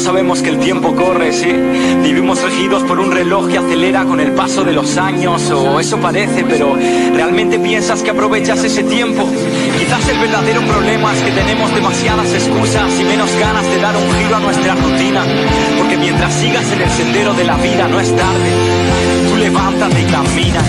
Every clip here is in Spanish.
Sabemos que el tiempo corre, sí. Vivimos regidos por un reloj que acelera con el paso de los años, o eso parece, pero ¿realmente piensas que aprovechas ese tiempo? Quizás el verdadero problema es que tenemos demasiadas excusas y menos ganas de dar un giro a nuestra rutina. Porque mientras sigas en el sendero de la vida no es tarde. Tú levántate y camina.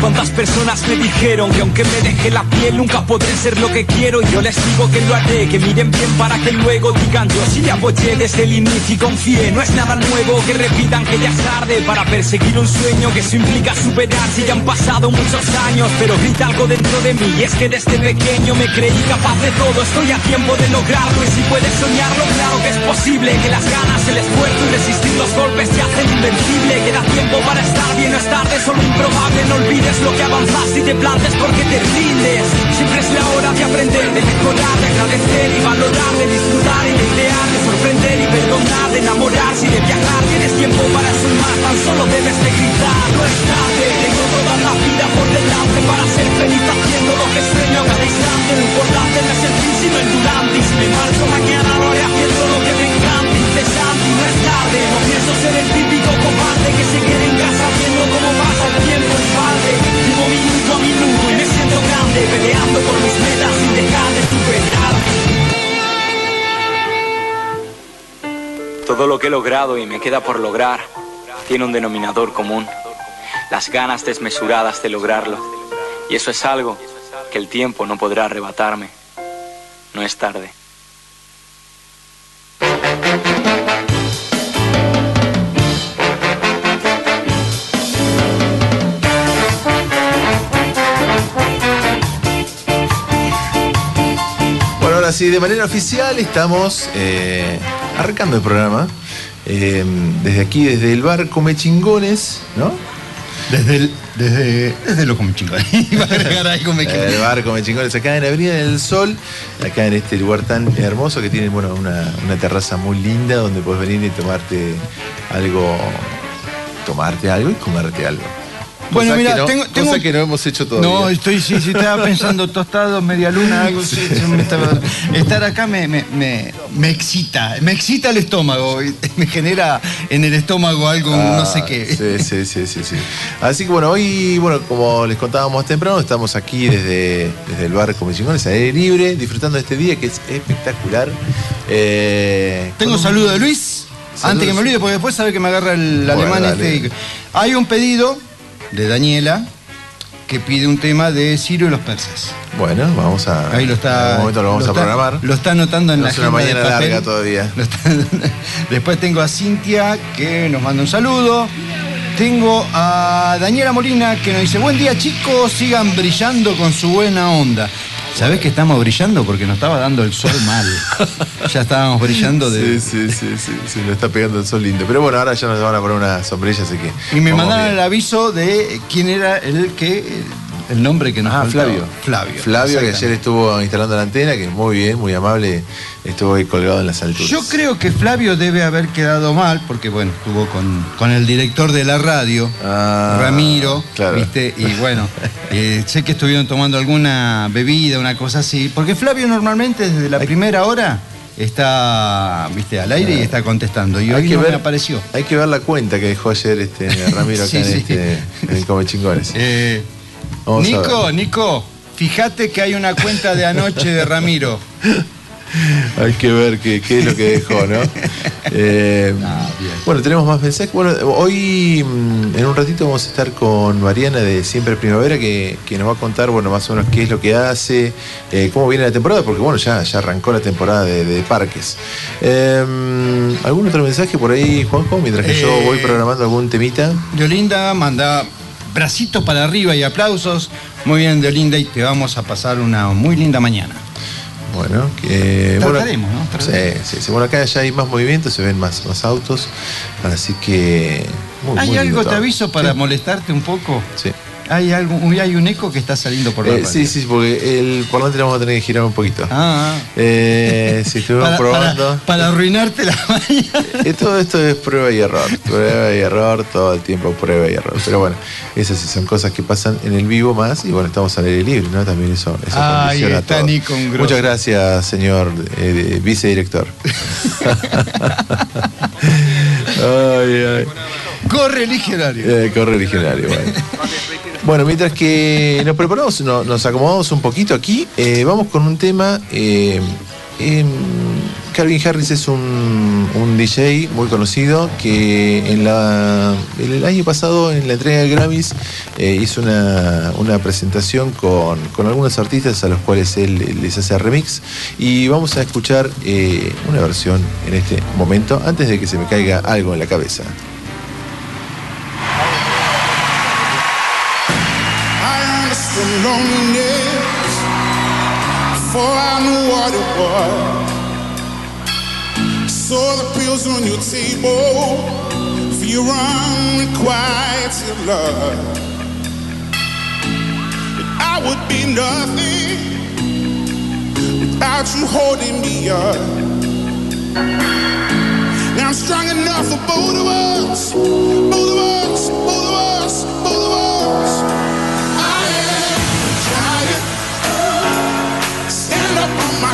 ¿Cuántas personas me dijeron que aunque me deje la piel nunca podré ser lo que quiero? Y yo les digo que lo haré, que miren bien para que luego digan yo sí le apoyé desde el inicio y confié. No es nada nuevo que repitan que ya es tarde para perseguir un sueño que eso implica superar si ya han pasado muchos años. Pero grita algo dentro de mí y es que desde pequeño me creí capaz de todo. Estoy a tiempo de lograrlo y si puedes soñarlo, claro que es posible. Que las ganas, el esfuerzo y resistir los golpes te hacen invencible. Queda tiempo para estar bien, no es tarde, solo improbable, no olvides es lo que avanzas y te plantes porque te rindes. Siempre es la hora de aprender, de mejorar, de agradecer y valorar, de disfrutar y de crear, de sorprender y perdonar, de enamorarse y de viajar. Tienes tiempo para sumar, tan solo debes de gritar. No es tarde, tengo toda la vida por delante para ser feliz haciendo lo que sueño cada instante. Lo importante no es el fin, sino el durante. Y si me marcho mañana lo haré haciendo lo que me encanta, incesante. Y no es tarde, no pienso ser el típico cobarde que se quede en casa viendo cómo pasa el tiempo en balde. Vivo minuto a minuto y me siento grande, peleando por mis metas sin dejar de superar. Todo lo que he logrado y me queda por lograr tiene un denominador común, las ganas desmesuradas de lograrlo. Y eso es algo que el tiempo no podrá arrebatarme. No es tarde. Bueno, ahora sí, de manera oficial estamos eh, arrancando el programa. Eh, desde aquí, desde el bar Come Chingones, ¿no? Desde el, desde, desde lo como chingón. Iba a agregar. El bar Come Chingones, acá en Avenida del Sol, acá en este lugar tan hermoso que tiene bueno, una, una terraza muy linda donde puedes venir y tomarte algo, tomarte algo y comerte algo. Bueno, mira, no- tengo- tengo- cosa que no hemos hecho todavía. No, estoy, sí, sí, estaba pensando tostado, media luna, algo así. estaba- estar acá me, me, me, me excita, me excita el estómago, me genera en el estómago algo, no sé qué. Ah, Sí, sí, sí, sí, sí. Así que bueno, hoy, bueno, como les contábamos temprano, estamos aquí desde, desde el bar al aire libre, disfrutando de este día que es espectacular. Eh, Tengo un- saludo de Luis, Saludos. antes que me olvide, porque después sabe que me agarra el Bueno, alemán dale. este. Hay un pedido de Daniela que pide un tema de Ciro y los persas. Bueno, vamos a. Ahí lo está. En algún momento lo vamos a está- programar. Lo está anotando en No la es una de mañana larga todavía. Está- Después tengo a Cintia que nos manda un saludo. Tengo a Daniela Molina que nos dice, buen día chicos, sigan brillando con su buena onda. ¿Sabés que estamos brillando? Porque nos estaba dando el sol mal. ya estábamos brillando de... Sí, sí, sí, sí, sí, nos está pegando el sol lindo. Pero bueno, ahora ya nos van a poner una sombrilla, así que. Y me mandaron bien. el aviso de quién era el que... El nombre que nos Ah, faltaba. Flavio. Flavio. Flavio, que ayer estuvo instalando la antena, que muy bien, muy amable, estuvo ahí colgado en las alturas. Yo creo que Flavio debe haber quedado mal, porque bueno, estuvo con, con el director de la radio, Ah, Ramiro, claro. ¿viste? Y bueno, eh, sé que estuvieron tomando alguna bebida, una cosa así, porque Flavio normalmente desde la primera hora está, viste, al aire y está contestando, y hoy no me apareció. Hay que ver la cuenta que dejó ayer este Ramiro acá Sí, en, sí. este, en el Come Chingones. Eh, Vamos Nico. Nico, fíjate que hay una cuenta de anoche de Ramiro. Hay que ver qué, qué es lo que dejó, ¿no? Eh, Ah, bueno, tenemos más mensajes. Bueno, hoy mm, en un ratito vamos a estar con Mariana de Siempre Primavera que, que nos va a contar, bueno, más o menos qué es lo que hace, eh, cómo viene la temporada, porque bueno, ya, ya arrancó la temporada de, de parques. Eh, ¿Algún otro mensaje por ahí, Juanjo? Mientras que yo Eh, voy programando algún temita. Yolinda manda bracitos para arriba y aplausos. Muy bien, Yolinda, y te vamos a pasar una muy linda mañana. Bueno, que. bueno, Trataremos, ¿no? Trataremos. Sí, sí. Bueno, acá ya hay más movimiento, se ven más, más autos. Así que. muy- ¿Hay muy algo, te aviso, para Sí, molestarte un poco? sí. Hay algo, hay un eco que está saliendo por la Eh, radio. sí, sí, porque el por delante le vamos a tener que girar un poquito. Ah, ah. Eh, si estuvimos para, probando. para- para arruinarte la mañana. Eh, todo esto es prueba y error, prueba y error, todo el tiempo prueba y error. Pero bueno, esas sí son cosas que pasan en el vivo más y bueno, estamos al aire libre, ¿no? También eso, eso Ahí condiciona está. Nico. Muchas gracias, señor eh, vicedirector. Ay, ay. Corre Ligionario. Eh, corre originario, bueno. Bueno, mientras que nos preparamos, no- nos acomodamos un poquito aquí, eh, vamos con un tema. eh, em, Calvin Harris es un, DJ muy conocido que en la, el año pasado en la entrega de Grammys eh, hizo una, presentación con, con algunos artistas a los cuales él les hace remix y vamos a escuchar eh, una versión en este momento antes de que se me caiga algo en la cabeza. Loneliness before I knew what it was. Saw the pills on your table for your unrequited love. But I would be nothing without you holding me up. Now I'm strong enough for both of us, both of us, both of us, both of us.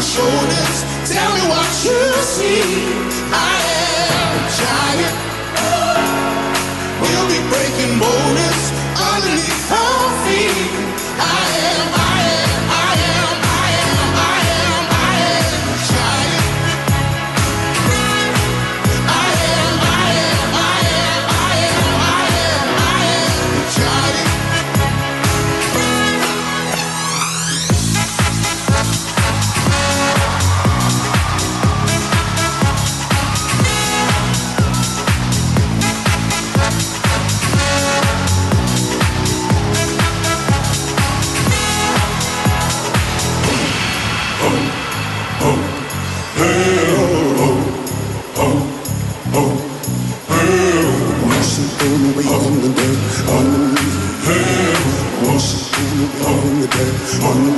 Shoulders. Tell me what you see. I am a giant. We'll be breaking borders underneath our One.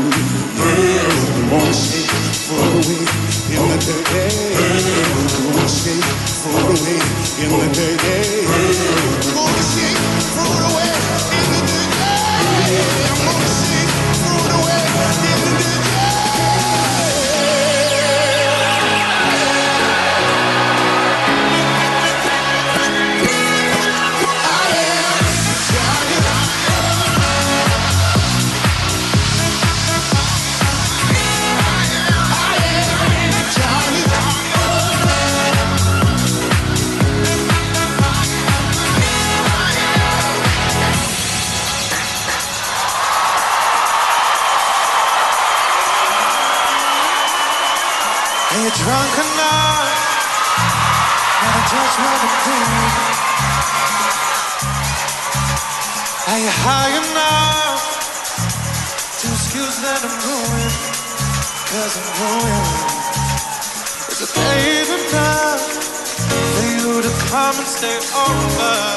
Come and stay over?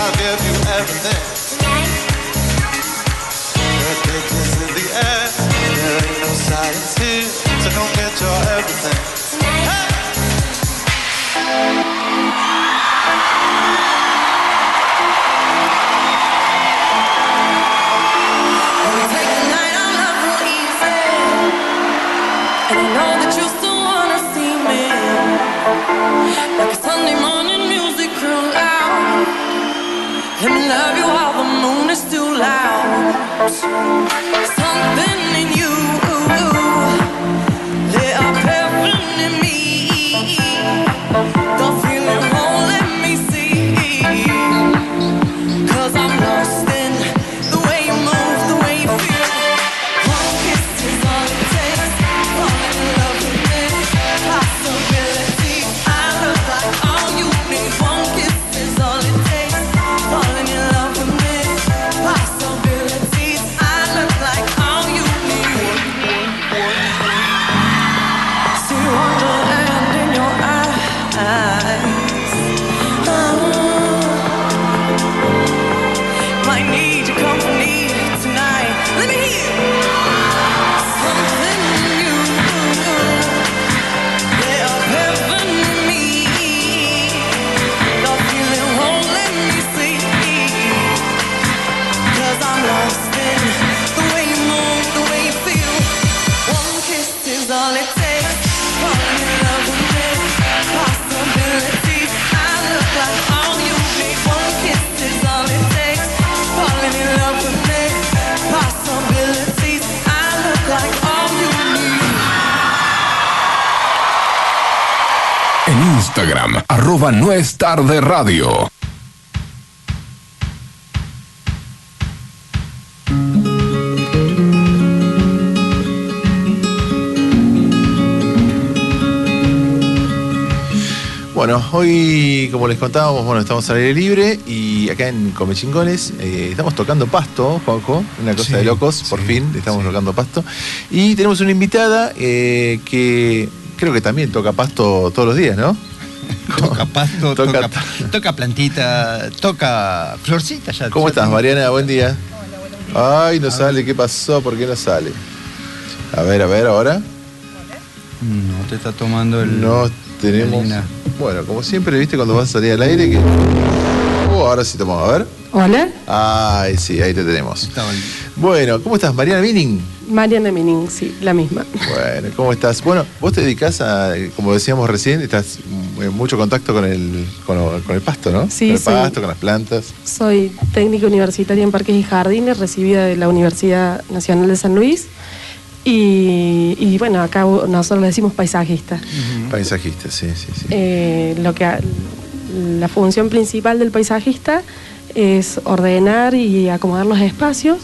I'll give you everything. Arroba no es tarde radio. Bueno, hoy, como les contábamos, bueno, estamos al aire libre y acá en Comechingones eh, estamos tocando pasto, Juanjo, una cosa Sí, de locos, por sí, fin, estamos sí. tocando pasto. Y tenemos una invitada eh, que creo que también toca pasto todos los días, ¿no? Toca pasto, Toca- toca, toca plantita, toca florcita ya. ¿Cómo ya estás, tengo- Mariana? Buen día. Ay, no sale, ¿qué pasó? ¿Por qué no sale? A ver, a ver, ahora. No te está tomando el. No tenemos. Bueno, como siempre, viste cuando vas a salir al aire que. Oh, ahora sí tomamos, a ver. Hola, Ay, sí, ahí te tenemos. El- Bueno, ¿cómo estás, Mariana Mining? Mariana Menin, sí, la misma. Bueno, ¿cómo estás? Bueno, vos te dedicás a, como decíamos recién, estás mucho contacto con el, con, el pasto, ¿no? Sí, Con el pasto, con las plantas. Soy técnica universitaria en Parques y Jardines, recibida de la Universidad Nacional de San Luis. Y, y bueno, acá nosotros le decimos paisajista. Paisajista, sí, sí, sí. Eh, lo que, la función principal del paisajista es ordenar y acomodar los espacios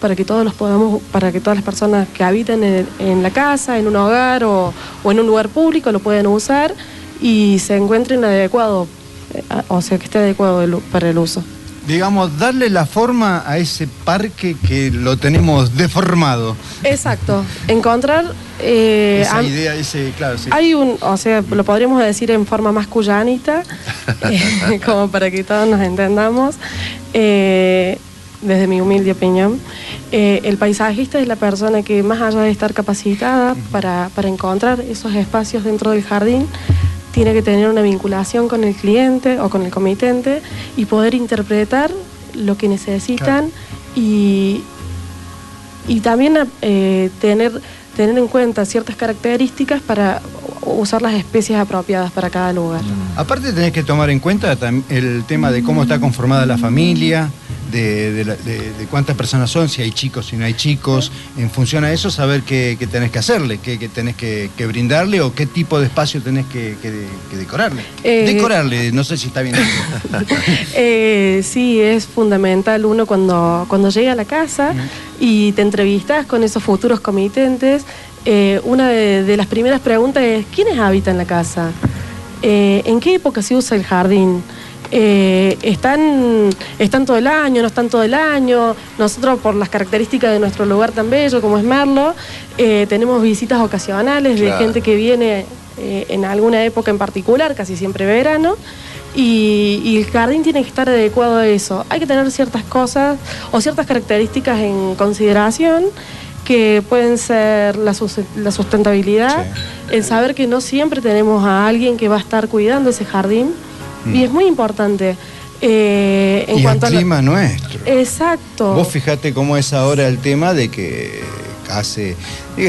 para que todos los podamos, para que todas las personas que habitan en, en la casa, en un hogar o, o en un lugar público lo puedan usar y se encuentren adecuado, eh, o sea que esté adecuado para el uso. Digamos, darle la forma a ese parque que lo tenemos deformado. Exacto, encontrar eh, Esa idea, ese, claro, sí. Hay un, o sea, lo podríamos decir en forma más cuyanita, eh, como para que todos nos entendamos, eh, desde mi humilde opinión. Eh, el paisajista es la persona que más allá de estar capacitada para, para encontrar esos espacios dentro del jardín, tiene que tener una vinculación con el cliente o con el comitente y poder interpretar lo que necesitan y, y también eh, tener, tener en cuenta ciertas características para usar las especies apropiadas para cada lugar. Aparte tenés que tomar en cuenta el tema de cómo está conformada la familia, de, de la- de- de cuántas personas son, si hay chicos, si no hay chicos. En función a eso, saber qué, qué tenés que hacerle, qué, qué tenés que, que brindarle o qué tipo de espacio tenés que, que- que decorarle. Eh, decorarle, no sé si está bien. Eh, sí, es fundamental uno cuando, cuando llega a la casa y te entrevistas con esos futuros comitentes. eh, una de, las primeras preguntas es, ¿quiénes habitan la casa? ¿En qué época se usa el jardín? Eh, ¿están, ¿Están todo el año? ¿No están todo el año? Nosotros, por las características de nuestro lugar tan bello como es Merlo, eh, tenemos visitas ocasionales de gente que viene eh, en alguna época en particular, casi siempre verano. Y, y el jardín tiene que estar adecuado a eso. Hay que tener ciertas cosas o ciertas características en consideración que pueden ser la sustentabilidad, el saber que no siempre tenemos a alguien que va a estar cuidando ese jardín. Y es muy importante. eh, en y cuanto a lo- clima nuestro. Exacto. Vos fijate cómo es ahora el tema de que hace,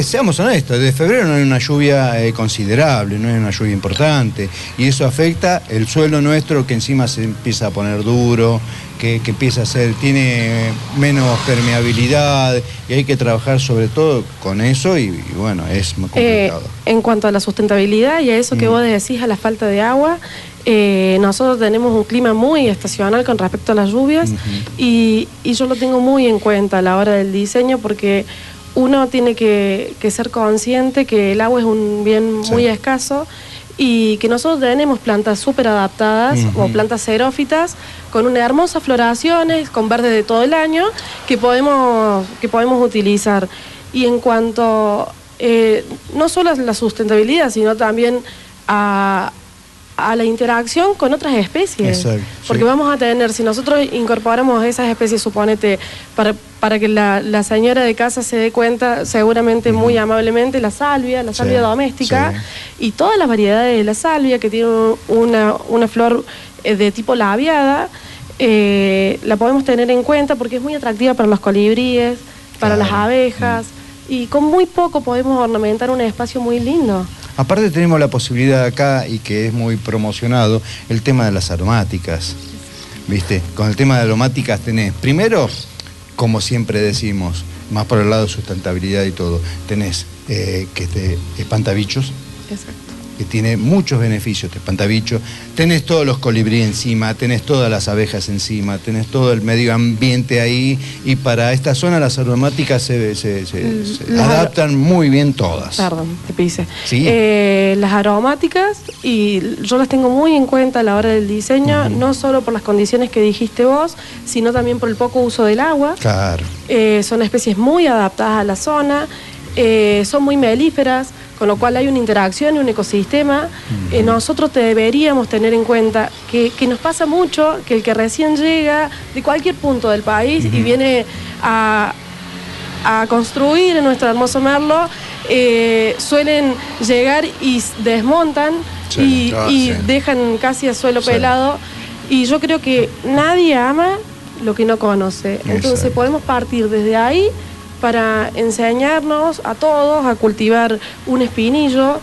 seamos honestos, desde febrero no hay una lluvia eh, considerable, no hay una lluvia importante, y eso afecta el suelo nuestro que encima se empieza a poner duro, que, que empieza a ser, tiene menos permeabilidad, y hay que trabajar sobre todo con eso, y, y bueno, es muy Eh, complicado. en cuanto a la sustentabilidad y a eso que Mm. vos decís, a la falta de agua, eh, nosotros tenemos un clima muy estacional con respecto a las lluvias y, y yo lo tengo muy en cuenta a la hora del diseño porque uno tiene que, que ser consciente que el agua es un bien muy escaso y que nosotros tenemos plantas súper adaptadas Ujú. o plantas xerófitas con unas hermosas floraciones, con verde de todo el año, que podemos, que podemos utilizar. Y en cuanto eh, no solo a la sustentabilidad, sino también a, a la interacción con otras especies. Exacto, Porque sí. vamos a tener, si nosotros incorporamos esas especies, suponete, para, para que la, la señora de casa se dé cuenta, seguramente muy amablemente, la salvia, la Sí, salvia doméstica, sí. y todas las variedades de la salvia, que tiene una, una flor eh, de tipo labiada, eh, la podemos tener en cuenta porque es muy atractiva para los colibríes, para Claro. las abejas, y con muy poco podemos ornamentar un espacio muy lindo. Aparte tenemos la posibilidad acá, y que es muy promocionado, el tema de las aromáticas. ¿Viste? Con el tema de aromáticas tenés, primero, como siempre decimos, más por el lado de sustentabilidad y todo, tenés eh, que te espantabichos, Exacto. Que tiene muchos beneficios, te espantabichos, tenés todos los colibríes encima, tenés todas las abejas encima, tenés todo el medio ambiente ahí, y para esta zona las aromáticas se, se- se- se Las aro- adaptan muy bien todas. Perdón, te pise. Sí. Eh, las aromáticas, y yo las tengo muy en cuenta a la hora del diseño, no solo por las condiciones que dijiste vos, sino también por el poco uso del agua. Claro. Eh, son especies muy adaptadas a la zona, eh, son muy melíferas, con lo cual hay una interacción y un ecosistema. Eh, nosotros deberíamos tener en cuenta que, que nos pasa mucho que el que recién llega de cualquier punto del país y viene a, a construir en nuestro hermoso Merlo, eh, suelen llegar y desmontan Sí, y, ah, y sí. dejan casi a suelo Sí. pelado. Y yo creo que nadie ama lo que no conoce. Entonces podemos partir desde ahí para enseñarnos a todos a cultivar un espinillo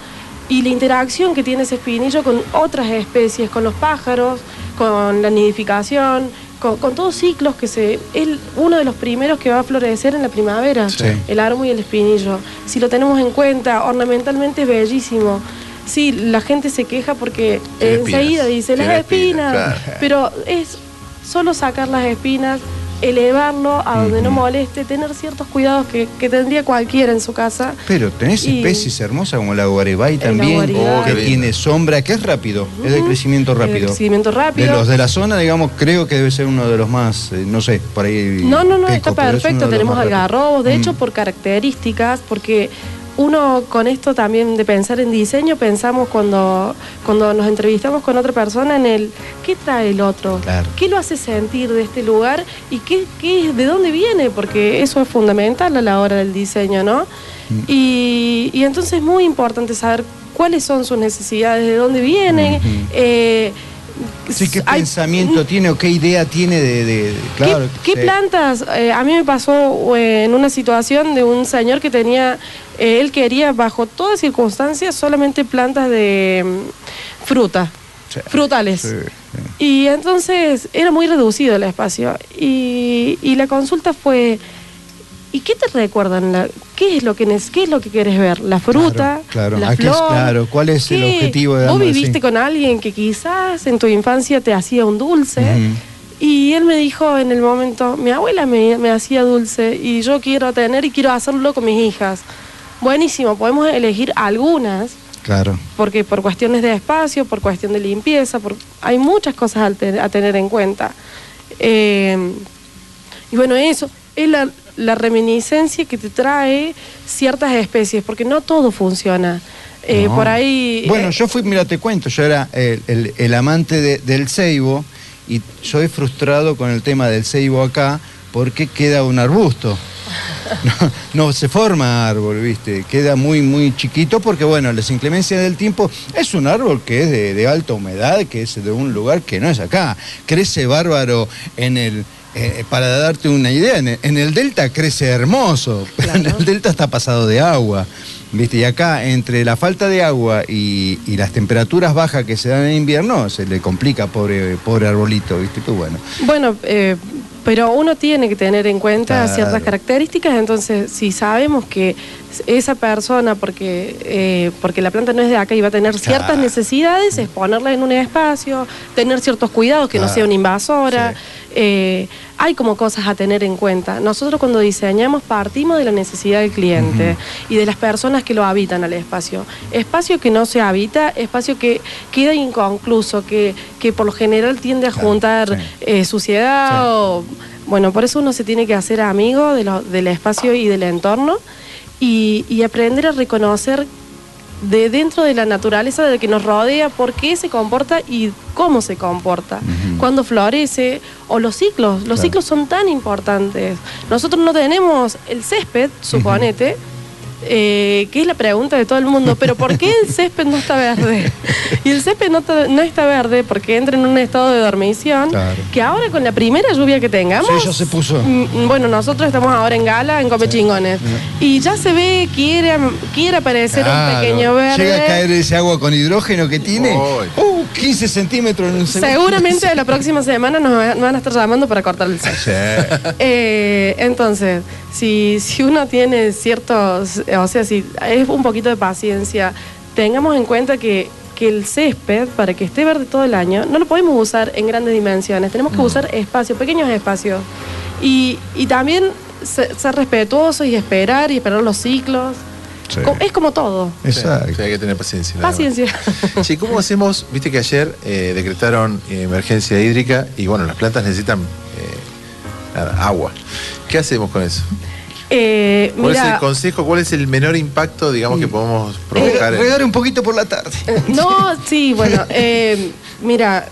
y la interacción que tiene ese espinillo con otras especies, con los pájaros, con la nidificación, con, con todos ciclos que se... Es uno de los primeros que va a florecer en la primavera, Sí. el árbol y el espinillo. Si lo tenemos en cuenta, ornamentalmente es bellísimo. Sí, la gente se queja porque enseguida dice las espinas, espinas, claro. pero es solo sacar las espinas, elevarlo a donde no moleste, tener ciertos cuidados que, que tendría cualquiera en su casa. Pero tenés Y- especies hermosas como la guaribay La también. Oh, que tiene sombra, que es rápido, es de crecimiento De rápido. crecimiento rápido. De los de la zona, digamos, creo que debe ser uno de los más, eh, no sé, por ahí. No, no, no, peco, está es perfecto. de Tenemos algarrobos, de hecho, Mm. por características, porque uno con esto también de pensar en diseño, pensamos cuando, cuando nos entrevistamos con otra persona en el ¿qué trae el otro? Claro. ¿Qué lo hace sentir de este lugar? ¿Y qué, qué, de dónde viene? Porque eso es fundamental a la hora del diseño, ¿no? Mm. Y, y entonces es muy importante saber cuáles son sus necesidades, de dónde vienen. Eh, Sí, qué hay- pensamiento tiene o qué idea tiene de. de- de- ¿Qué, claro, qué sí. plantas? Eh, a mí me pasó eh, en una situación de un señor que tenía, eh, él quería bajo todas circunstancias solamente plantas de mm, fruta, Sí, frutales. sí. Y entonces era muy reducido el espacio. Y, y la consulta fue, ¿y qué te recuerdan? La- ¿Qué es lo que qué es lo que quieres ver? ¿La fruta? Claro, claro. ¿La ¿A qué es- claro, cuál es el objetivo de Vos viviste con alguien que quizás en tu infancia te hacía un dulce. Y él me dijo en el momento, mi abuela me, me hacía dulce y yo quiero tener y quiero hacerlo con mis hijas. Buenísimo, podemos elegir algunas, Claro. porque por cuestiones de espacio, por cuestión de limpieza, por, hay muchas cosas a tener en cuenta. Eh, y bueno, eso es la, la reminiscencia que te trae ciertas especies, porque no todo funciona. Eh, No. Por ahí... Bueno, eh, yo fui, mira, te cuento, yo era el, el- el amante de- del ceibo y soy frustrado con el tema del ceibo acá porque queda un arbusto. No, no se forma árbol, ¿viste? Queda muy, muy chiquito porque, bueno, las inclemencias del tiempo es un árbol que es de, de alta humedad, que es de un lugar que no es acá. Crece bárbaro en el, eh, para darte una idea, en el, en el delta crece hermoso, pero en el delta está pasado de agua. ¿Viste? Y acá, entre la falta de agua y, y las temperaturas bajas que se dan en invierno, se le complica, pobre, pobre arbolito, ¿viste? Tú, bueno. Bueno, eh, pero uno tiene que tener en cuenta Claro. ciertas características, entonces si sabemos que esa persona, porque, eh, porque la planta no es de acá y va a tener ciertas Claro. necesidades, es ponerla en un espacio, tener ciertos cuidados, que no sea una invasora. Sí. eh, hay como cosas a tener en cuenta. Nosotros cuando diseñamos partimos de la necesidad del cliente y de las personas que lo habitan al espacio. Espacio que no se habita, espacio que queda inconcluso, que, que por lo general tiende a Claro, juntar sí. eh, suciedad Sí. o... Bueno, por eso uno se tiene que hacer amigo de lo- del espacio y del entorno y, y aprender a reconocer de dentro de la naturaleza de que nos rodea por qué se comporta y cómo se comporta, Ujú. cuándo florece o los ciclos. Los Claro. ciclos son tan importantes. Nosotros no tenemos el césped, suponete, eh, que es la pregunta de todo el mundo, pero ¿por qué el césped no está verde? Y el césped no, está verde porque entra en un estado de dormición, Claro. que ahora con la primera lluvia que tengamos... Sí, ya se puso. Mm, Bueno, nosotros estamos ahora en gala, en Come Chingones. Y ya se ve, quiere, quiere aparecer un pequeño verde. Llega a caer ese agua con hidrógeno que tiene. Uy. Uh, 15 centímetros en un segundo. Seguramente la próxima semana nos va- van a estar llamando para cortar el césped. Sí. Eh, entonces, si, si uno tiene ciertos, o sea, si es un poquito de paciencia, tengamos en cuenta que, que el césped, para que esté verde todo el año, no lo podemos usar en grandes dimensiones, tenemos que usar espacios, pequeños espacios. Y, y también se- ser respetuosos y esperar y esperar los ciclos. Sí. Es como todo. Exacto. Sí, hay que tener paciencia. Paciencia. Sí, ¿cómo hacemos? Viste que ayer eh, decretaron eh, emergencia hídrica y bueno, las plantas necesitan eh, nada, agua. ¿Qué hacemos con eso? Eh, ¿Cuál es el mira, consejo? ¿Cuál es el menor impacto, digamos, que podemos provocar? en- Regale un poquito por la tarde. No, sí, bueno, eh, mira,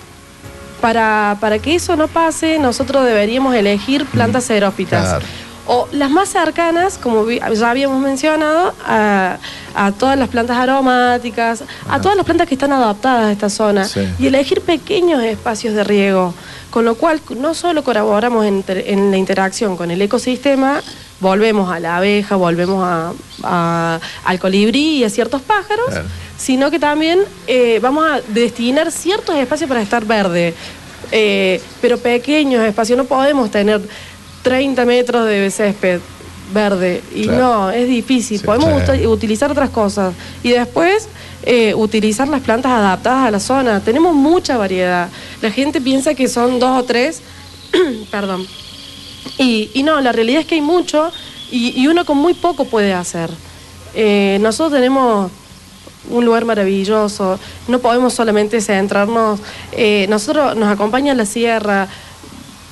para, para que eso no pase, nosotros deberíamos elegir plantas xerófitas. Claro. O las más cercanas, como vi- ya habíamos mencionado, a, a todas las plantas aromáticas, a todas las plantas que están adaptadas a esta zona. Sí. Y elegir pequeños espacios de riego. Con lo cual, no solo colaboramos en, en la interacción con el ecosistema, volvemos a la abeja, volvemos a- a- al colibrí y a ciertos pájaros, Claro. sino que también eh, vamos a destinar ciertos espacios para estar verde, Eh, pero pequeños espacios, no podemos tener 30 metros de césped verde. Y Claro. no, es difícil, Sí, podemos utilizar otras cosas. Y después eh, utilizar las plantas adaptadas a la zona, tenemos mucha variedad, la gente piensa que son dos o tres, perdón, y, y no, la realidad es que hay mucho y, uno con muy poco puede hacer. Eh, nosotros tenemos un lugar maravilloso, no podemos solamente centrarnos, eh, nosotros nos acompaña la sierra,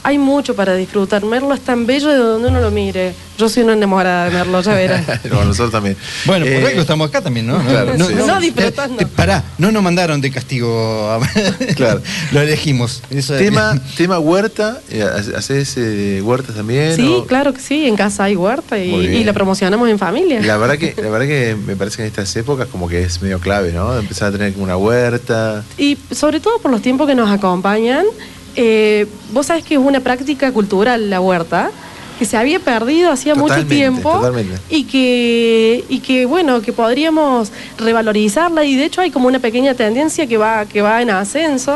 hay mucho para disfrutar, Merlo es tan bello de donde uno lo mire, yo soy una enamorada de Merlo, ya verás. Bueno, nosotros también. Bueno, por Eh, algo estamos acá también, ¿no? Claro, no, sí. No, disfrutando. eh, pará, no nos mandaron de castigo. a- Claro. Lo elegimos. Eso es- Tema, tema huerta, eh, ¿haces eh, huertas también? Sí, o- claro que sí, en casa hay huerta y, y la promocionamos en familia. La verdad que, la verdad que me parece que en estas épocas como que es medio clave, ¿no? Empezar a tener como una huerta. Y sobre todo por los tiempos que nos acompañan, eh, vos sabés que es una práctica cultural la huerta, que se había perdido hacía mucho tiempo totalmente. y que y que bueno que podríamos revalorizarla y de hecho hay como una pequeña tendencia que va que va en ascenso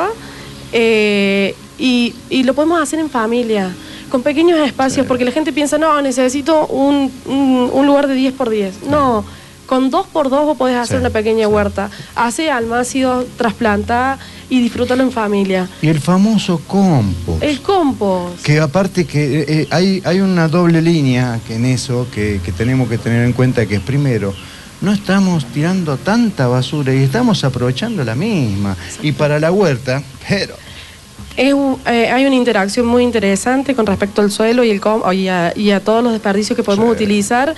eh, y, y lo podemos hacer en familia con pequeños espacios porque la gente piensa no necesito un, un- un lugar de 10 por 10 no con 2 por 2 vos podés hacer Sí, una pequeña huerta hace almácido trasplanta y disfrútalo en familia Y el famoso compost. el compost Que aparte que eh, hay, hay una doble línea que en eso que, que tenemos que tener en cuenta que es primero, no estamos tirando tanta basura y estamos aprovechando la misma. Y para la huerta, pero Es eh, hay una interacción muy interesante con respecto al suelo y, el com- y, a, y a todos los desperdicios que podemos Sí. utilizar,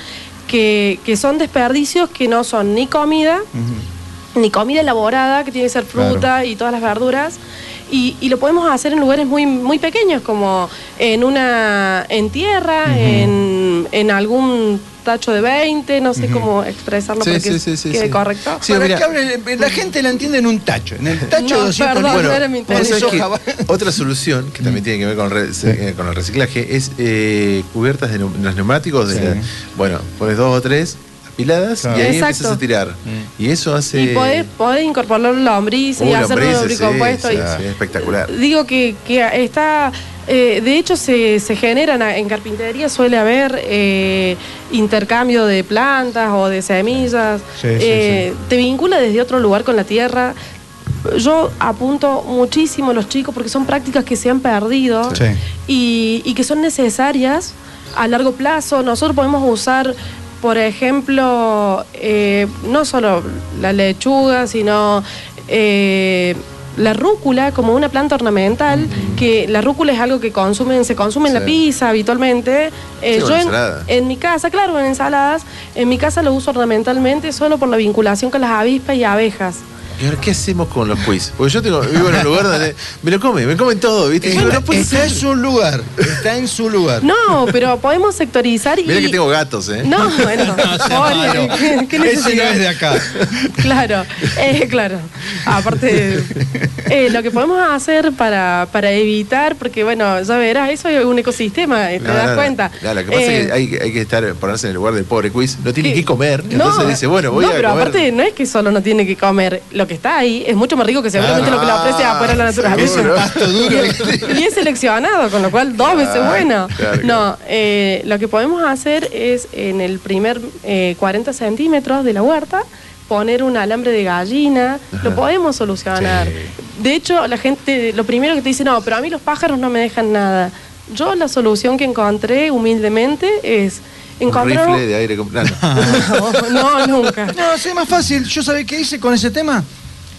que, que son desperdicios que no son ni comida, ni comida elaborada, que tiene que ser fruta Claro. y todas las verduras. Y, y lo podemos hacer en lugares muy, muy pequeños, como en una en tierra, en, en algún tacho de 20, no sé cómo expresarlo Sí, para que sí, sí, sí, quede sí. correcto. Sí, Para mira. que hable- la gente la entiende en un tacho. En el tacho No, 200 perdón, litros. no era mi otra solución que también tiene que ver con, re- eh, con el reciclaje es eh, cubiertas de los neumáticos. de Sí. la- bueno, pones dos o tres apiladas Claro. y ahí Exacto. empiezas a tirar. Mm. Y eso hace. Y podés, podés incorporar lombriz y Uh, hacerlo lombrices, lubricompuesto. sí, y- sí, espectacular. Digo que, que está. eh, de hecho, se, se generan en carpintería, suele haber eh, intercambio de plantas o de semillas. Sí, sí, Eh, Te vincula desde otro lugar con la tierra. Yo apunto muchísimo a los chicos porque son prácticas que se han perdido Sí. y, y que son necesarias a largo plazo. Nosotros podemos usar, por ejemplo, eh, no solo la lechuga, sino eh, la rúcula como una planta ornamental, que la rúcula es algo que consumen, se consume en la pizza habitualmente. Eh, Sí, yo en en mi casa, claro, en ensaladas, en mi casa lo uso ornamentalmente solo por la vinculación con las avispas y abejas. ¿Y ahora qué hacemos con los quiz? Porque yo tengo, vivo en un lugar donde me lo comen, me comen todo, ¿viste? Digo, Está, no puede está ser. en su lugar. Está en su lugar. No, pero podemos sectorizar y... Mira que tengo gatos, ¿eh? No, bueno, pobre, ¿qué, qué Ese no necesidad? es de acá. Claro, eh, claro. Aparte, eh, lo que podemos hacer para, para evitar, porque bueno, ya verás, eso es un ecosistema, eh, ¿te No, das no, no. cuenta? No, lo que pasa Eh, es que hay, hay que estar, ponerse en el lugar del pobre quiz. No tiene ¿Qué? que comer. no, Entonces dice, bueno, voy no, a pero comer. aparte no es que solo no tiene que comer, lo que está ahí es mucho más rico que seguramente Ah, lo que le ofrece afuera la naturaleza. Es un pasto duro. y es seleccionado, con lo cual dos veces bueno. claro, no, eh, lo que podemos hacer es en el primer eh, 40 centímetros de la huerta poner un alambre de gallina, lo podemos solucionar. Sí. De hecho, la gente, lo primero que te dice, no, pero a mí los pájaros no me dejan nada. Yo la solución que encontré humildemente es Un encontrar... rifle de aire. no, no. Nunca. No, es más fácil. ¿Yo sabe qué hice con ese tema?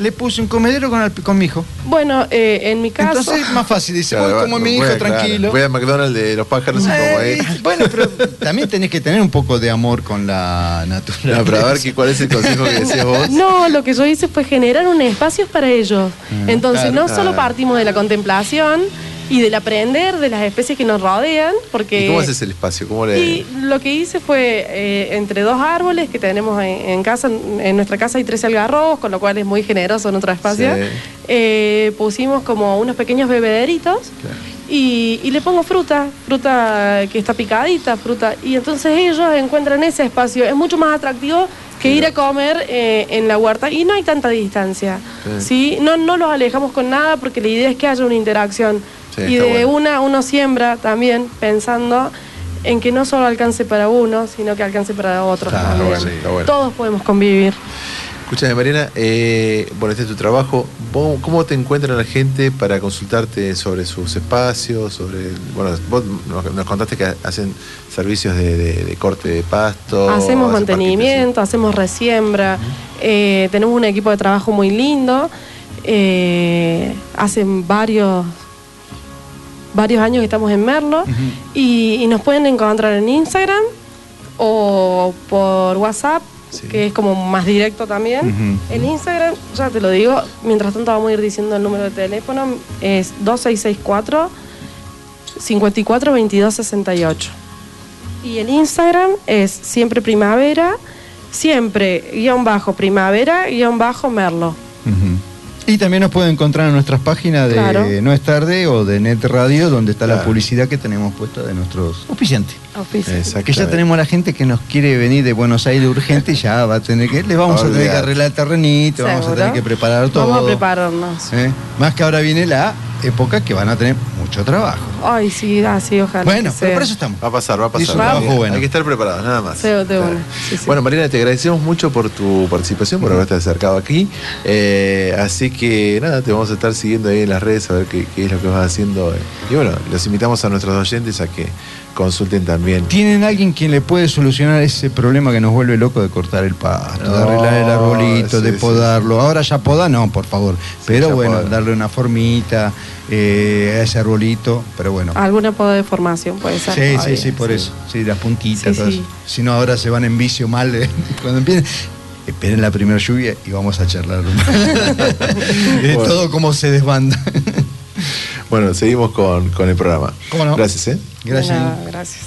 Le puse un comedero con, el- con mi hijo. Bueno, eh, en mi caso... Entonces más fácil. Dice, Claro, voy como mi voy hijo, a- claro, tranquilo. Voy al McDonald's de los pájaros y como ahí. Eh, bueno, pero también tenés que tener un poco de amor con la naturaleza. No, pero a ver qué- cuál es el consejo que decías vos. No, lo que yo hice fue generar un espacio para ellos. Entonces, claro. no solo partimos de la contemplación y del aprender de las especies que nos rodean, porque... ¿Y cómo haces el espacio? ¿Cómo le.? Y lo que hice fue eh, entre dos árboles que tenemos en, en casa, en nuestra casa hay 13 algarrobos, con lo cual es muy generoso nuestro espacio. Sí. Eh, pusimos como unos pequeños bebederitos y, y le pongo fruta, fruta que está picadita, fruta. Y entonces ellos encuentran ese espacio. Es mucho más atractivo que ir a comer eh, en la huerta y no hay tanta distancia. Sí. ¿sí? No, no los alejamos con nada porque la idea es que haya una interacción. Sí, y de bueno. una uno siembra también pensando en que no solo alcance para uno, sino que alcance para otros Está también. bueno, está bueno. Todos podemos convivir. Escúchame, Mariana, eh, bueno, este es tu trabajo. ¿Vos- ¿Cómo te encuentra la gente para consultarte sobre sus espacios? sobre Bueno, vos nos, contaste que hacen servicios de, de- de corte de pasto. hacemos mantenimiento, hacemos resiembra, eh, tenemos un equipo de trabajo muy lindo. eh, hacen varios varios años que estamos en Merlo y, y nos pueden encontrar en Instagram o por WhatsApp, Sí. que es como más directo también. En Instagram, ya te lo digo, mientras tanto vamos a ir diciendo el número de teléfono, es 2664 54 22 68. Y el Instagram es siempre primavera, siempre guion bajo primavera, guion bajo merlo. Y también nos pueden encontrar en nuestras páginas de Claro. No es tarde o de Net Radio, donde está la publicidad que tenemos puesta de nuestros auspiciantes. Que ya tenemos a la gente que nos quiere venir de Buenos Aires urgente y ya va a tener que, le vamos a tener que arreglar el terrenito, vamos a tener que preparar todo. Vamos a prepararnos. ¿eh? Más que ahora viene la época que van a tener mucho trabajo. Ay, sí, así, ojalá. Bueno, que pero por eso estamos. Va a pasar, va a pasar. Que- bueno. Hay que estar preparados, nada más. Claro. Sí, sí. Bueno, Mariana, te agradecemos mucho por tu participación, por haberte acercado aquí. Eh, así que nada, te vamos a estar siguiendo ahí en las redes a ver qué, qué es lo que vas haciendo. Y bueno, los invitamos a nuestros oyentes a que consulten también. ¿Tienen alguien quien le puede solucionar ese problema que nos vuelve loco de cortar el pasto, de arreglar el arbolito, sí, de sí, podarlo? Ahora ya poda, no, por favor. Pero bueno, poda. darle una formita eh, a ese arbolito, pero bueno. Alguna poda de formación puede ser. Sí, sí, sí, por eso. Sí, las puntitas, Sí, todo sí. eso. Si no, ahora se van en vicio mal. eh, Cuando empiecen, esperen la primera lluvia y vamos a charlar. de Bueno. todo cómo se desbanda. Bueno, seguimos con, con el programa. ¿Cómo no? Gracias, ¿eh? Gracias. Nada, gracias.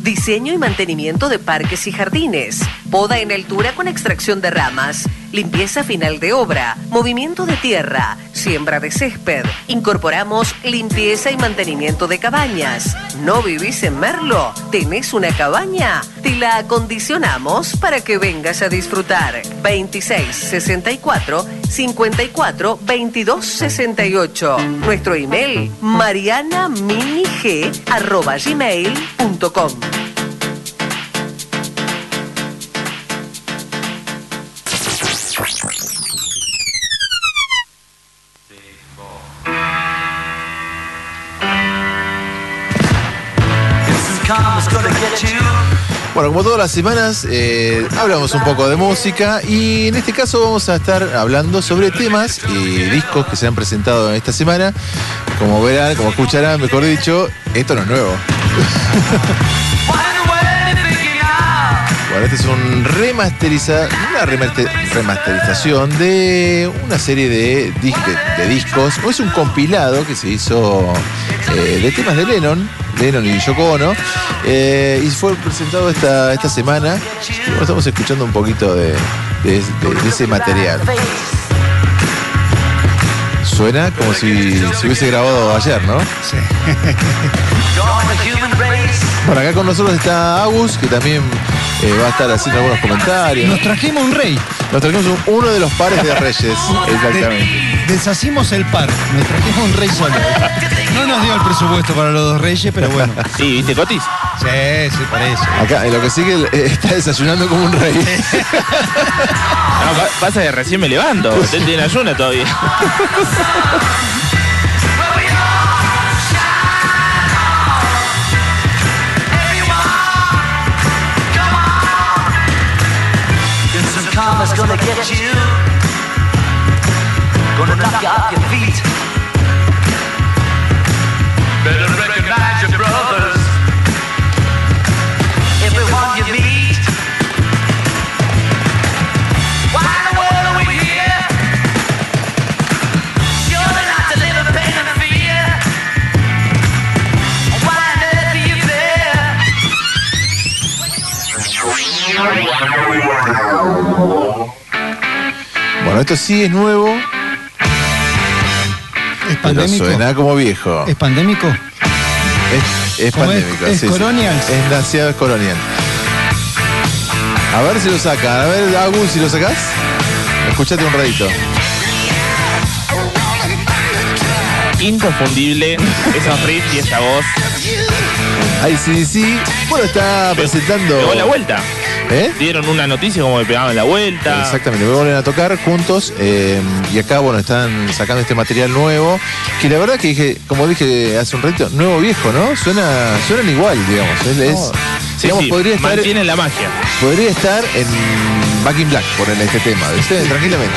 diseño y mantenimiento de parques y jardines, poda en altura con extracción de ramas, limpieza final de obra, movimiento de tierra, siembra de césped. Incorporamos limpieza y mantenimiento de cabañas. ¿No vivís en Merlo? ¿Tenés una cabaña? Te la acondicionamos para que vengas a disfrutar. 2664 54 22 68. Nuestro email marianaminig.com. Bueno, como todas las semanas, eh, hablamos un poco de música y en este caso vamos a estar hablando sobre temas y discos que se han presentado en esta semana. Como verán, como escucharán, mejor dicho, esto no es nuevo. Bueno, este es un remasteriza, una remaster- remasterización de una serie de- de discos. O es un compilado que se hizo eh, de temas de Lennon, Lennon y Yoko Ono, eh, y fue presentado esta, esta semana. Y bueno, estamos escuchando un poquito de, de- de- de ese material. Suena como si se hubiese grabado ayer, ¿no? Sí. Bueno, acá con nosotros está Agus, que también eh, va a estar haciendo algunos comentarios. Nos trajimos un rey. Nos trajimos un- uno de los pares de reyes. Exactamente. De- deshacimos el par. Nos trajimos un rey solo. No nos dio el presupuesto para los dos reyes, pero bueno. Sí, ¿viste, Cotis? Sí, sí, para eso. Acá, en lo que sigue, eh, está desayunando como un rey. No, pa- pasa que recién me levanto. Usted tiene ayuna todavía. Karma's gonna get you. Gonna knock you off your feet. Bueno, esto sí es nuevo, ¿Es pero pandémico? suena como viejo. ¿Es pandémico? Es, es ¿Cómo es? pandémico. ¿Es sí, sí. colonial? Es demasiado es colonial. A ver si lo sacan. A ver, Agus, si lo sacás. Escuchate un ratito. Inconfundible esos riffs y esa voz. Ahí sí, sí. Bueno, está presentando. Pegó la vuelta. ¿Eh? Dieron una noticia como que pegaban la vuelta. Exactamente, me vuelven a tocar juntos eh, y acá, bueno, están sacando este material nuevo, que la verdad que dije, como dije hace un ratito, nuevo viejo, ¿no? Suena, suenan igual, digamos. Es, es- Sí, digamos, sí, podría estar, mantienen la magia. podría estar en Back in Black, por este tema, ¿viste? Tranquilamente.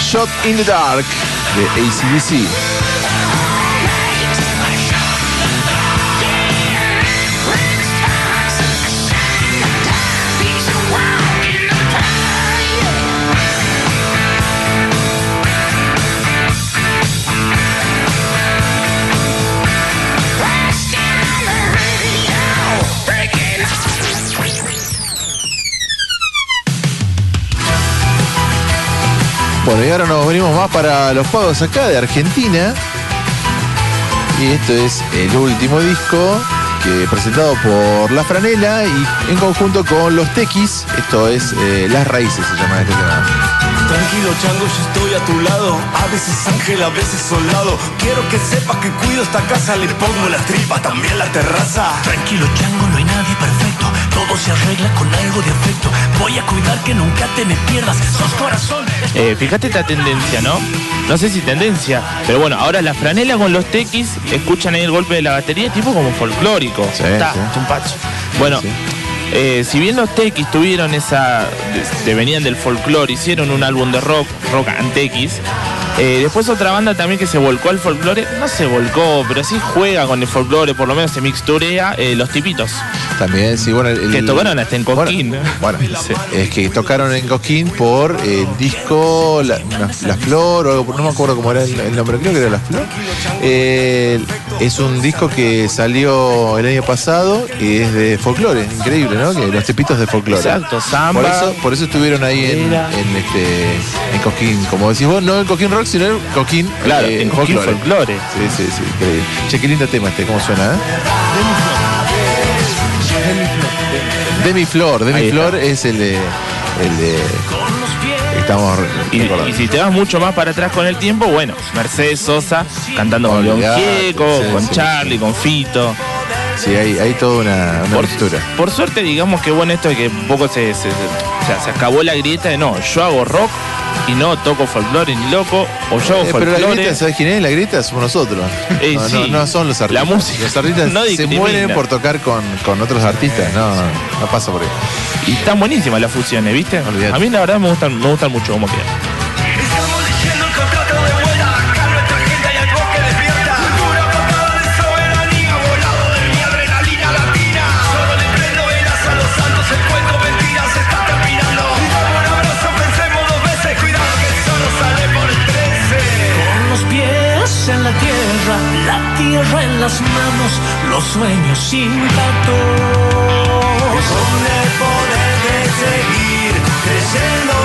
Shot in the Dark de ACDC. Bueno, y ahora nos venimos más para los pagos acá de Argentina. Y esto es el último disco que presentado por La Franela y en conjunto con Los Tequis. Esto es eh, Las Raíces, se llama este tema. Tranquilo, chango, yo estoy a tu lado. A veces ángel, a veces soldado. Quiero que sepas que cuido esta casa, le pongo las tripas, también la terraza. Tranquilo, chango, no hay nadie perfecto. Todo se arregla con algo de afecto. Voy a cuidar que nunca te me pierdas. Sos corazón. Eh, fíjate esta tendencia, ¿no? No sé si tendencia, pero bueno, ahora la franela con los tequis, escuchan ahí el golpe de la batería, tipo como folclórico. Sí, Está, sí. chumpacho. Bueno, eh, si bien los tequis tuvieron esa. de- de- venían del folclore, hicieron un álbum de rock, rock antequis. eh, después otra banda también que se volcó al folclore, no se volcó, pero sí juega con el folclore, por lo menos se mixturea, eh, los tipitos. También, sí, bueno. el- Que tocaron hasta en Cosquín. Bueno, bueno, Sí. es que tocaron en Cosquín por el disco La, una- La Flor o algo, no me acuerdo cómo era el, el nombre, creo que era La Flor. Eh, es un disco que salió el año pasado y es de folclore, increíble, ¿no? Que los tipitos de folclore. Exacto, samba. Por eso, por eso estuvieron ahí en, este en Cosquín, como decís vos, no en Cosquín Rock, sino en Cosquín, Claro, eh, en Cosquín folclore. Sí, sí, sí, increíble. Che, qué lindo tema este, ¿cómo suena? eh? Demi Flor, Demi Flor es el de. El de. Estamos Y, y si te vas mucho más para atrás con el tiempo, bueno, Mercedes Sosa cantando con León Gieco, sí, con sí, Charlie, con Fito. Sí, hay, hay toda una, una Por, mixtura. por suerte, digamos que bueno esto de que un poco se, se- se- o sea, se acabó la grieta de no, yo hago rock y no toco folclore ni loco, o yo Eh, pero la grieta, ¿sabes quién es? La grieta somos nosotros. Eh, no, sí. no, no son los artistas. La música Los artistas no se mueren por tocar con, con otros artistas. No, no, no pasa por ahí. Y están buenísimas las fusiones, ¿viste? A mí la verdad me gustan, me gustan mucho como quedan. Las manos, los sueños intactos. Con el poder de seguir creyendo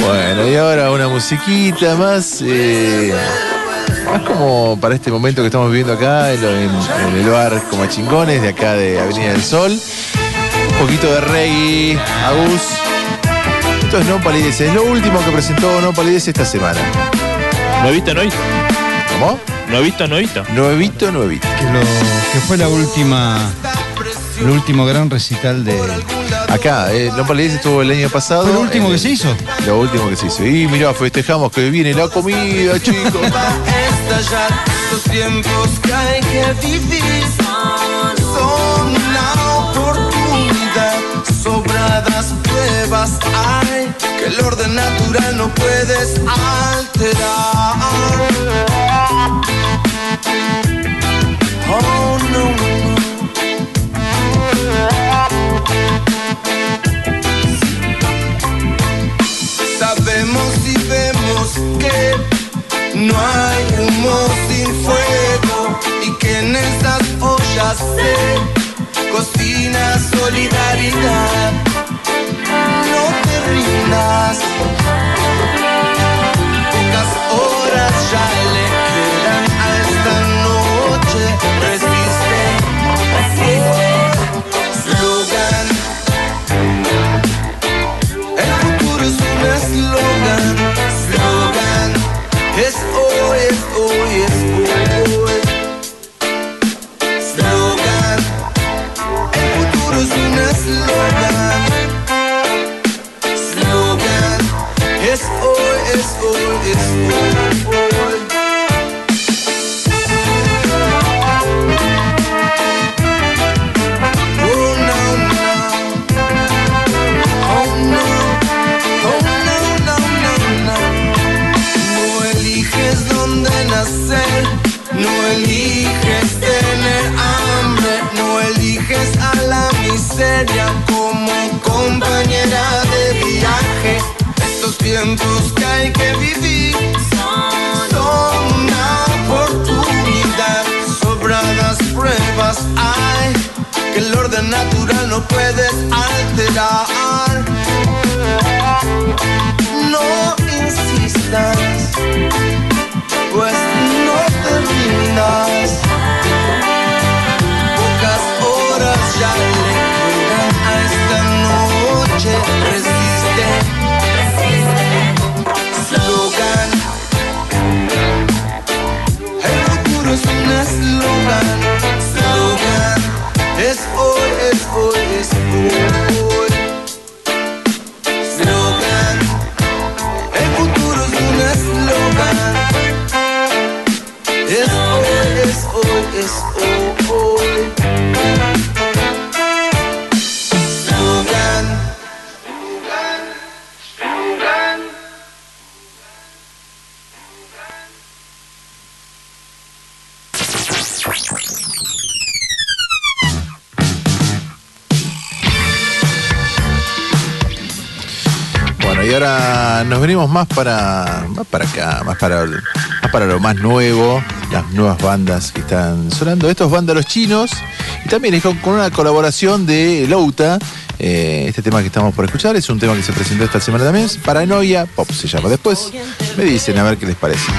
Bueno, y ahora una musiquita más. eh, más como para este momento que estamos viviendo acá, en, el bar como chingones de acá de Avenida del Sol. Un poquito de reggae, Agus. Esto es No Palidece, es lo último que presentó No Palidece esta semana. ¿No he visto, no he visto? ¿Cómo? ¿No he visto, no he visto? Nuevito, nuevito. Que, lo, que fue la última. El último gran recital de. Acá, eh, No Palidece estuvo el año pasado. ¿Fue lo último que el- se hizo? Lo último que se hizo. Y mirá, festejamos que viene la comida, chicos. estallar los tiempos que hay que vivir son una oportunidad sobradas pruebas hay que el orden natural no puedes alterar que no hay humo sin fuego y que en estas ollas se cocina solidaridad. No te rindas, más para, para acá, más para, más para lo más nuevo, las nuevas bandas que están sonando. Estos vándalos chinos y también es con, con una colaboración de Louta. Eh, este tema que estamos por escuchar es un tema que se presentó esta semana también. Paranoia Pop se llama. Después me dicen a ver qué les parece.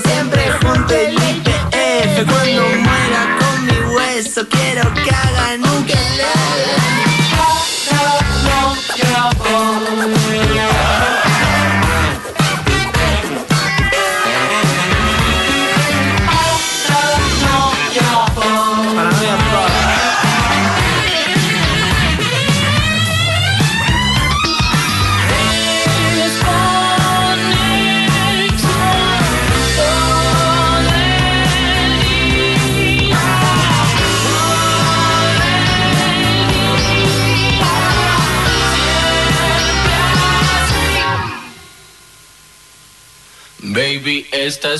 Siempre junto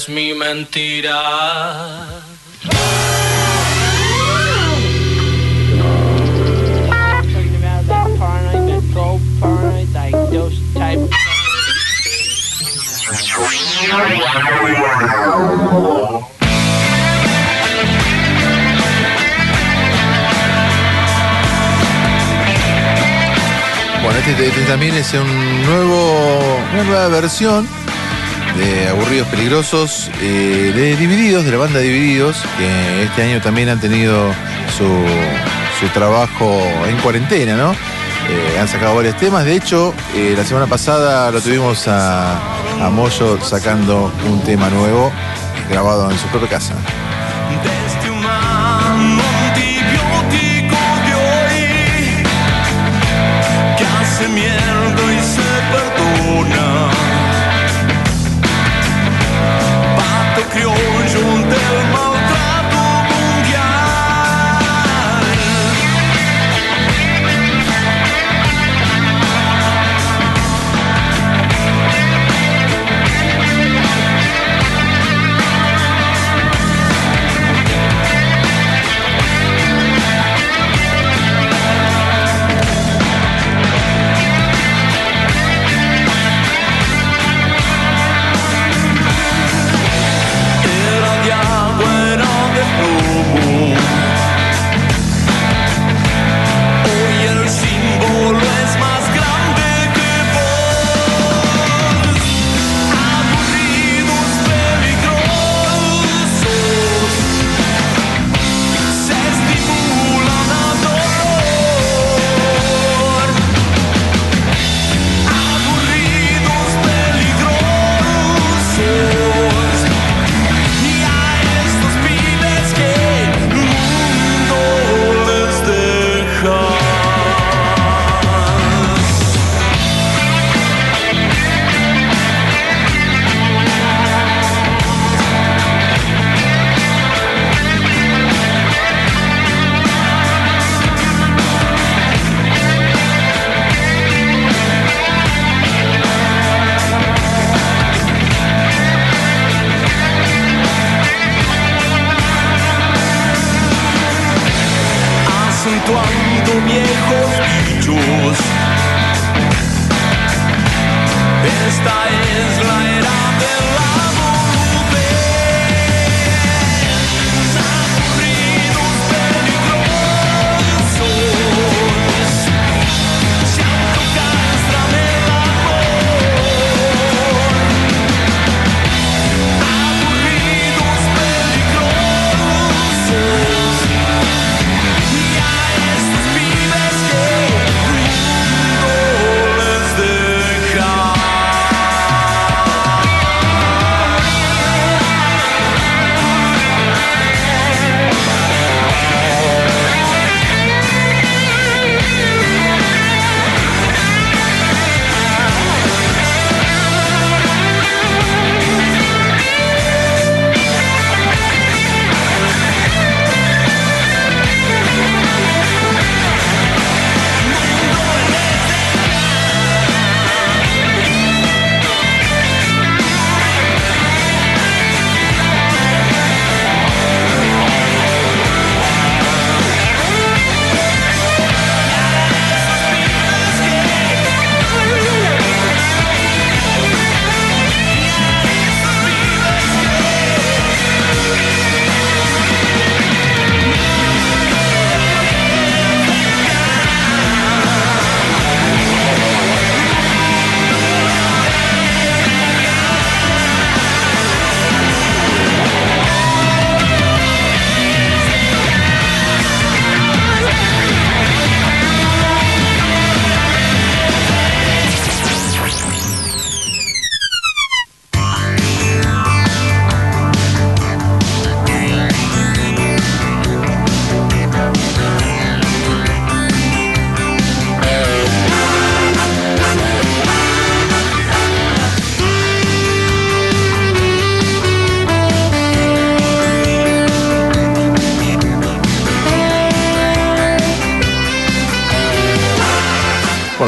mi mentira. Bueno, este, este también es un nuevo, una nueva versión de Aburridos Peligrosos, eh, de Divididos, de la banda Divididos, que este año también han tenido su, su trabajo en cuarentena, ¿no? Eh, han sacado varios temas, de hecho, eh, la semana pasada lo tuvimos a, a Moyo sacando un tema nuevo, grabado en su propia casa.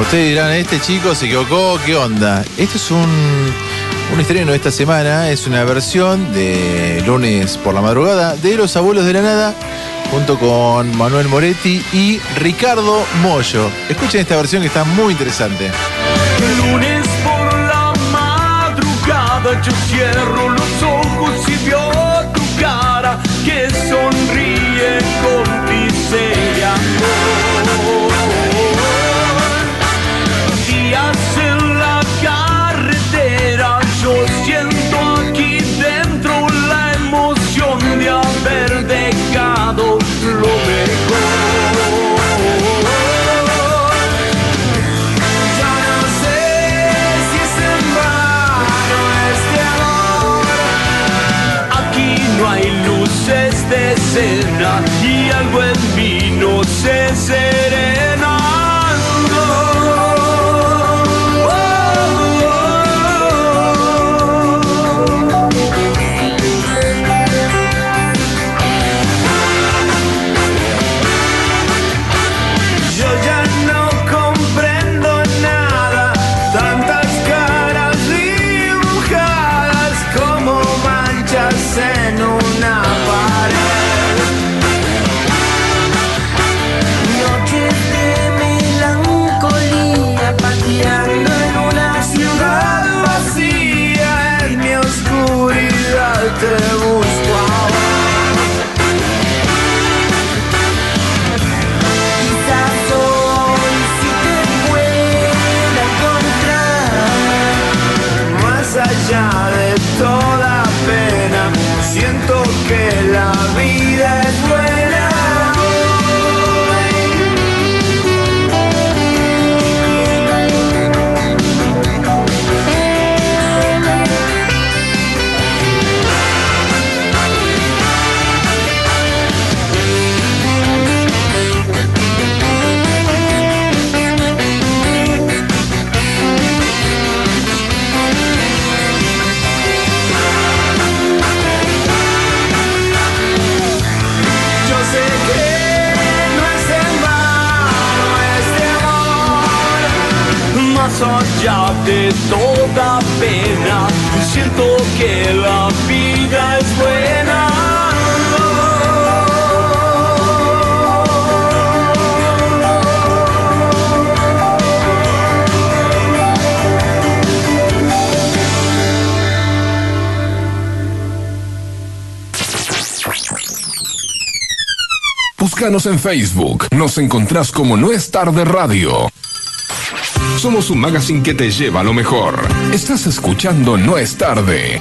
Ustedes dirán, este chico se equivocó, ¿qué onda? Esto es un, un estreno esta semana, es una versión de lunes por la madrugada de Los Abuelos de la Nada, junto con Manuel Moretti y Ricardo Mollo. Escuchen esta versión que está muy interesante. Lunes por la madrugada, yo cierro los ojos y veo Say. de toda pena. Siento que la vida es buena. Búscanos en Facebook. Nos encontrás como No es tarde radio. Somos un magazine que te lleva lo mejor. Estás escuchando No es tarde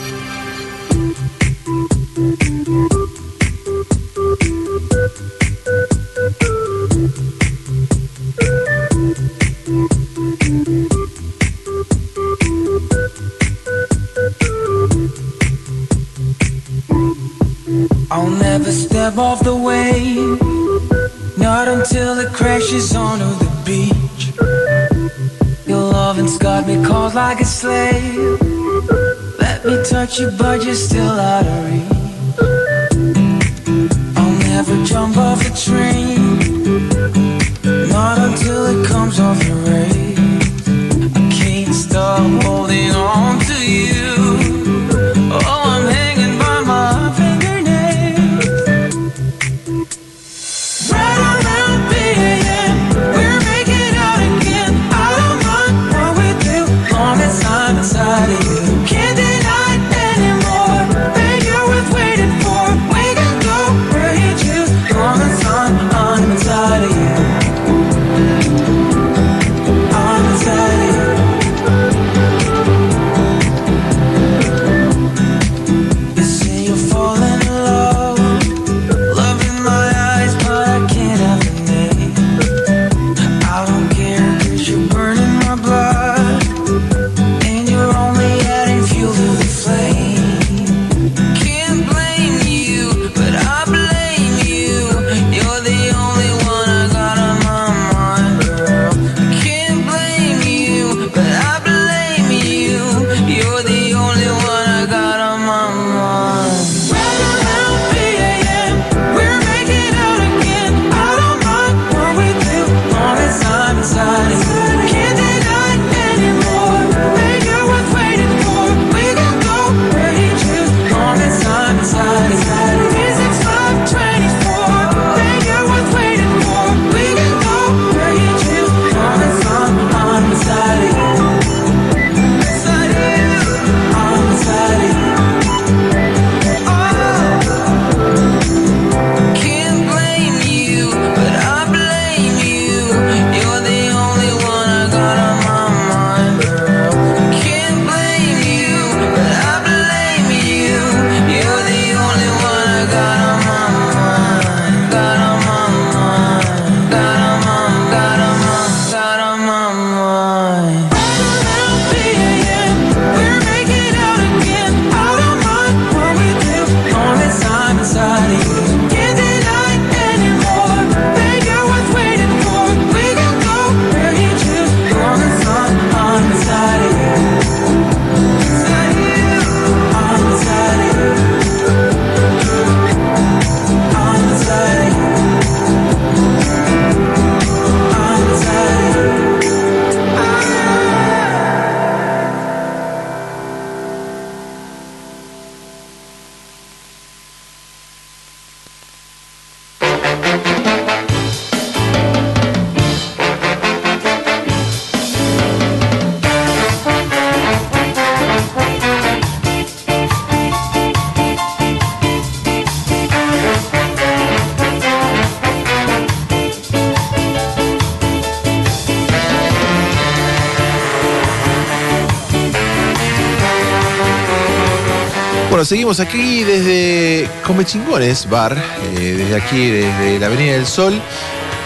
seguimos aquí desde Come Chingones Bar, eh, desde aquí, desde la Avenida del Sol.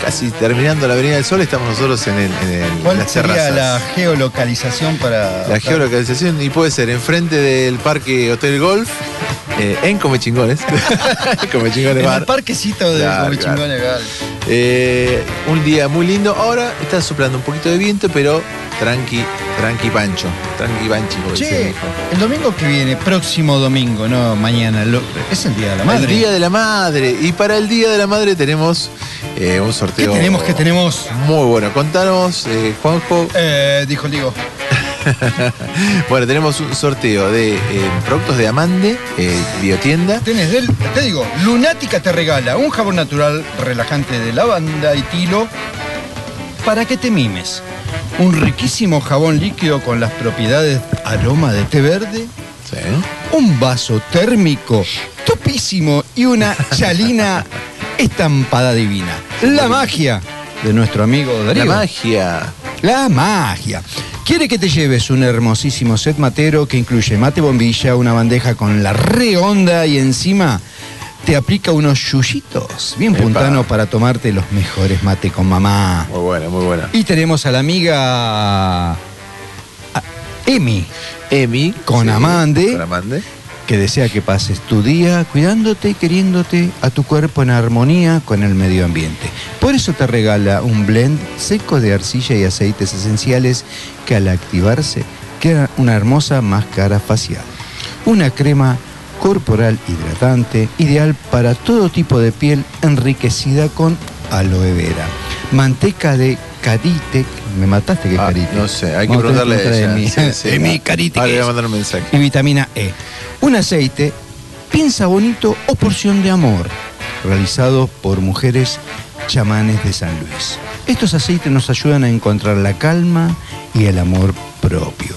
Casi terminando la Avenida del Sol, estamos nosotros en, el, en el- ¿Cuál las sería terrazas. la geolocalización para. La geolocalización y puede ser enfrente del parque Hotel Golf, eh, en Come Chingones. Come Chingones En Bar. el parquecito de Claro, Come claro. Eh, un día muy lindo. Ahora está soplando un poquito de viento, pero tranqui, tranqui pancho. Tranqui mi Che, el domingo que viene, próximo domingo, no mañana, lo- es el Día de la Madre. El Día de la Madre. Y para el Día de la Madre tenemos eh, un sorteo. ¿Qué tenemos? ¿Qué tenemos? Muy bueno. Contanos, eh, Juanjo. Eh, dijo el Diego. bueno, tenemos un sorteo de eh, productos de Amande, eh, biotienda. Tenés, del- te digo, Lunática te regala un jabón natural relajante de lavanda y tilo para que te mimes. Un riquísimo jabón líquido con las propiedades aroma de té verde. Un vaso térmico topísimo y una chalina estampada divina. La magia de nuestro amigo Darío. La magia. La magia. Quiere que te lleves un hermosísimo set matero que incluye mate bombilla, una bandeja con la re-onda y encima te aplica unos yuyitos bien puntanos para tomarte los mejores mate con mamá. Muy buena, muy buena. Y tenemos a la amiga Emi. Emi. Con sí, Amande. Con Amande. Que desea que pases tu día cuidándote y queriéndote a tu cuerpo en armonía con el medio ambiente. Por eso te regala un blend seco de arcilla y aceites esenciales que al activarse queda una hermosa máscara facial. Una crema corporal hidratante, ideal para todo tipo de piel, enriquecida con aloe vera. Manteca de Caritec. Me mataste que es Caritec. Ah, No sé, hay que Vamos preguntarle a ella. preguntarle a Sí, Caritec Ahora le voy a mandar un mensaje. Y vitamina E. Un aceite, piensa bonito o porción de amor, realizado por mujeres chamanes de San Luis. Estos aceites nos ayudan a encontrar la calma y el amor propio.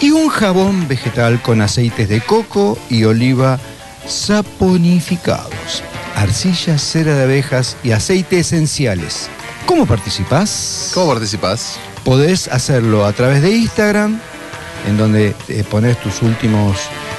Y un jabón vegetal con aceites de coco y oliva saponificados, arcilla, cera de abejas y aceite esenciales. ¿Cómo participás? ¿Cómo participás? Podés hacerlo a través de Instagram, en donde eh, pones tus últimos,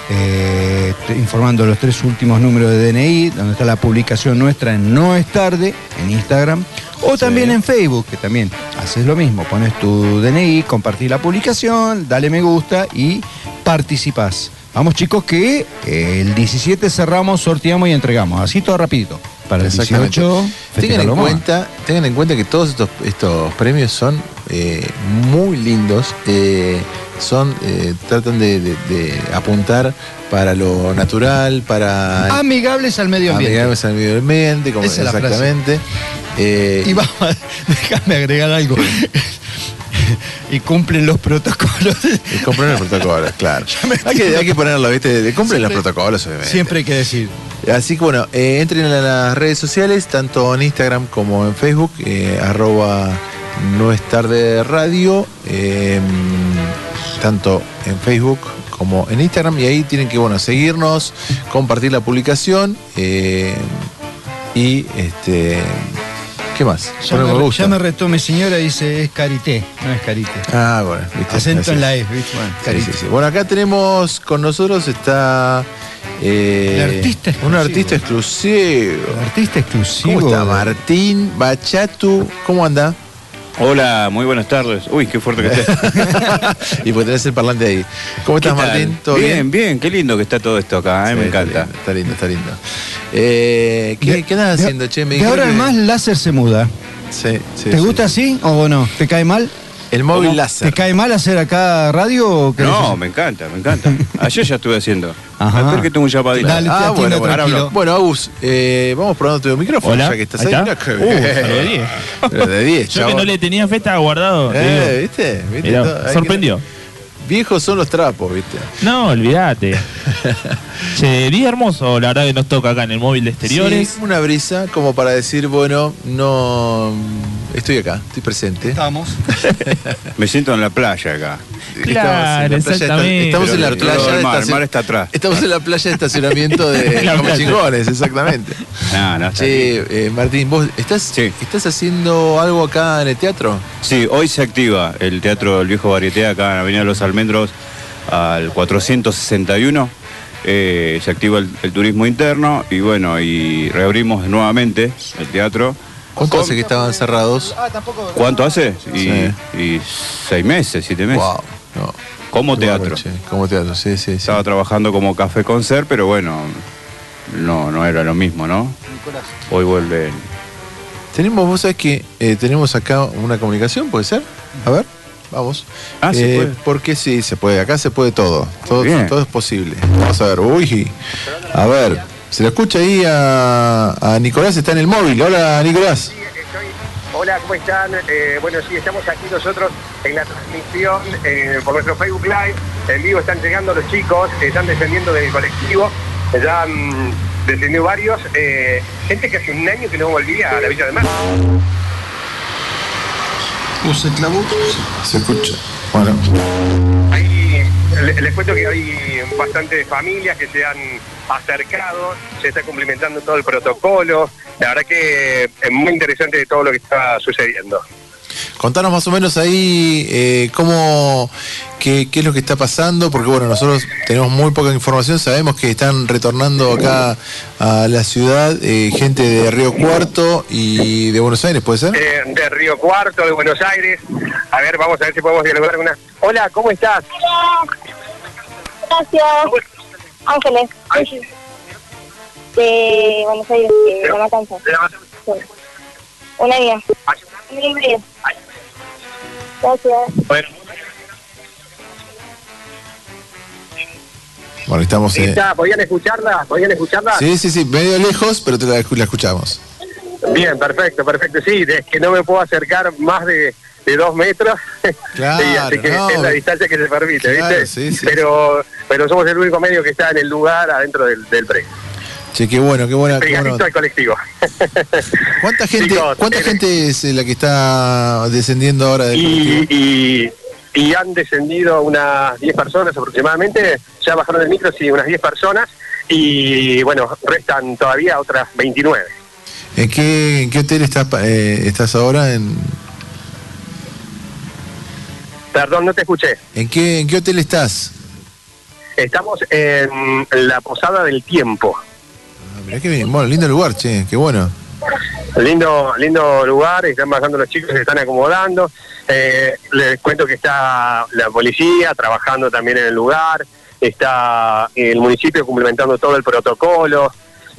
eh, informando los tres últimos números de DNI, donde está la publicación nuestra en No es tarde, en Instagram, o también en Facebook, que también haces lo mismo, pones tu DNI, compartís la publicación, dale me gusta y participás. Vamos chicos que eh, el 17 cerramos, sorteamos y entregamos, así todo rapidito. Para el Exactamente. 18, Tengan en, más. cuenta, tengan en cuenta que todos estos, estos premios son eh, muy lindos. eh, son, eh, tratan de, de- de apuntar para lo natural, para Amigables al medio ambiente. amigables al medio ambiente, como- Esa exactamente. Eh, Y vamos, a- déjame agregar algo. y cumplen los protocolos. y cumplen los protocolos, claro. Hay que, hay que ponerlo, ¿viste? Cumplen los protocolos, obviamente. Siempre hay que decir. Así que bueno, eh, entren a las redes sociales, tanto en Instagram como en Facebook, eh, arroba no es tarde radio, eh, tanto en Facebook como en Instagram, y ahí tienen que bueno seguirnos, compartir la publicación eh, y este ¿qué más? Ya me me, ya me retó mi señora y dice es carité, no es carité. Ah, bueno, ¿viste? Acento en la E, ¿viste? Bueno, carité. sí, sí. Bueno, acá tenemos con nosotros está eh, El artista un exclusivo. artista exclusivo. Artista exclusivo. ¿Cómo está Martín Bachatu? ¿Cómo anda? Hola, muy buenas tardes. Uy, qué fuerte que estés. y pues tenés el parlante ahí. ¿Cómo ¿Qué estás? Martín? ¿Todo bien, bien? bien, qué lindo que está todo esto acá, ¿eh? Sí, me encanta. Está lindo, está lindo. Eh, ¿qué, De- qué andas de- haciendo, che? Me De ahora que- más láser se muda. Sí, sí, ¿Te sí. gusta así o no? ¿Te cae mal? El móvil ¿Cómo? láser. ¿Te cae mal hacer acá radio o qué No, me encanta, me encanta. Ayer ya estuve haciendo. Ajá. Espera que tengo un llamadito. Dale, te Ah, bueno, bueno, ahora Bueno, Agus, eh, vamos probando tu micrófono Hola, ya que estás ahí ahí. está. Uh, de 10. Pero de 10, Yo que no le tenía fe estaba guardado. Eh. ¿viste? ¿Viste? Mirá, que- sorprendió. Viejos son los trapos, ¿viste? No, olvídate. che, día hermoso, la verdad que nos toca acá en el móvil de exteriores. Sí, una brisa como para decir, bueno, no. Estoy acá, estoy presente. Estamos. Me siento en la playa acá. Claro, estamos en la playa, exactamente. estamos en la playa el de mar, el mar está atrás. Estamos en la playa de estacionamiento de Como. Chingones, exactamente. No, no, está Che, eh, Martín, ¿vos estás, Sí. estás haciendo algo acá en el teatro? Sí, hoy se activa el Teatro del Viejo Varieté acá en Avenida Los Al 461. Eh, se activa el, el turismo interno y bueno, y reabrimos nuevamente el teatro. ¿Cuánto Con- hace que estaban cerrados? ¿Cuánto hace? Y, Sí. y seis meses, siete meses. Wow. No. Como teatro. Como teatro, sí, sí, sí. Estaba trabajando como café concert, pero bueno, no, no era lo mismo, ¿no? Hoy vuelve. Tenemos, vos sabés que eh, tenemos acá una comunicación, ¿puede ser? A ver, vamos. Ah, ¿se Eh, puede? Porque sí, se puede. Acá se puede todo. Todo, Bien. todo es posible. Vamos a ver. Uy. A ver. Se lo escucha ahí a, a Nicolás, está en el móvil. Hola, Nicolás. Hola, ¿cómo están? Eh, bueno, sí, estamos aquí nosotros en la transmisión eh, por nuestro Facebook Live. En vivo están llegando los chicos, están descendiendo del colectivo. Ya han descendido varios. eh, gente que hace un año que no volvía a la Villa de Mar. ¿Se clavó? Se escucha. Bueno. Ahí le- les cuento que hay bastantes familias que se han acercado, se está cumplimentando todo el protocolo. La verdad que es muy interesante todo lo que está sucediendo. Contanos más o menos ahí eh, cómo, qué, qué es lo que está pasando, porque bueno, nosotros tenemos muy poca información, sabemos que están retornando acá a la ciudad eh, gente de Río Cuarto y de Buenos Aires, ¿puede ser? eh, de Río Cuarto, de Buenos Aires. A ver, vamos a ver si podemos dialogar con una... Hola, ¿cómo estás? Gracias. Ángeles. De Buenos Aires, de La Matanza. Sí. Un año. Un año y medio. Gracias. Bueno, Bueno, estamos... eh. ¿podían escucharla? ¿Podían escucharla? sí, sí, sí, medio lejos, pero te la, escu- la escuchamos. Bien, perfecto, perfecto. Sí, es que no me puedo acercar más de, de dos metros. Claro, Sí, así que no. es la distancia que se permite, Claro, ¿viste? sí, sí. Pero, pero somos el único medio que está en el lugar adentro del, del predio. Che, qué bueno, qué buena. qué buena al colectivo. ¿Cuánta gente, Chicos, cuánta eh, gente es eh, la que está descendiendo ahora del colectivo? y, y, y han descendido unas 10 personas aproximadamente, ya bajaron del micro, sí, unas 10 personas, y bueno, restan todavía otras 29. ¿En qué, en qué hotel estás, eh, estás ahora? ¿En, Perdón, no te escuché. en, qué, ¿En qué hotel estás? Estamos en la Posada del Tiempo. Ah, mirá qué bien, bueno, lindo lugar, che, qué bueno. Lindo, lindo lugar, están bajando los chicos, se están acomodando. Eh, les cuento que está la policía trabajando también en el lugar, está el municipio cumplimentando todo el protocolo,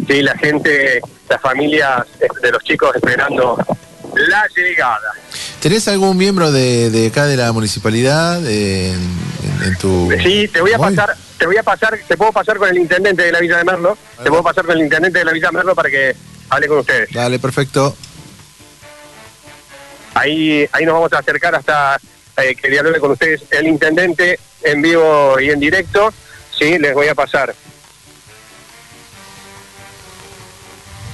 sí, la gente, las familias de los chicos esperando la llegada. ¿Tenés algún miembro de, de acá de la municipalidad eh, en, en- en tu... Sí, te voy a pasar, te voy a pasar, te puedo pasar con el intendente de la Villa de Merlo, te puedo pasar con el intendente de la Villa de Merlo para que hable con ustedes. Dale, perfecto. Ahí, ahí nos vamos a acercar hasta eh, que dialogue con ustedes el intendente en vivo y en directo. Sí, les voy a pasar.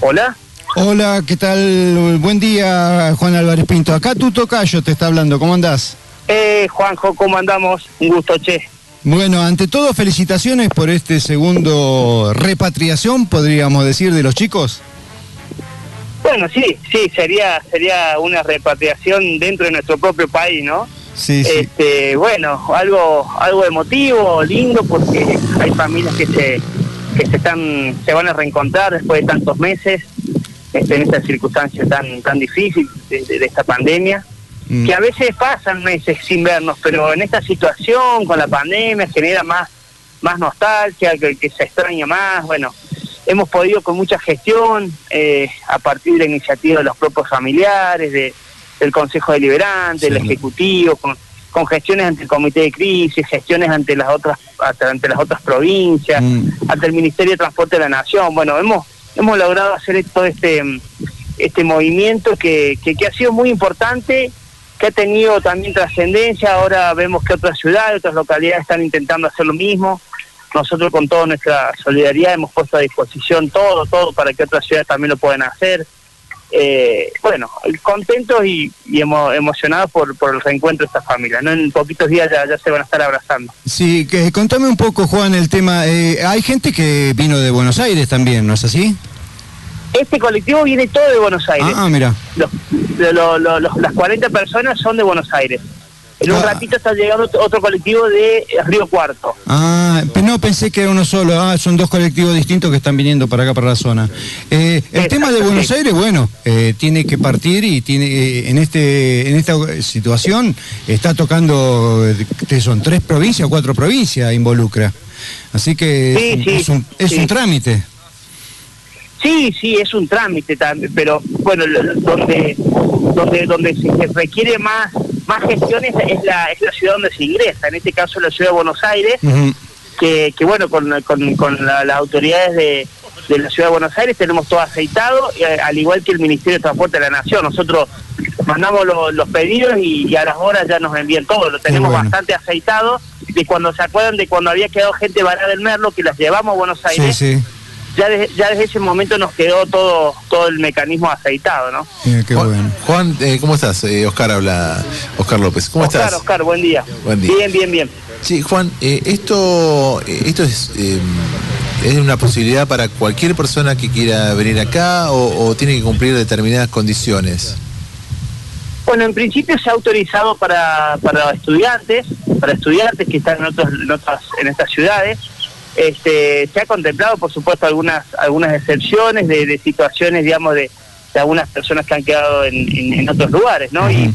Hola. Hola, ¿qué tal? Buen día, Juan Álvarez Pinto. Acá tu tocayo te está hablando, ¿cómo andás? Eh, Juanjo, ¿cómo andamos? Un gusto, che. Bueno, ante todo, felicitaciones por este segundo repatriación, podríamos decir, de los chicos. Bueno, sí, sí, sería sería una repatriación dentro de nuestro propio país, ¿no? Sí, sí. Este, bueno, algo algo emotivo, lindo, porque hay familias que se que se están se van a reencontrar después de tantos meses este, en esta circunstancia tan tan difícil de, esta pandemia. Mm. que a veces pasan meses sin vernos, pero en esta situación con la pandemia genera más, más nostalgia, que, que se extraña más. Bueno, hemos podido con mucha gestión, eh, a partir de la iniciativa de los propios familiares, de, del Consejo Deliberante, del Ejecutivo, con, con gestiones ante el Comité de Crisis, gestiones ante las otras ante, las otras provincias, ante el Ministerio de Transporte de la Nación. Bueno, hemos hemos logrado hacer todo este este movimiento que, que, que ha sido muy importante que ha tenido también trascendencia. Ahora vemos que otras ciudades, otras localidades están intentando hacer lo mismo. Nosotros con toda nuestra solidaridad hemos puesto a disposición todo, todo para que otras ciudades también lo puedan hacer. Eh, bueno, contentos y, emo- emocionados por, por el reencuentro de esta familia. ¿no? En poquitos días ya, ya se van a estar abrazando. Sí, que, contame un poco, Juan, el tema. eh, hay gente que vino de Buenos Aires también, ¿no es así? Este colectivo viene todo de Buenos Aires. Ah, mira. Los- lo- lo- lo- los- las 40 personas son de Buenos Aires. En un ratito está llegando otro- colectivo de Río Cuarto. Ah, no, pensé que era uno solo. Ah, son dos colectivos distintos que están viniendo para acá, para la zona. Eh, el tema de Buenos Aires, bueno, eh, tiene que partir y tiene eh, en este en esta situación está tocando, eh, ¿qué son? ¿Tres provincias, cuatro provincias involucra? Así que Sí, es, un- sí, es un, es sí. un trámite. Sí, sí, es un trámite también, pero bueno, donde donde donde se requiere más más gestiones es la es la ciudad donde se ingresa, en este caso la ciudad de Buenos Aires, que, que bueno, con, con, con la- las autoridades de, de la ciudad de Buenos Aires tenemos todo aceitado, y, eh, al igual que el Ministerio de Transporte de la Nación. Nosotros mandamos lo- los pedidos y, y a las horas ya nos envían todo, lo tenemos bueno. bastante aceitado. Y cuando se acuerdan de cuando había quedado gente varada del Merlo, que las llevamos a Buenos Sí, Aires, sí. Ya, desde, ya desde ese momento nos quedó todo todo el mecanismo aceitado, ¿no? Juan, Juan, eh, ¿cómo estás? Eh, Oscar habla, Oscar López. ¿Cómo Oscar, estás? Oscar, buen día. Buen día. Bien, bien, bien. Sí, Juan, eh, esto, eh, esto es, eh, es una posibilidad para cualquier persona que quiera venir acá o, o tiene que cumplir determinadas condiciones. Bueno, en principio se ha autorizado para, para estudiantes, para estudiantes que están en, otros, en, otras, en estas ciudades. Este, se ha contemplado, por supuesto, algunas algunas excepciones de, de situaciones, digamos, de, de algunas personas que han quedado en, en- en otros lugares, ¿no? Y,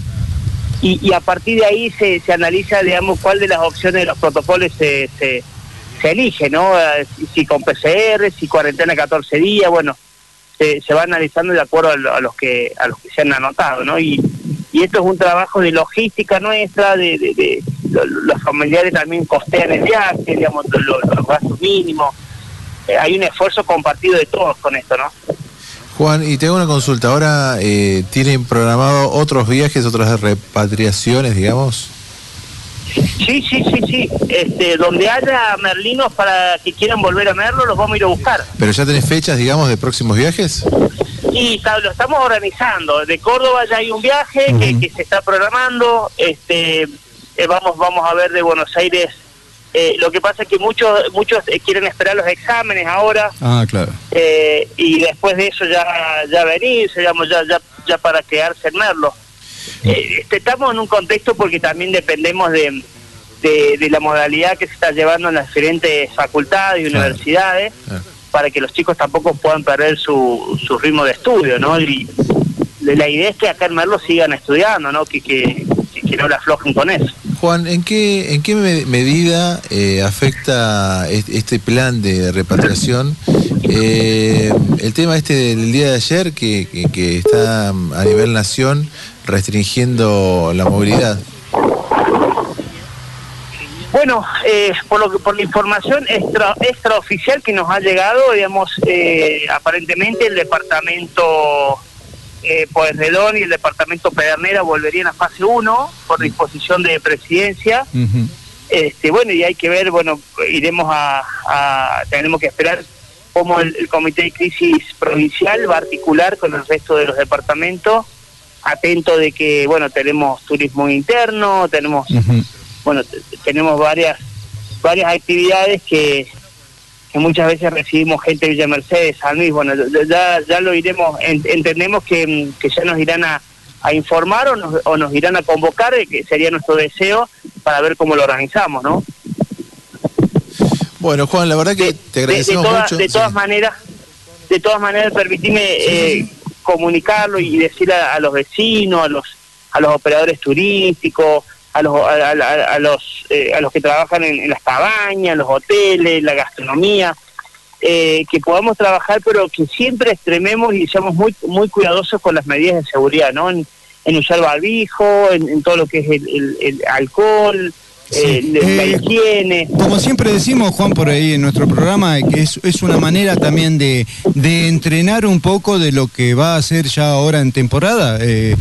y, y a partir de ahí se, se analiza, digamos, cuál de las opciones de los protocolos se, se, se elige, ¿no? Si, si con PCR, si cuarentena 14 días, bueno, se, se va analizando de acuerdo a, lo- a los que a los que se han anotado, ¿no? Y, y esto es un trabajo de logística nuestra, de, de- de- lo- los familiares también costean el viaje, digamos, lo- lo- los gastos mínimos. Eh, hay un esfuerzo compartido de todos con esto, ¿no? Juan, y te hago una consulta. ¿Ahora eh, tienen programado otros viajes, otras repatriaciones, digamos? Sí, sí, sí, sí. Este, donde haya merlinos para que quieran volver a Merlo, los vamos a ir a buscar. ¿Pero ya tenés fechas, digamos, de próximos viajes? Está- lo estamos organizando. De Córdoba ya hay un viaje que, que se está programando. Este, eh, vamos, vamos a ver de Buenos Aires. Eh, lo que pasa es que muchos muchos eh, quieren esperar los exámenes ahora Ah, claro. eh, y después de eso ya ya venirse, digamos, ya ya ya para quedarse en Merlo. Eh, este, estamos en un contexto porque también dependemos de, de, de la modalidad que se está llevando en las diferentes facultades y universidades para que los chicos tampoco puedan perder su, su ritmo de estudio, ¿no? Y la idea es que acá en Merlo sigan estudiando, ¿no? Que, que, que- que no la aflojen con eso. Juan, ¿en qué, en qué me- medida eh, afecta est- este plan de repatriación eh, el tema este del día de ayer que, que- que está mm, a nivel nación restringiendo la movilidad? Bueno, eh, por lo que por la información extra, extraoficial que nos ha llegado, digamos, eh, aparentemente el departamento eh, Pueyrredón y el departamento Pedernera volverían a fase 1 por disposición de presidencia. Este, bueno, y hay que ver, bueno, iremos a, a- tenemos que esperar cómo el, el comité de crisis provincial va a articular con el resto de los departamentos, atento de que, bueno, tenemos turismo interno, tenemos bueno, tenemos varias varias actividades que, que muchas veces recibimos gente de Villa Mercedes, San Luis, bueno, ya- lo iremos, en- entendemos que, mm, que ya nos irán a, a informar o nos, o nos irán a convocar, eh, que sería nuestro deseo para ver cómo lo organizamos, ¿no? Bueno, Juan, la verdad que te de, de agradecemos todas- mucho. de todas maneras, de todas maneras, permitime eh, comunicarlo y decirle a, a los vecinos, a los a los operadores turísticos, a los a, a- los eh, a los que trabajan en, en las cabañas, los hoteles, la gastronomía, eh, que podamos trabajar, pero que siempre extrememos y seamos muy muy cuidadosos con las medidas de seguridad, ¿no? En, en usar barbijo, en, en todo lo que es el, el- el alcohol, eh, la Eh, higiene. Como siempre decimos, Juan, por ahí en nuestro programa, que es, es una manera también de, de entrenar un poco de lo que va a ser ya ahora en temporada. Eh,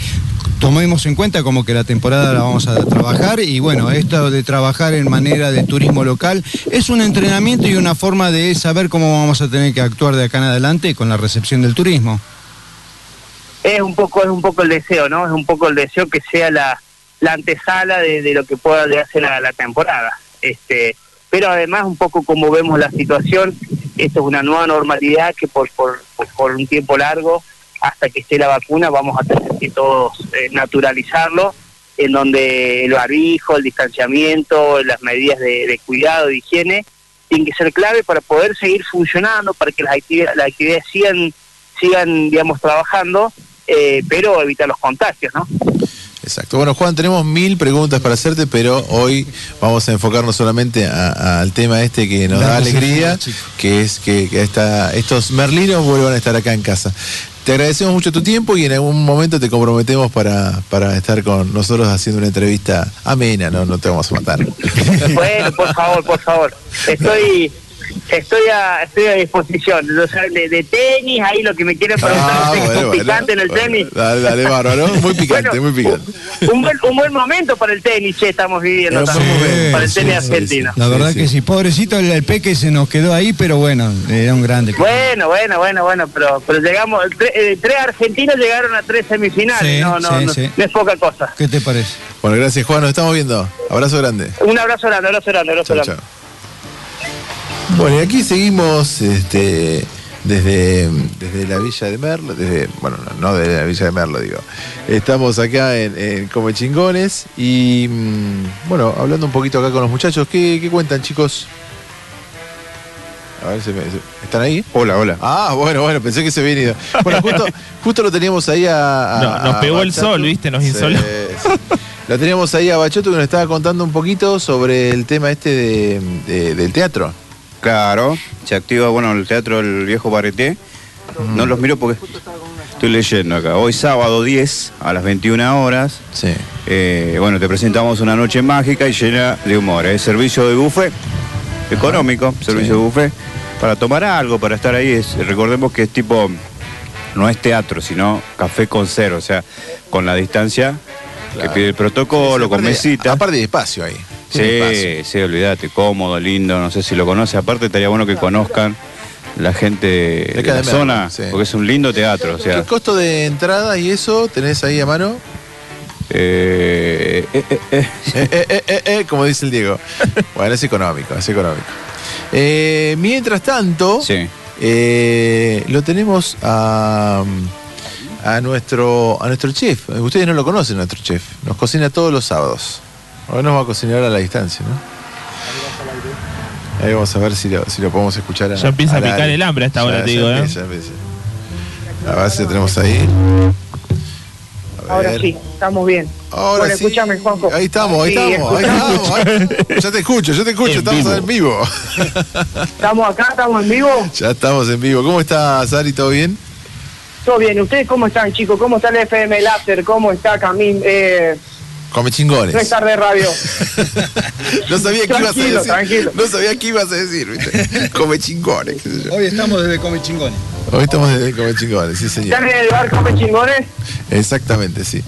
tomemos en cuenta como que la temporada la vamos a trabajar y bueno, esto de trabajar en manera de turismo local es un entrenamiento y una forma de saber cómo vamos a tener que actuar de acá en adelante con la recepción del turismo. es un poco es un poco el deseo no es un poco el deseo que sea la, la antesala de, lo que pueda hacer la, la temporada este pero además un poco como vemos la situación esto es una nueva normalidad que por, por, por un tiempo largo hasta que esté la vacuna vamos a tener que todos eh, naturalizarlo en donde el barbijo el distanciamiento las medidas de, de cuidado de higiene tienen que ser clave para poder seguir funcionando para que las actividades, las actividades sigan sigan digamos trabajando eh, pero evitar los contagios, ¿no? Exacto. Bueno, Juan, tenemos mil preguntas para hacerte, pero hoy vamos a enfocarnos solamente al tema este que nos da alegría, que es que, que esta- estos merlinos vuelvan a estar acá en casa. Te agradecemos mucho tu tiempo y en algún momento te comprometemos para, para estar con nosotros haciendo una entrevista amena, no, no te vamos a matar. Bueno, por favor, por favor. Estoy estoy a, estoy a disposición. O sea, de, de tenis, ahí lo que me quieren preguntar Ah, es bueno, bueno, picante en el bueno. tenis. Dale, dale, bárbaro. Muy picante, muy picante. Un buen, un buen momento para el tenis, che, estamos viviendo Sí, también, para el sí, tenis sí, argentino. La verdad que sí, pobrecito el, el peque se nos quedó ahí, pero bueno, era un grande. Bueno, bueno, bueno, bueno, pero, pero llegamos, tre- eh, tres argentinos llegaron a tres semifinales, Sí, no, no, sí, no, sí. no es poca cosa. ¿Qué te parece? Bueno, gracias Juan, nos estamos viendo. Abrazo grande. Un abrazo grande, abrazo grande, abrazo Chao, grande. Bueno, y aquí seguimos este, desde, desde la Villa de Merlo, desde, bueno, no, no desde la Villa de Merlo, digo. Estamos acá en, en Come Chingones y, mm, bueno, hablando un poquito acá con los muchachos. ¿Qué, qué cuentan, chicos? A ver, se me- ¿están ahí? Hola, hola. Ah, bueno, bueno, pensé que se habían ido. Bueno, justo, justo lo teníamos ahí a... a- No, nos a pegó el sol, ¿viste? Nos Sí, insoló. sí. Lo teníamos ahí a Bachoto que nos estaba contando un poquito sobre el tema este de- de- del teatro. Claro, se activa, bueno, el teatro del viejo Barreté. No los miro porque estoy leyendo acá. Hoy sábado 10 a las 21 horas. Sí. eh, bueno, te presentamos una noche mágica y llena de humor. Es servicio de buffet económico, servicio de buffet para tomar algo, para estar ahí. Es, recordemos que es tipo, no es teatro, sino café con cero, o sea, con la distancia que pide el protocolo, Sí, con mesita. Aparte de espacio ahí. Sí, sí, olvídate, cómodo, lindo, no sé si lo conoce. Aparte estaría bueno que conozcan la gente de, la zona, sí. porque es un lindo teatro. O sea, ¿Qué costo de entrada y eso tenés ahí a mano? eh, eh, eh, eh. Eh, eh, eh, eh, eh, como dice el Diego. Bueno, es económico, es económico. Eh, mientras tanto, eh, lo tenemos a, a nuestro a nuestro chef. Ustedes no lo conocen, nuestro chef. Nos cocina todos los sábados. Hoy nos va a cocinar a la distancia, ¿no? Ahí vamos a ver si lo, si lo podemos escuchar. Ya empieza a picar el hambre a esta hora, Ya- te ya digo, ¿eh? ya empieza. A ver si lo tenemos ahí. A Ahora sí, estamos bien. Ahora bueno, sí. escúchame, Juanjo. Ahí estamos, ahí Sí, estamos, ahí estamos. Ya te escucho, yo te escucho, En estamos vivo. en vivo. Estamos acá, estamos en vivo. Ya estamos en vivo. ¿Cómo estás, Ari? ¿Todo bien? Todo bien. ¿Ustedes cómo están, chicos? ¿Cómo está el FM Láser? ¿Cómo está Camín? Eh, Come chingones. no es tarde radio. No sabía qué ibas a decir. tranquilo. No sabía qué ibas a decir, ¿viste? Come chingones. Hoy estamos desde Come Chingones. Hoy estamos desde Come chingones, sí señor. ¿Están en el bar Come Chingones? Exactamente, sí.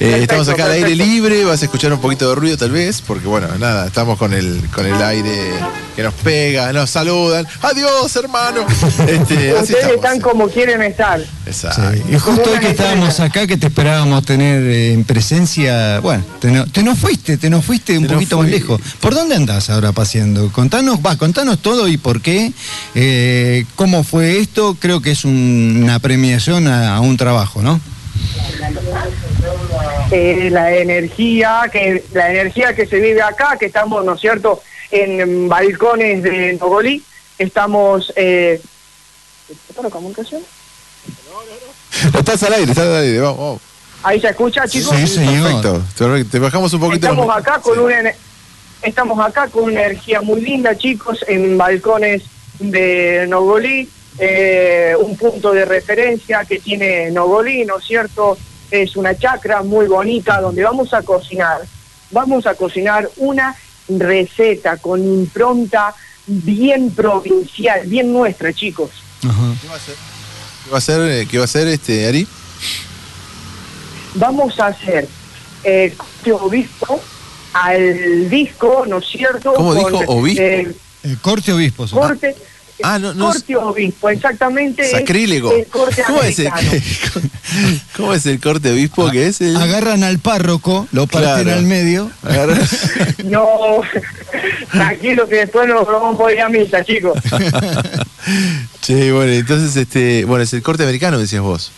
Eh, estamos acá al aire libre, vas a escuchar un poquito de ruido tal vez, porque bueno, nada, estamos con el, con el aire que nos pega, nos saludan. Adiós, hermano. Este, así Ustedes estamos. están como quieren estar. Exacto. Y justo hoy que estábamos acá, que te esperábamos tener eh, en presencia, bueno, te, no- te nos fuiste, te nos fuiste un Te poquito más lejos. ¿Por dónde andás ahora paseando? Contanos, va, contanos todo y por qué, eh, cómo fue esto, creo que es un- una premiación a, a un trabajo, ¿no? Eh, la energía que la energía que se vive acá, que estamos, ¿no es cierto?, en balcones de Nogolí. Estamos... Eh, ¿Está la comunicación? Estás al aire, estás al aire, vamos, vamos. ¿Ahí se escucha, chicos? Perfecto. Te, te bajamos un poquito. Estamos los- acá con una ene- estamos acá con una energía muy linda, chicos, en balcones de Nogolí, eh, un punto de referencia que tiene Nogolí, ¿no es cierto? Es una chacra muy bonita donde vamos a cocinar. Vamos a cocinar una receta con impronta bien provincial, bien nuestra, chicos. ¿Qué va a eh, qué va a ser este, Ari? vamos a hacer eh, corte obispo al disco, ¿no es cierto? ¿Cómo dijo? ¿Obispo? eh, Eh, corte obispo. son. corte, Ah, no, no. corte obispo, exactamente. es Sacrílego. el corte ¿Cómo es, el. ¿Cómo es el corte obispo que es? El... Agarran al párroco, lo parten Claro. al medio. Agarra- No, tranquilo que después nos vamos por ir a misa, chicos. Che, bueno, entonces, este, bueno, es el corte americano, decías vos.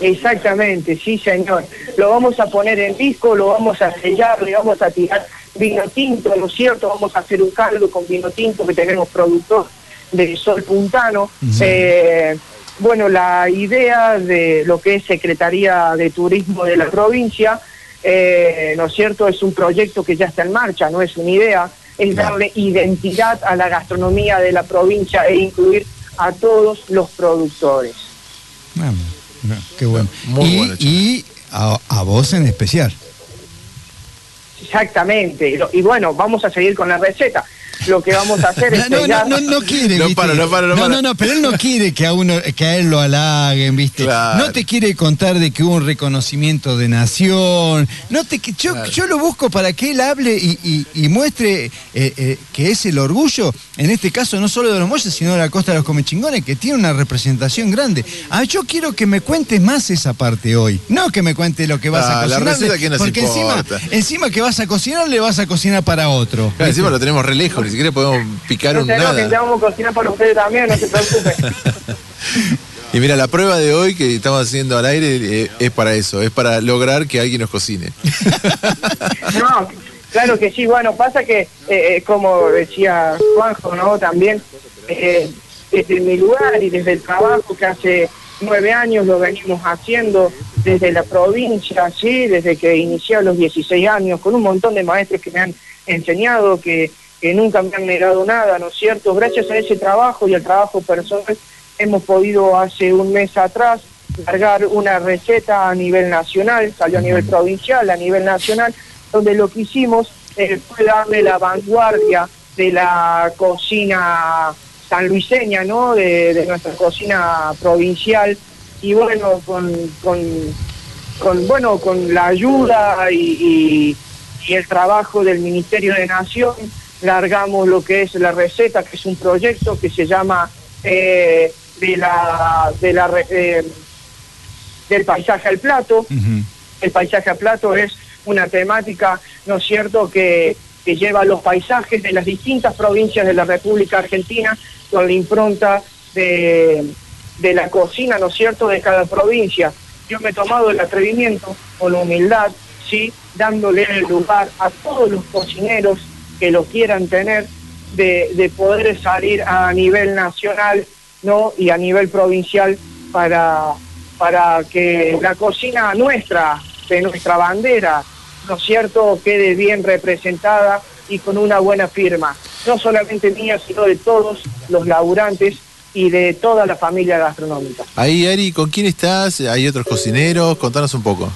Exactamente, sí señor. Lo vamos a poner en disco, lo vamos a sellar, le vamos a tirar vino tinto, ¿no es cierto? Vamos a hacer un caldo con vino tinto que tenemos productor de Sol Puntano. Eh, bueno, la idea de lo que es Secretaría de Turismo de la provincia, eh, ¿no es cierto? Es un proyecto que ya está en marcha, no es una idea, es darle identidad a la gastronomía de la provincia e incluir a todos los productores. Ah, no, qué bueno. Muy y bueno, y a, a vos en especial. Exactamente. Y, lo- y bueno, vamos a seguir con la receta. Lo que vamos a hacer es No, no, sellar- no, no quiere, No para, no para, no no, para. no, no, pero él no quiere que a uno, que a él lo halaguen, ¿viste? Claro. No te quiere contar de que hubo un reconocimiento de nación. No te, yo, yo lo busco para que él hable y, y- y muestre eh, eh, que es el orgullo, en este caso no solo de los Molles, sino de la costa de los Comechingones, que tiene una representación grande. Ah, yo quiero que me cuentes más esa parte hoy. No que me cuentes lo que vas Ah, a la cocinar. receta que nos porque encima, importa. encima que vas a cocinar, le vas a cocinar para otro. Claro, encima lo tenemos re lejos, ni siquiera podemos picar No un nada. te vamos a cocinar para ustedes también, no se preocupen. Y mira, la prueba de hoy que estamos haciendo al aire eh, es para eso, es para lograr que alguien nos cocine. No, claro que sí. Bueno, pasa que, eh, eh, como decía Juanjo, ¿no? También, eh, desde mi lugar y desde el trabajo que hace nueve años lo venimos haciendo desde la provincia, sí, desde que inicié a los 16 años, con un montón de maestros que me han enseñado, que, que nunca me han negado nada, ¿no es cierto? Gracias a ese trabajo y al trabajo personal hemos podido hace un mes atrás largar una receta a nivel nacional, salió a nivel provincial, a nivel nacional, donde lo que hicimos eh, fue darle la vanguardia de la cocina sanluiseña, ¿no? De, de nuestra cocina provincial y bueno, con, con, con, bueno, con la ayuda y, y- y el trabajo del Ministerio de Nación, largamos lo que es la receta, que es un proyecto que se llama eh, de la, de la eh, del paisaje al plato. El paisaje al plato es una temática, ¿no es cierto?, que, que lleva los paisajes de las distintas provincias de la República Argentina con la impronta de, de la cocina, ¿no es cierto?, de cada provincia. Yo me he tomado el atrevimiento con humildad, ¿sí?, dándole el lugar a todos los cocineros que lo quieran tener, de, de poder salir a nivel nacional, ¿no?, y a nivel provincial para, para que la cocina nuestra, de nuestra bandera, ¿no es cierto?, quede bien representada y con una buena firma, no solamente mía, sino de todos los laburantes y de toda la familia gastronómica. Ahí, Ari, ¿con quién estás? ¿Hay otros cocineros? Contanos un poco.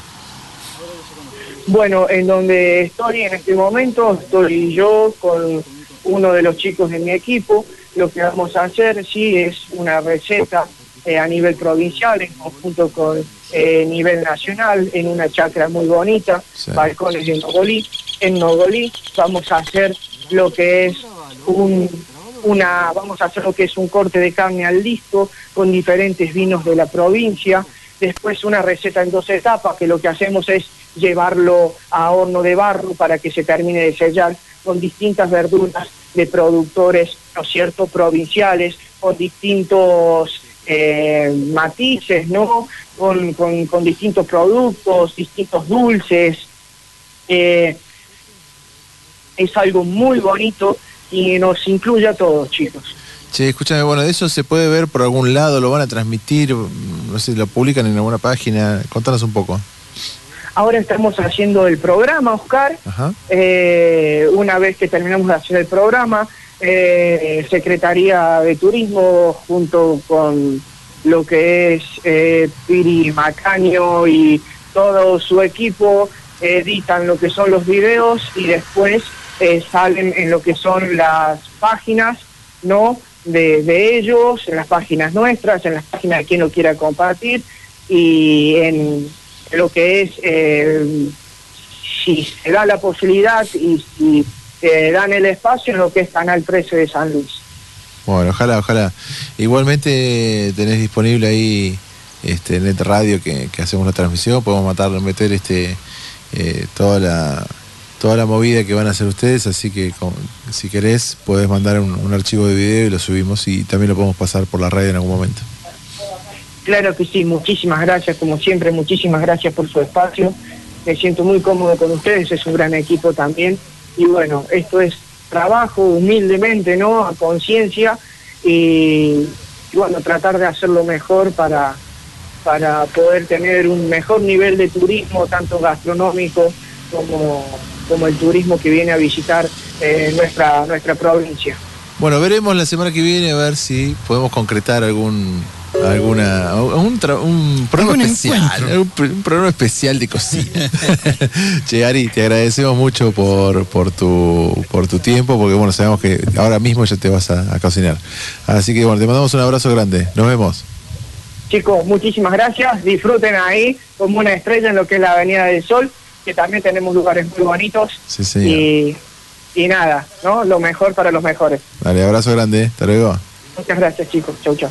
Bueno, en donde estoy en este momento, estoy yo con uno de los chicos de mi equipo. Lo que vamos a hacer, sí, es una receta eh, a nivel provincial, en conjunto con eh, nivel nacional, en una chacra muy bonita, balcones de Nogolí. En Nogolí vamos a hacer lo que es un, una, vamos a hacer lo que es un corte de carne al disco con diferentes vinos de la provincia. Después una receta en dos etapas, que lo que hacemos es llevarlo a horno de barro para que se termine de sellar con distintas verduras de productores, ¿no es cierto?, provinciales, con distintos eh, matices, ¿no?, con, con- con distintos productos, distintos dulces. Eh, es algo muy bonito y nos incluye a todos, chicos. Che, escúchame, bueno, ¿eso se puede ver por algún lado? ¿Lo van a transmitir? No sé, ¿lo publican en alguna página? Contanos un poco. Ahora estamos haciendo el programa, Oscar. Eh, una vez que terminamos de hacer el programa, eh, Secretaría de Turismo junto con lo que es eh, Piri Macaño y todo su equipo editan lo que son los videos y después salen en lo que son las páginas, ¿no? De, de ellos, en las páginas nuestras, en las páginas de quien lo quiera compartir y en lo que es, eh, si se da la posibilidad y si se dan el espacio en lo que es Canal 13 de San Luis. Bueno, ojalá, ojalá. Igualmente tenés disponible ahí este Net Radio que, hacemos la transmisión, podemos matar, meter este eh, toda la toda la movida que van a hacer ustedes, así que si querés podés mandar un, un archivo de video y lo subimos y también lo podemos pasar por la radio en algún momento. Claro que sí, muchísimas gracias, como siempre, muchísimas gracias por su espacio. Me siento muy cómodo con ustedes, es un gran equipo también. Y bueno, esto es trabajo humildemente, ¿no? A conciencia y, bueno, tratar de hacerlo mejor para, para poder tener un mejor nivel de turismo, tanto gastronómico como, como el turismo que viene a visitar eh, nuestra, nuestra provincia. Bueno, veremos la semana que viene a ver si podemos concretar algún alguna un, tra- un programa Algún especial, un, pr- un programa especial de cocina. che, Ari, te agradecemos mucho por, por tu por tu tiempo, porque bueno, sabemos que ahora mismo ya te vas a, a cocinar. Así que bueno, te mandamos un abrazo grande. Nos vemos. Chicos, muchísimas gracias. Disfruten ahí como una estrella en lo que es la Avenida del Sol, que también tenemos lugares muy bonitos. Sí, señor. Y, y nada, ¿no? Lo mejor para los mejores. Dale, abrazo grande. Hasta luego. Muchas gracias, chicos. Chau, chau.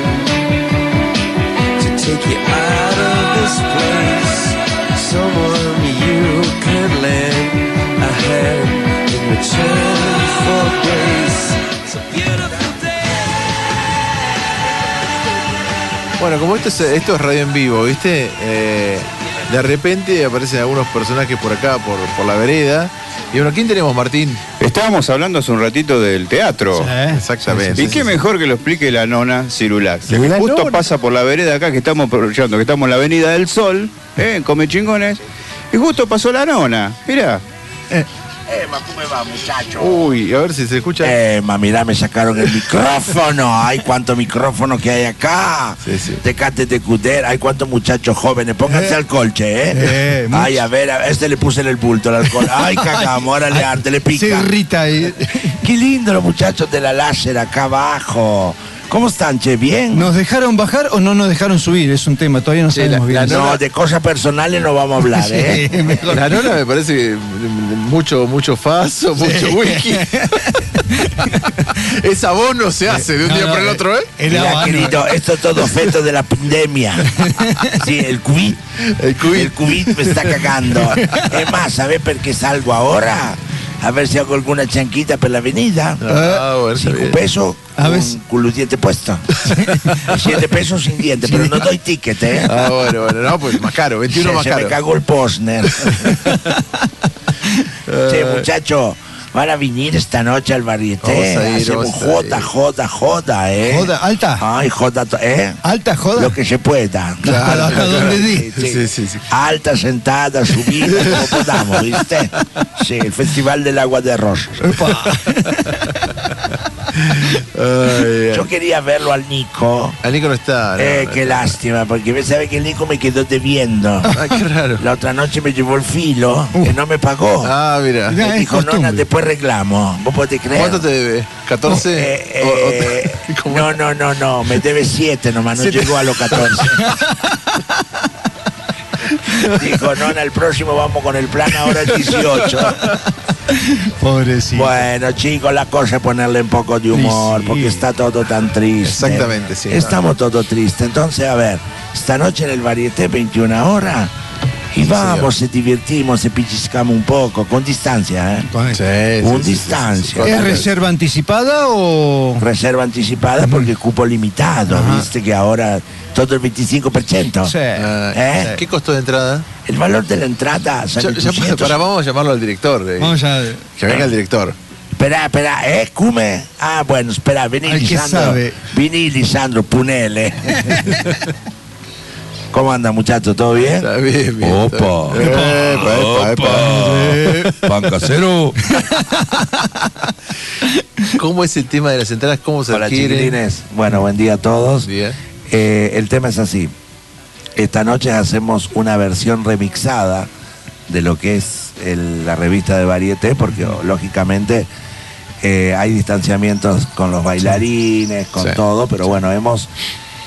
Bueno, como esto es, radio en vivo, ¿viste? Eh, de repente aparecen algunos personajes por acá, por, por la vereda. Y bueno, ¿quién tenemos, Martín? Estábamos hablando hace un ratito del teatro. Exactamente. Y qué mejor que lo explique la nona Cirulac. Que La justo nona. pasa por la vereda acá que estamos aprovechando, que estamos en la Avenida del Sol, ¿eh? en Come Chingones. Y justo pasó la nona. Mirá. Emma, ¿cómo va, muchacho? Uy, a ver si se escucha. Emma, mira, me sacaron el micrófono. Ay, cuánto micrófono que hay acá. Tecate de Cuder. Ay, cuántos muchachos jóvenes. Pónganse Eh. al colche, ¿eh? Eh, Ay, a ver, a este le puse en el bulto el alcohol. Ay, cagamos, ahora le arte, le pica. Se irrita. Qué lindo los muchachos de la láser acá abajo. ¿Cómo están, che? ¿Bien? ¿Nos dejaron bajar o no nos dejaron subir? Es un tema, todavía no sabemos bien. no, de cosas personales no vamos a hablar, ¿eh? Sí, mejor. La nona me parece que mucho, mucho faso, mucho whisky. Esa voz no se hace de un No, día no, por el otro, ¿eh? Mira, querido, esto es todo feto de la pandemia. Sí, el COVID. El COVID. El COVID me está cagando. Es más, ¿sabes por qué salgo ahora? A ver si hago alguna chanquita por la avenida. Ah, bueno, está Cinco bien. pesos A ver. con, los dientes puestos. Siete pesos sin dientes, pero no doy ticket, ¿eh? Ah, bueno, bueno, no, pues más caro, 21 se, más se caro. me cagó el Posner. che, muchacho, van a venir esta noche al ir, Hacemos ir. joda, joda, ¿eh? ¿Joda alta? Ay, to- ¿eh? ¿Alta joda? Lo que se pueda. Claro, hasta donde di. Sí, sí, sí. Alta, sentada, subida, como podamos, ¿viste? Sí, el Festival del Agua de Rosas. Ay, Yo quería verlo al Nico. ay. A Nico no está. no, Eh, no, qué no. lástima, porque me sabe que el Nico me quedó debiendo. Ah, qué raro. La otra noche me llevó el filo, que no me pagó. Ah, mira. Me dijo, costumbre. nona, después reclamo. ¿Vos podés creer? ¿Cuánto te debe? ¿14? Eh, eh, no, no, no, no, me debe siete nomás, no llegó a los 14. Dijo, nona, el próximo vamos con el plan ahora el 18. Pobrecito. Bueno, chicos, la cosa es ponerle un poco de humor, Sí, porque está todo tan triste. Exactamente, sí. Estamos todo tristes. Entonces, a ver, esta noche en el Varieté, 21 horas, Y vamos, se divertimos, se pellizcamos un poco, con distancia, ¿eh? Con- Con distancia. ¿Es reserva anticipada o...? Reserva anticipada porque cupo limitado, viste que ahora todo el 25%. Sí. ¿Eh? ¿Qué costó de entrada? El valor de la entrada Ya- sale ya- 200. para, vamos a llamarlo al director. eh. Vamos a... Que venga el director. Espera, espera, ¿eh? Cume. Ah, bueno, espera, vení, Ay, ¿qué Lisandro. Vení, Lisandro, punele. ¿Cómo anda, muchacho? ¿Todo bien? Está bien, bien. Opa. Epa, epa, epa. Pan casero. ¿Cómo es el tema de las entradas? ¿Cómo se Hola, adquieren? chiquilines. Bueno, buen día a todos. Día. Eh, el tema es así. Esta noche hacemos una versión remixada de lo que es el- la revista de Varieté, porque lógicamente eh, hay distanciamientos con los bailarines, con Sí. todo, pero bueno, hemos,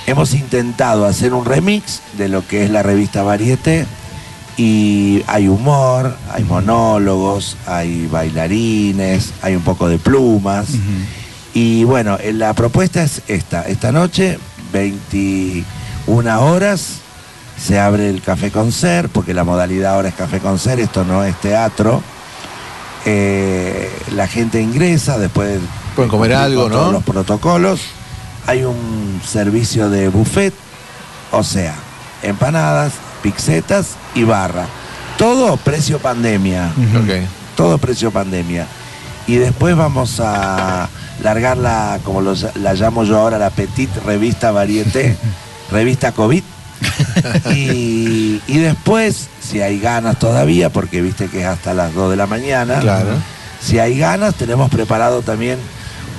hemos intentado hacer un remix de lo que es la revista Varieté y hay humor, hay monólogos, hay bailarines, hay un poco de plumas. Y bueno, eh, la propuesta es esta. Esta noche, 21 horas, se abre el Café Concert, porque la modalidad ahora es Café Concert, esto no es teatro. Eh, la gente ingresa, después Pueden comer algo, ¿no? todos los protocolos. Hay un servicio de buffet, o sea, empanadas, pizzetas y barra. Todo precio pandemia. Todo precio pandemia. Y después vamos a largar la, como la llamo yo ahora, la Petit Revista Varieté, revista COVID. y, y después, si hay ganas todavía, porque viste que es hasta las 2 de la mañana, Claro. si hay ganas, tenemos preparado también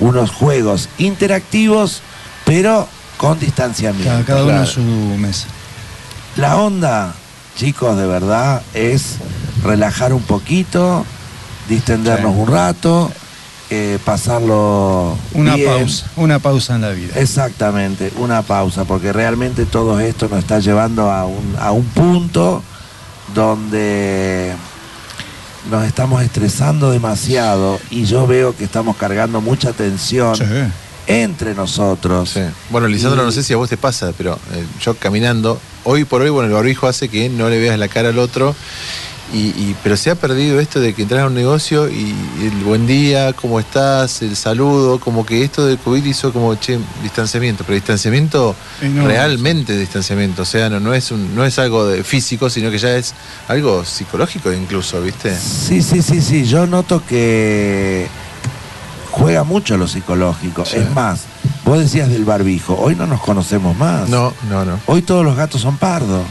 unos juegos interactivos, pero con distanciamiento. Cada, cada uno Claro. en su mesa. La onda, chicos, de verdad, es relajar un poquito, distendernos Sí. un rato, eh, pasarlo Una bien. pausa, una pausa en la vida. Exactamente, una pausa, porque realmente todo esto nos está llevando a un, a un punto donde nos estamos estresando demasiado y yo veo que estamos cargando mucha tensión entre nosotros. Sí. Bueno, Lisandro, Y- no sé si a vos te pasa, pero eh, yo caminando, hoy por hoy, bueno, el barbijo hace que no le veas la cara al otro. Y, y- pero se ha perdido esto de que entras a un negocio y el buen día, cómo estás, el saludo, como que esto del COVID hizo como, che, distanciamiento, pero distanciamiento no- realmente distanciamiento, o sea, no, no, es un, no es algo de físico, sino que ya es algo psicológico incluso, ¿viste? Sí, sí, sí, sí. Yo noto que juega mucho lo psicológico. Es más, vos decías del barbijo. Hoy no nos conocemos más. No, no, no. Hoy todos los gatos son pardos.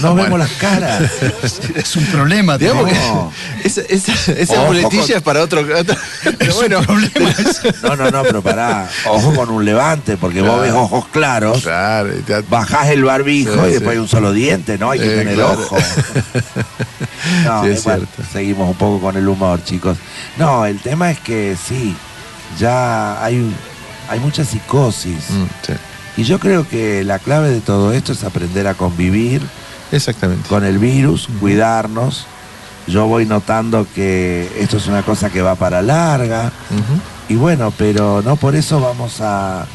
No vemos las caras. Es un problema. Digamos que No. esa, esa, esa Ojo muletilla con- es para otro. otro- pero bueno, No, no, no, pero pará. Ojo con un levante, porque vos ves ojos claros. Claro, te- Bajás el barbijo Sí, y sí. después hay un solo diente, ¿no? Hay que Eh, tener claro. ojo. No, Sí, es igual, cierto. seguimos un poco con el humor, chicos. No, el tema es que sí, ya hay, hay mucha psicosis. Mm, sí. Y yo creo que la clave de todo esto es aprender a convivir Exactamente. con el virus, cuidarnos. Yo voy notando que esto es una cosa que va para larga. Y bueno, pero no por eso vamos a,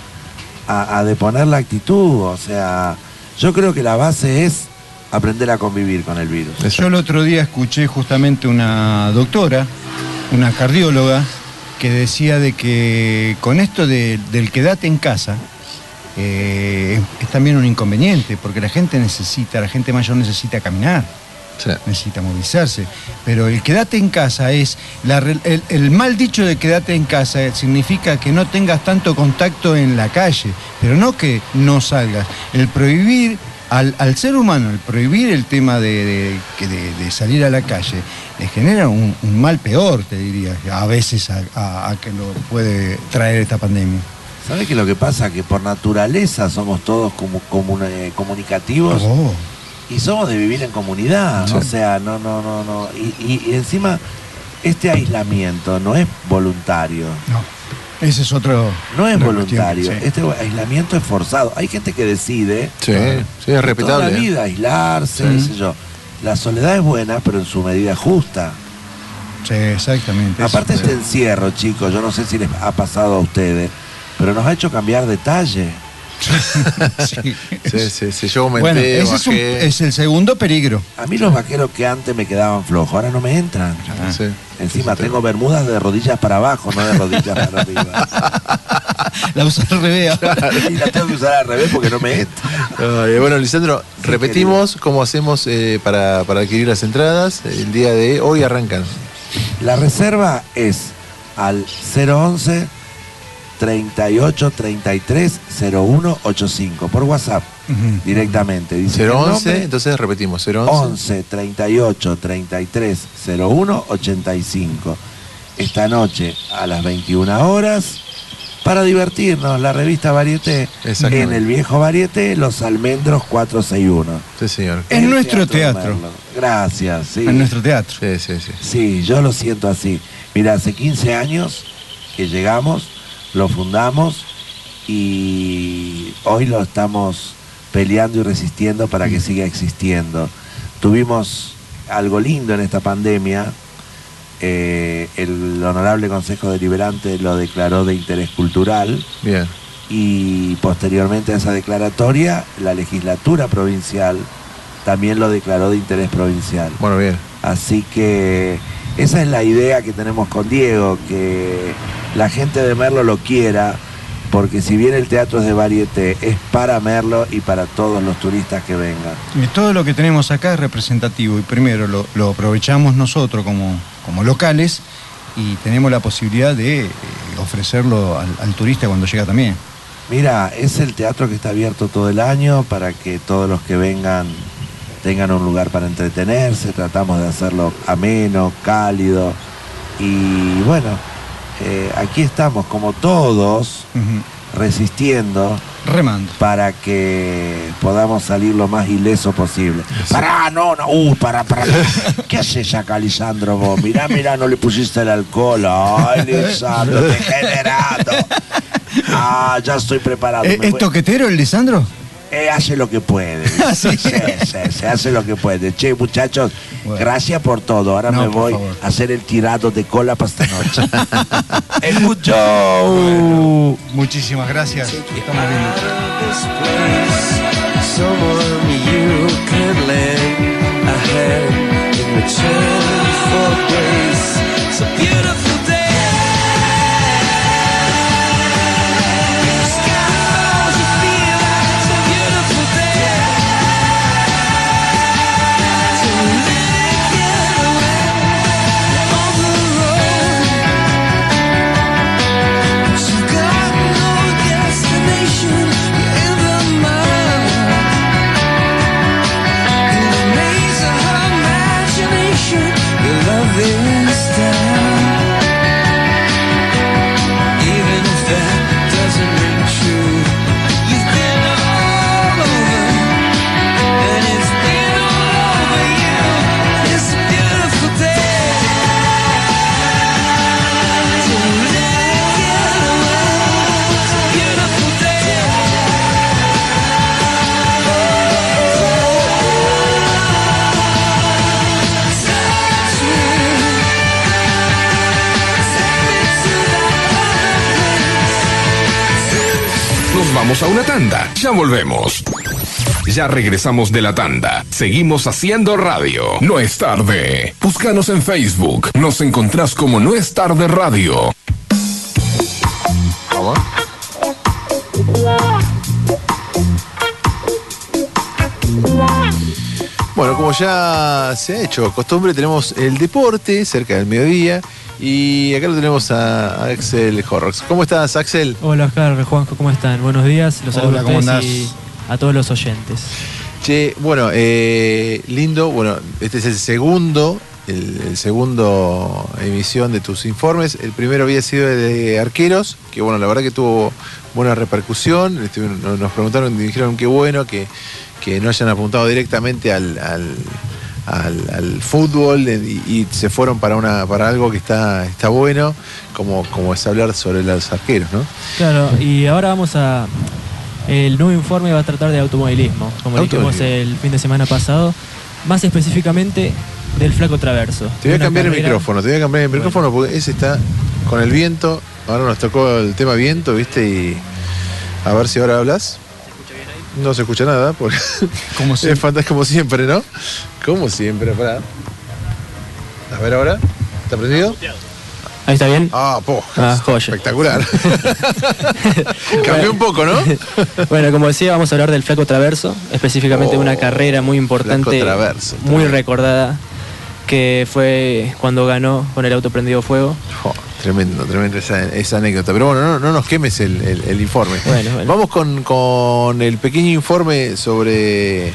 a, a deponer la actitud. O sea, yo creo que la base es aprender a convivir con el virus. Yo el otro día escuché justamente una doctora, una cardióloga, que decía de que con esto de- del quedate en casa eh, es, también un inconveniente, porque la gente necesita, la gente mayor necesita caminar, Sí. necesita movilizarse. Pero el quedate en casa es, la el, el mal dicho de quedate en casa significa que no tengas tanto contacto en la calle, pero no que no salgas. El prohibir al, al ser humano, el prohibir el tema de, de- de salir a la calle, le genera un, un mal peor, te diría, a veces a, a- a que lo puede traer esta pandemia. ¿Sabes qué es lo que pasa? Que por naturaleza somos todos como, como, eh, comunicativos Oh, y somos de vivir en comunidad. Sí. O sea, no, no, no, no. Y, y- y encima, este aislamiento no es voluntario. no. Ese es otro. No es voluntario. cuestión, sí. Este aislamiento es forzado. Hay gente que decide Sí, sí, es toda respetable. la ¿eh? vida aislarse, qué sé yo. La soledad es buena, pero en su medida justa. Sí, exactamente. Aparte este encierro, chicos, yo no sé si les ha pasado a ustedes, pero nos ha hecho cambiar detalle. sí, sí, sí, yo aumenté, Bueno, ese es, un- bajé. es el segundo peligro. A mí los vaqueros que antes me quedaban flojos, ahora no me entran. Sí. Encima tengo bermudas de rodillas para abajo, no de rodillas para arriba. La uso al revés. ahora. la tengo que usar al revés porque no me entra. Ay, bueno, Lisandro, repetimos cómo hacemos eh, para, para adquirir las entradas. El día de hoy arrancan. La reserva es al 011 38 33 01 85 por WhatsApp directamente. Dice el 011, nombre, entonces repetimos, 011. 11 38 33 01 85. Esta noche a las 21 horas para divertirnos, la revista Varieté en el viejo Varieté, Los Almendros 461. Sí, señor. En nuestro teatro. Merlo. Gracias, sí. En nuestro teatro. Sí, sí, sí. Sí, yo lo siento así. Mira, hace 15 años que llegamos, lo fundamos y hoy lo estamos peleando y resistiendo para que siga existiendo. Tuvimos algo lindo en esta pandemia. eh, el Honorable Consejo Deliberante lo declaró de interés cultural Bien. y posteriormente a esa declaratoria la legislatura provincial también lo declaró de interés provincial. Bueno, bien. Así que esa es la idea que tenemos con Diego, que la gente de Merlo lo quiera, porque si bien el teatro es de varieté, es para Merlo y para todos los turistas que vengan. Y todo lo que tenemos acá es representativo y primero lo, lo aprovechamos nosotros como, como locales y tenemos la posibilidad de eh, ofrecerlo al, al turista cuando llega también. Mira, es el teatro que está abierto todo el año para que todos los que vengan tengan un lugar para entretenerse, tratamos de hacerlo ameno, cálido y bueno, eh, aquí estamos como todos resistiendo Remando. para que podamos salir lo más ileso posible. Pará, no, no, uh, pará, pará. ¿Qué haces acá, Lisandro, vos? Mirá, mirá, no le pusiste el alcohol. Ay, Lisandro, degenerado. Ah, ya estoy preparado. ¿Eh, Me ¿Es toquetero el Lisandro? Eh, hace lo que puede. Ah, sí. Sí, sí, se hace lo que puede. Che, muchachos, Bueno. gracias por todo. Ahora No, me voy favor. a hacer el tirado de cola para esta noche. ¡Es mucho! Muchísimas gracias. Estamos viendo. Ya regresamos de la tanda. Seguimos haciendo radio. No es tarde. Búscanos en Facebook. Nos encontrás como No es tarde radio. Bueno, como ya se ha hecho costumbre, tenemos el deporte cerca del mediodía y acá lo tenemos a Axel Horrocks. ¿Cómo estás, Axel? Hola Oscar, Juanjo, ¿cómo están? Buenos días, los Hola, saludo a ¿cómo ustedes y a todos los oyentes. Che, bueno, eh, lindo, bueno, este es el segundo, el, el segundo emisión de tus informes. El primero había sido de arqueros, que bueno, la verdad que tuvo buena repercusión. Nos preguntaron y dijeron qué bueno que, que no hayan apuntado directamente al, al- al- al fútbol eh, y, y se fueron para una para algo que está, está bueno, como, como es hablar sobre los arqueros, ¿no? Claro, y ahora vamos a... El nuevo informe va a tratar de automovilismo, como dijimos el fin de semana pasado, más específicamente del flaco traverso. Te voy a cambiar el micrófono, te voy a cambiar el micrófono porque ese está con el viento. Ahora nos tocó el tema viento, ¿viste? Y a ver si ahora hablas. No se escucha nada, porque como es fantástico como siempre, ¿no? Como siempre, para. A ver ahora. ¿Está prendido? Ahí está bien. Ah, po, Ah, joya. espectacular. Cambió un poco, ¿no? Bueno, como decía, vamos a hablar del Flaco Traverso, específicamente de una carrera muy importante, Oh, Flaco Traverso, muy recordada, que fue cuando ganó con el auto prendido fuego. Tremendo, tremendo esa, esa anécdota. Pero bueno, no, no nos quemes el, el- el informe. Bueno, bueno. Vamos con, con el pequeño informe sobre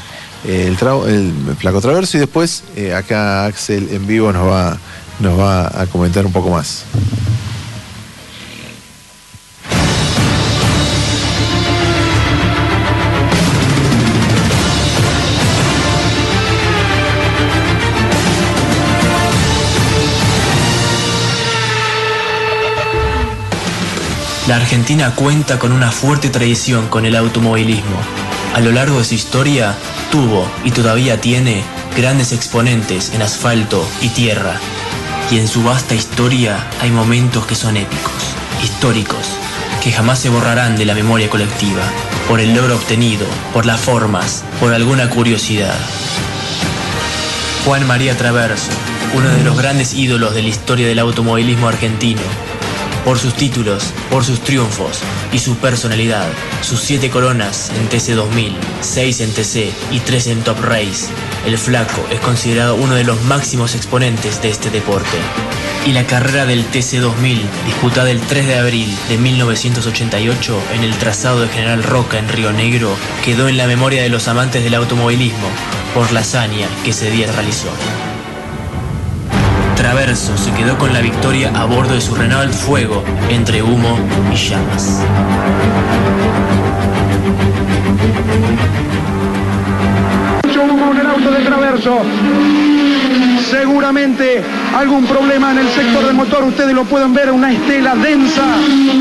el, tra- el flaco traverso y después eh, acá Axel en vivo nos va, nos va a comentar un poco más. La Argentina cuenta con una fuerte tradición con el automovilismo. A lo largo de su historia, tuvo y todavía tiene grandes exponentes en asfalto y tierra. Y en su vasta historia hay momentos que son épicos, históricos, que jamás se borrarán de la memoria colectiva, por el logro obtenido, por las formas, por alguna curiosidad. Juan María Traverso, uno de los grandes ídolos de la historia del automovilismo argentino, por sus títulos, por sus triunfos y su personalidad, sus siete coronas en TC2000, seis en TC y tres en Top Race, el flaco es considerado uno de los máximos exponentes de este deporte. Y la carrera del TC2000, disputada el 3 de abril de 1988 en el trazado de General Roca en Río Negro, quedó en la memoria de los amantes del automovilismo por la hazaña que ese día realizó. Traverso se quedó con la victoria a bordo de su Renault Fuego entre humo y llamas. mucho humo en de traverso. Seguramente algún problema en el sector del motor. Ustedes lo pueden ver, una estela densa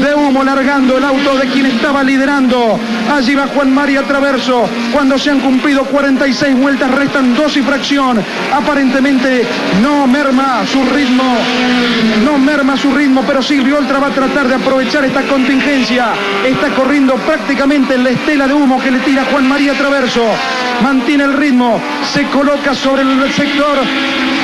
de humo largando el auto de quien estaba liderando. Allí va Juan María Traverso. Cuando se han cumplido 46 vueltas, restan dos y fracción. Aparentemente no merma su ritmo. No merma su ritmo, pero Silvio Oltra va a tratar de aprovechar esta contingencia. Está corriendo prácticamente en la estela de humo que le tira Juan María Traverso. Mantiene el ritmo, se coloca sobre el sector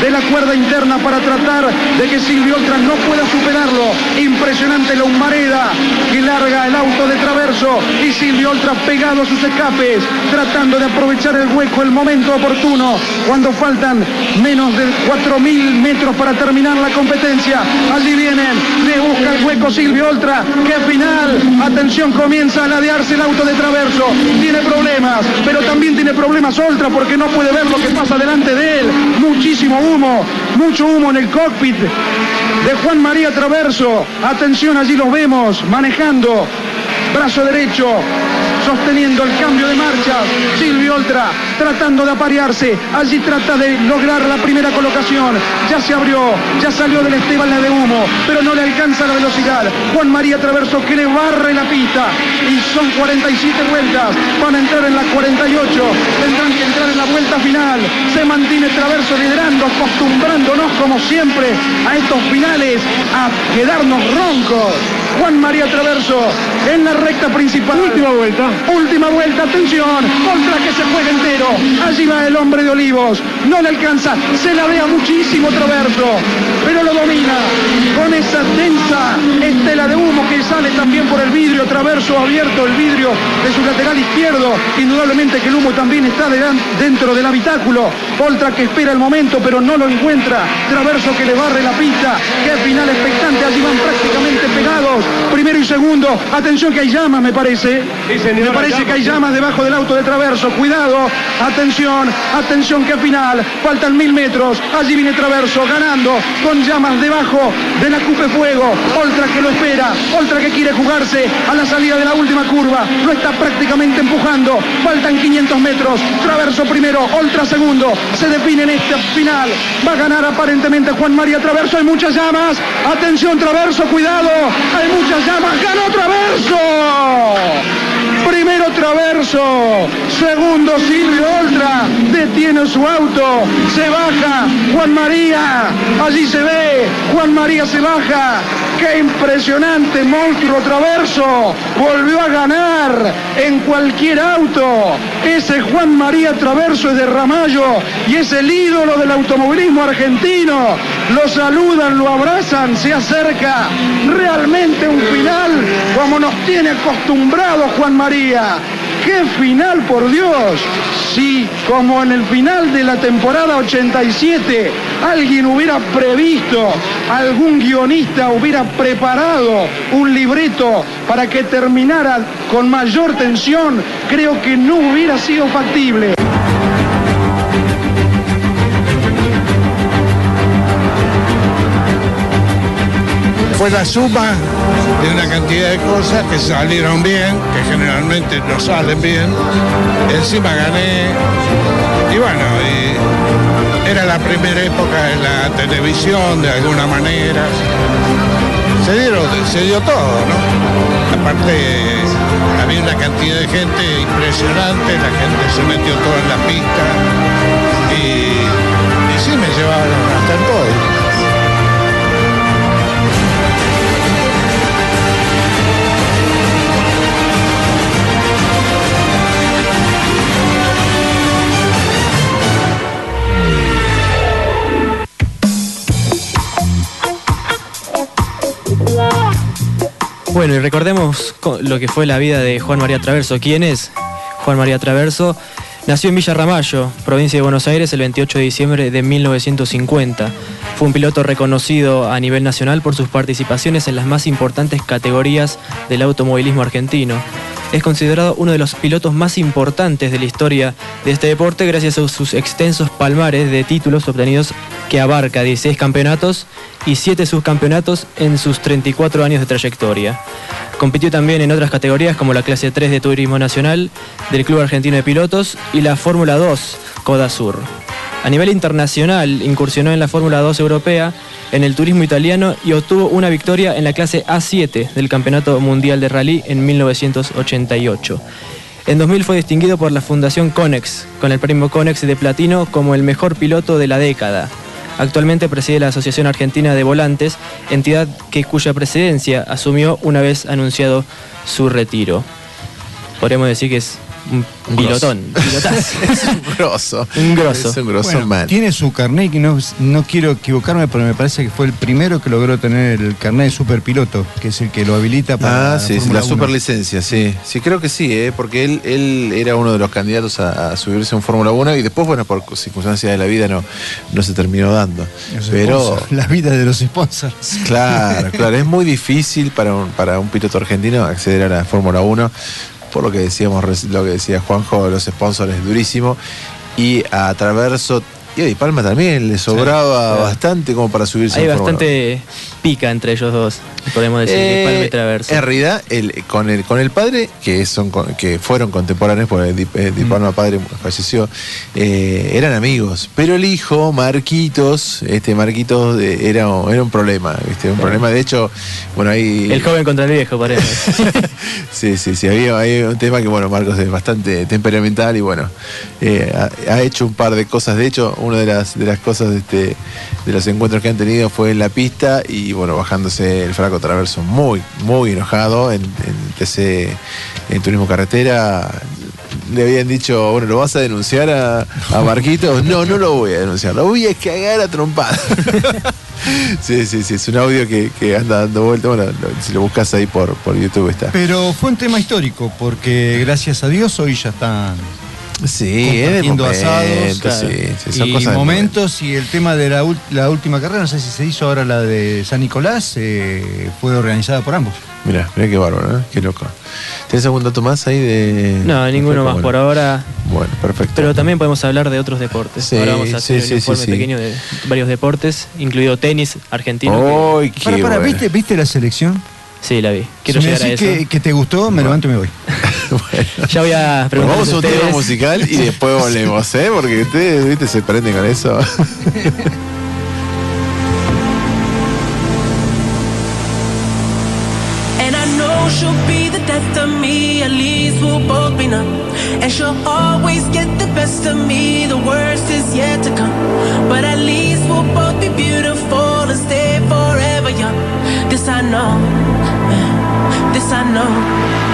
de la cuerda interna para tratar de que Silvio Oltra no pueda superarlo. Impresionante la humareda que larga el auto de Y Silvio Oltra pegado a sus escapes, tratando de aprovechar el hueco, el momento oportuno, cuando faltan menos de 4.000 metros para terminar la competencia. Allí vienen, le busca el hueco Silvio Oltra, que final, atención, comienza a ladearse el auto de Traverso. Tiene problemas, pero también tiene problemas Oltra porque no puede ver lo que pasa delante de él. Muchísimo humo, mucho humo en el cockpit de Juan María Traverso. Atención, allí los vemos manejando. Brazo derecho, sosteniendo el cambio de marcha. Silvio Oltra tratando de aparearse. Allí trata de lograr la primera colocación. Ya se abrió, ya salió del Esteban la de humo, pero no le alcanza la velocidad. Juan María Traverso que le barre la pista. Y son 47 vueltas. Van a entrar en la 48. Tendrán que entrar en la vuelta final. Se mantiene Traverso liderando, acostumbrándonos como siempre a estos finales a quedarnos roncos. Juan María Traverso en la recta principal. Última vuelta. Última vuelta, atención. Contra que se juega entero. Allí va el hombre de Olivos. No le alcanza. Se la vea muchísimo Traverso. Pero lo domina. Con esa densa estela de humo que sale también por el vidrio. Traverso abierto el vidrio de su lateral izquierdo. Indudablemente que el humo también está dentro del habitáculo. Oltra que espera el momento pero no lo encuentra. Traverso que le barre la pista. Qué final expectante. Allí van prácticamente pegados. Primero y segundo. Atención que hay llamas me parece. me parece que hay llamas debajo del auto de Traverso. Cuidado. Atención. Atención que final. Faltan mil metros. Allí viene Traverso ganando con llamas debajo de la Cupe Fuego. Oltra que lo espera. Oltra que quiere jugarse a la salida de la última curva. Lo está prácticamente empujando. Faltan 500 metros. Traverso primero. Oltra segundo. Se define en este final. Va a ganar aparentemente Juan María Traverso. Hay muchas llamas. Atención Traverso. Cuidado. Hay muchas llamas. Ganó Traverso. Primero Traverso, segundo Silvio Oltra, detiene su auto, se baja Juan María, allí se ve, Juan María se baja, ¡Qué impresionante monstruo Traverso! Volvió a ganar en cualquier auto. Ese Juan María Traverso es de Ramallo y es el ídolo del automovilismo argentino. Lo saludan, lo abrazan, se acerca. Realmente un final como nos tiene acostumbrado Juan María. ¡Qué final, por Dios! Si, como en el final de la temporada 87, alguien hubiera previsto, algún guionista hubiera preparado un libreto para que terminara con mayor tensión, creo que no hubiera sido factible. Fue la suma de una cantidad de cosas que salieron bien, que generalmente no salen bien. Encima gané y bueno, era la primera época de la televisión de alguna manera. Se dio todo, ¿no? Aparte había una cantidad de gente impresionante, la gente se metió toda en la pista y, y sí me llevaron hasta el podio. Bueno, y recordemos co- lo que fue la vida de Juan María Traverso. ¿Quién es Juan María Traverso? Nació en Villa Ramallo, provincia de Buenos Aires, el 28 de diciembre de 1950. Fue un piloto reconocido a nivel nacional por sus participaciones en las más importantes categorías del automovilismo argentino. Es considerado uno de los pilotos más importantes de la historia de este deporte gracias a sus extensos palmares de títulos obtenidos que abarca 16 campeonatos y 7 subcampeonatos en sus 34 años de trayectoria. Compitió también en otras categorías como la clase 3 de Turismo Nacional del Club Argentino de Pilotos y la Fórmula 2 Coda Sur. A nivel internacional incursionó en la Fórmula 2 europea, en el turismo italiano y obtuvo una victoria en la clase A7 del Campeonato Mundial de Rally en 1988. En 2000 fue distinguido por la Fundación Conex, con el premio Conex de Platino como el mejor piloto de la década. Actualmente preside la Asociación Argentina de Volantes, entidad que cuya presidencia asumió una vez anunciado su retiro. Podríamos decir que es un Un pilotón, grosso. pilotazo. es un grosso. Un grosso. Es un grosso Bueno, man. tiene su carnet que no, no quiero equivocarme, pero me parece que fue el primero que logró tener el carnet de superpiloto, que es el que lo habilita para Ah, sí, la 1. superlicencia, sí. Sí, creo que sí, ¿eh? porque él, él era uno de los candidatos a, a subirse en Fórmula 1 y después, bueno, por circunstancias de la vida no, no se terminó dando. Los Pero, sponsors, la vida de los sponsors. claro, claro, es muy difícil para un, para un piloto argentino acceder a la Fórmula 1, por lo que decíamos, lo que decía Juanjo, los sponsors es durísimo. Y a Traverso y a Di Palma también le sobraba bastante como para subirse Hay en Fórmula 1. bastante pica entre ellos dos, podemos decir, de Palma y Eh, Traverso. En realidad, el, con, el, con el padre, que son que fueron contemporáneos, porque Di, eh, Di Palma padre falleció, eh, eran amigos. Pero el hijo, Marquitos, este Marquitos eh, era, era un problema, ¿viste? Un problema. De hecho, bueno, ahí. El joven contra el viejo, parece. Sí, sí, sí. Había, hay un tema que, bueno, Marcos es bastante temperamental y, bueno, eh, ha, ha hecho un par de cosas. De hecho, una de las, de las cosas de, este, de los encuentros que han tenido fue en la pista y, bueno, bajándose el Fraco Traverso muy, muy enojado en, en TC, en Turismo Carretera. Le habían dicho, bueno, ¿lo vas a denunciar a, a Marquitos? No, no lo voy a denunciar, lo voy a cagar a trompada. Sí, sí, sí, es un audio que, que anda dando vuelta. Bueno, lo- si lo buscas ahí por, por YouTube está. Pero fue un tema histórico, porque gracias a Dios hoy ya están Sí, es de momento, asados sí, sí, son y cosas de momentos y el tema de la, la última carrera, no sé si se hizo ahora la de San Nicolás, eh, fue organizada por ambos. Mira, mira qué bárbaro, ¿eh? qué loco. ¿Tienes algún dato más ahí de.? No, ninguno más por ahora. Bueno, perfecto. Pero también podemos hablar de otros deportes. Sí, Ahora vamos a hacer sí, sí, un informe sí, sí. pequeño de varios deportes, incluido tenis argentino. ¡Ay, Para, para, ¿viste, ¿viste la selección? Sí, la vi. Quiero si me llegar a decís eso. que, que te gustó, me levanto y me voy. Ya voy a preguntar vamos a un tema musical y después volvemos, ¿eh? Porque ustedes, ¿viste? Se prenden con eso. And she'll be the death of me, at least we'll both be numb. And she'll always get the best of me, the worst is yet to come. But at least we'll both be beautiful and stay forever young. This I I know. This I know.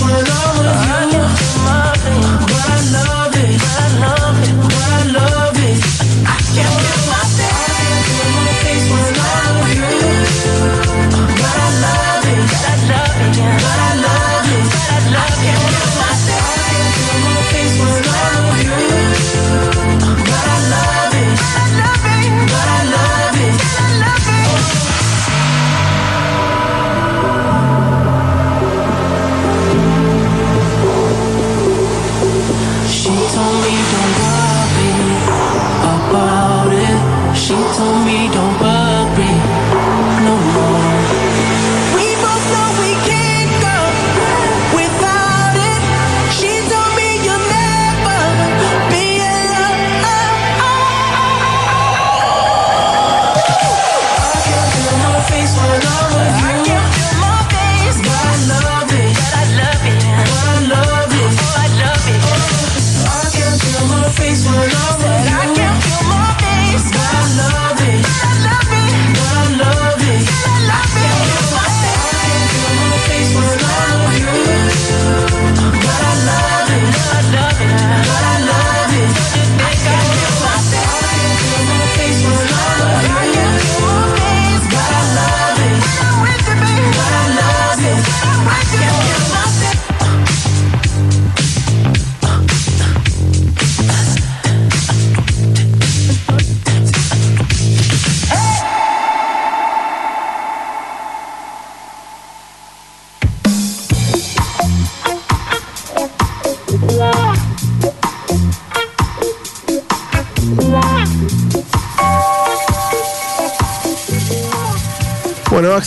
My face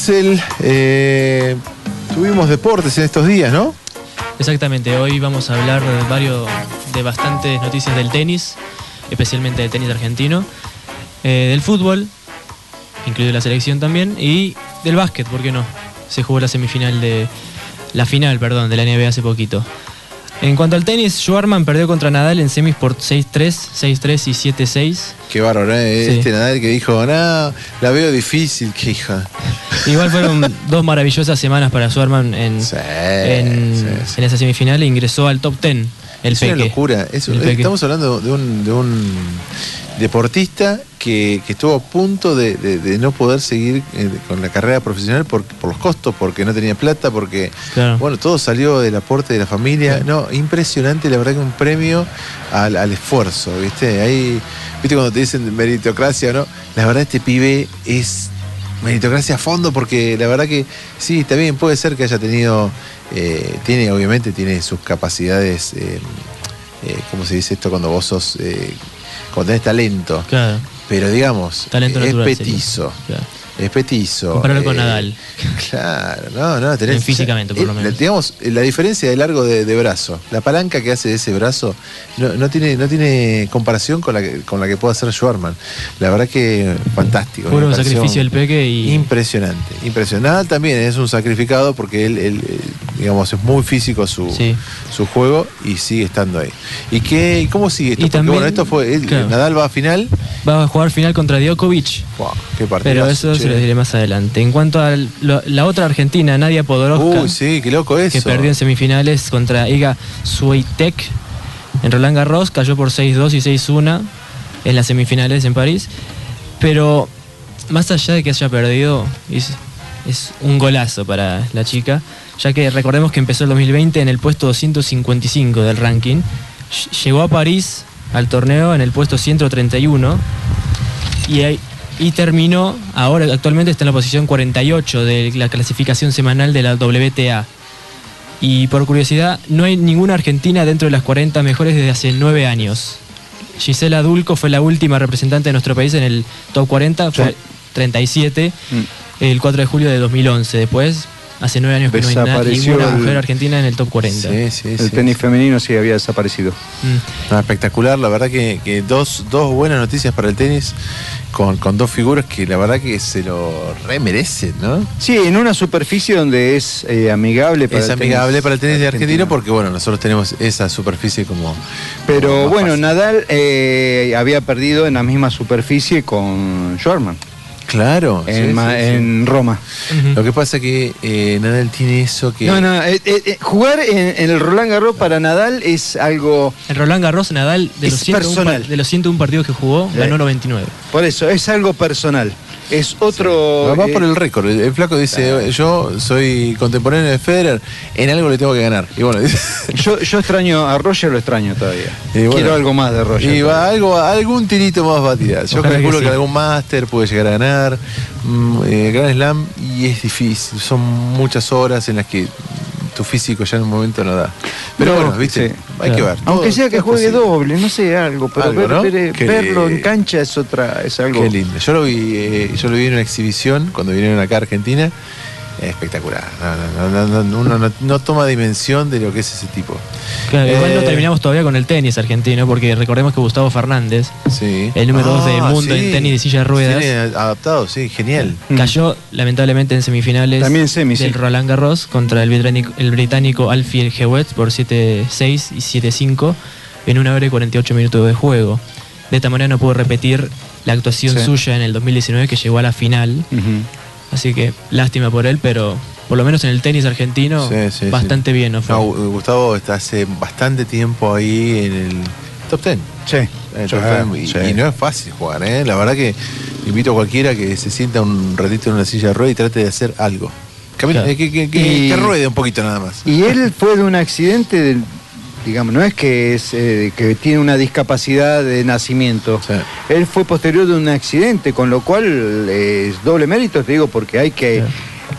Axel, eh, tuvimos deportes en estos días, ¿no? Exactamente, hoy vamos a hablar de varios, de bastantes noticias del tenis, especialmente del tenis argentino, eh, del fútbol, incluido la selección también, y del básquet, ¿por qué no? Se jugó la semifinal de. La final, perdón, de la NBA hace poquito. En cuanto al tenis, Schwarman perdió contra Nadal en semis por 6-3, 6-3 y 7-6. Qué bárbaro, ¿eh? Sí. Este Nadal que dijo, no, la veo difícil, qué hija. Igual fueron dos maravillosas semanas para Schwarman en, en, en esa semifinal e ingresó al top 10. El es una locura. Es- El Peque. estamos hablando de un, de un deportista que, que estuvo a punto de, de- de no poder seguir eh, con la carrera profesional por, por los costos, porque no tenía plata, porque Claro. bueno, todo salió del aporte de la familia. No, impresionante, la verdad que un premio al, al esfuerzo, ¿viste? Ahí, ¿viste cuando te dicen meritocracia, no? La verdad este pibe es meritocracia a fondo porque la verdad que sí, está bien, puede ser que haya tenido, eh, tiene obviamente tiene sus capacidades, eh, eh, ¿cómo se dice esto cuando vos sos, eh, cuando tenés talento? Claro. Pero digamos, Talento es natural petizo. Claro. Es petizo. Compararlo con eh, Nadal. Claro, no, no, tenés. En físicamente, por lo eh, menos. la- digamos, eh, la diferencia de largo de, de brazo, la palanca que hace ese brazo, no, no tiene, no tiene comparación con la que, con la que puede hacer Schwarman. La verdad que fantástico. Me pareció sacrificio del Peque y. Impresionante, impresionante. Nadal también es un sacrificado porque él, él, digamos, es muy físico su, su juego y sigue estando ahí. ¿Y qué, cómo sigue esto? Y Porque también- bueno, esto fue, claro. Nadal va a final. Va a jugar final contra Djokovic. qué Pero eso che. Se diré más adelante. En cuanto a la otra argentina, Nadia Podoroska. Uy, sí, qué loco eso. Que perdió en semifinales contra Iga Swiatek en Roland Garros. Cayó por 6-2 y 6-1 en las semifinales en París. Pero más allá de que haya perdido, es, es un golazo para la chica. Ya que recordemos que empezó el 2020 en el puesto 255 del ranking. Ll- Llegó a París al torneo en el puesto 131 y, ahí- y terminó, ahora actualmente está en la posición 48 de la clasificación semanal de la WTA. Y por curiosidad, no hay ninguna argentina dentro de las 40 mejores desde hace 9 años. Gisela Dulco fue la última representante de nuestro país en el top 40, fue 37, el 4 de julio de 2011. Después, hace 9 años que no hay na- Desapareció ninguna el- mujer argentina en el top 40. el tenis femenino sí había desaparecido. No, espectacular, la verdad que, que dos, dos buenas noticias para el tenis con, con dos figuras que la verdad que se lo remerecen, ¿no? Sí, en una superficie donde es eh, amigable para es el amigable tenis para el tenis de argentino porque bueno, nosotros tenemos esa superficie como... Pero como bueno, fácil. Nadal eh, había perdido en la misma superficie con Schwarman. Claro, En, sí, ma- sí, sí. en Roma. Lo que pasa que eh, Nadal tiene eso que... No, no, eh, eh, jugar en, en el Roland Garros para Nadal es algo. En Roland Garros, Nadal, de Es los, 101 personal. par- de los 101 partidos que jugó, ganó 99. Por eso, es algo personal. Es otro. Va, va eh, por el récord. El, el flaco dice, yo soy contemporáneo de Federer, en algo le tengo que ganar. Y bueno, yo, yo extraño a Roger, lo extraño todavía. bueno, Quiero algo más de Roger. Y va algo, algún tirito más va a tirar. Yo Ojalá calculo que algún máster puede llegar a ganar. mm, eh, Grand Slam y es difícil. Son muchas horas en las que tu físico ya en un momento no da. Pero No, bueno, viste, sí. hay que ver. Aunque Todo- sea que juegue posible. doble, no sé, algo, pero Algo, ver- ¿no? ver- Qué verlo en cancha es otra, es algo. Qué lindo. Yo lo vi, eh, yo lo vi en una exhibición cuando vinieron acá a Argentina. Espectacular. No, no, no, no, uno no, no toma dimensión de lo que es ese tipo. Claro, igual no Eh, terminamos todavía con el tenis argentino, porque recordemos que Gustavo Fernández, Sí. el número 2 del Ah, mundo sí. en tenis de silla de ruedas, adaptado, sí, genial. cayó lamentablemente en semifinales También semi, sí. del Roland Garros contra el británico, el británico Alfie Hewitt por 7-6 y 7-5 en una hora y 48 minutos de juego. De esta manera no pudo repetir la actuación Sí. suya en el 2019 que llegó a la final. Ujú. Así que lástima por él, pero por lo menos en el tenis argentino Sí, sí, bastante bien. ¿no? fue? No, Gu- Gustavo está hace bastante tiempo ahí en el top 10. Sí. En el top Sí, 10, y, sí. y no es fácil jugar, ¿eh? La verdad que invito a cualquiera que se sienta un ratito en una silla de rueda y trate de hacer algo. Camina- Claro. eh, que, que- que- Y- que ruede un poquito nada más. Y él fue de un accidente, del- digamos, no es que, es, eh, que tiene una discapacidad de nacimiento. Él fue posterior de un accidente, con lo cual eh, es doble mérito, te digo, porque hay que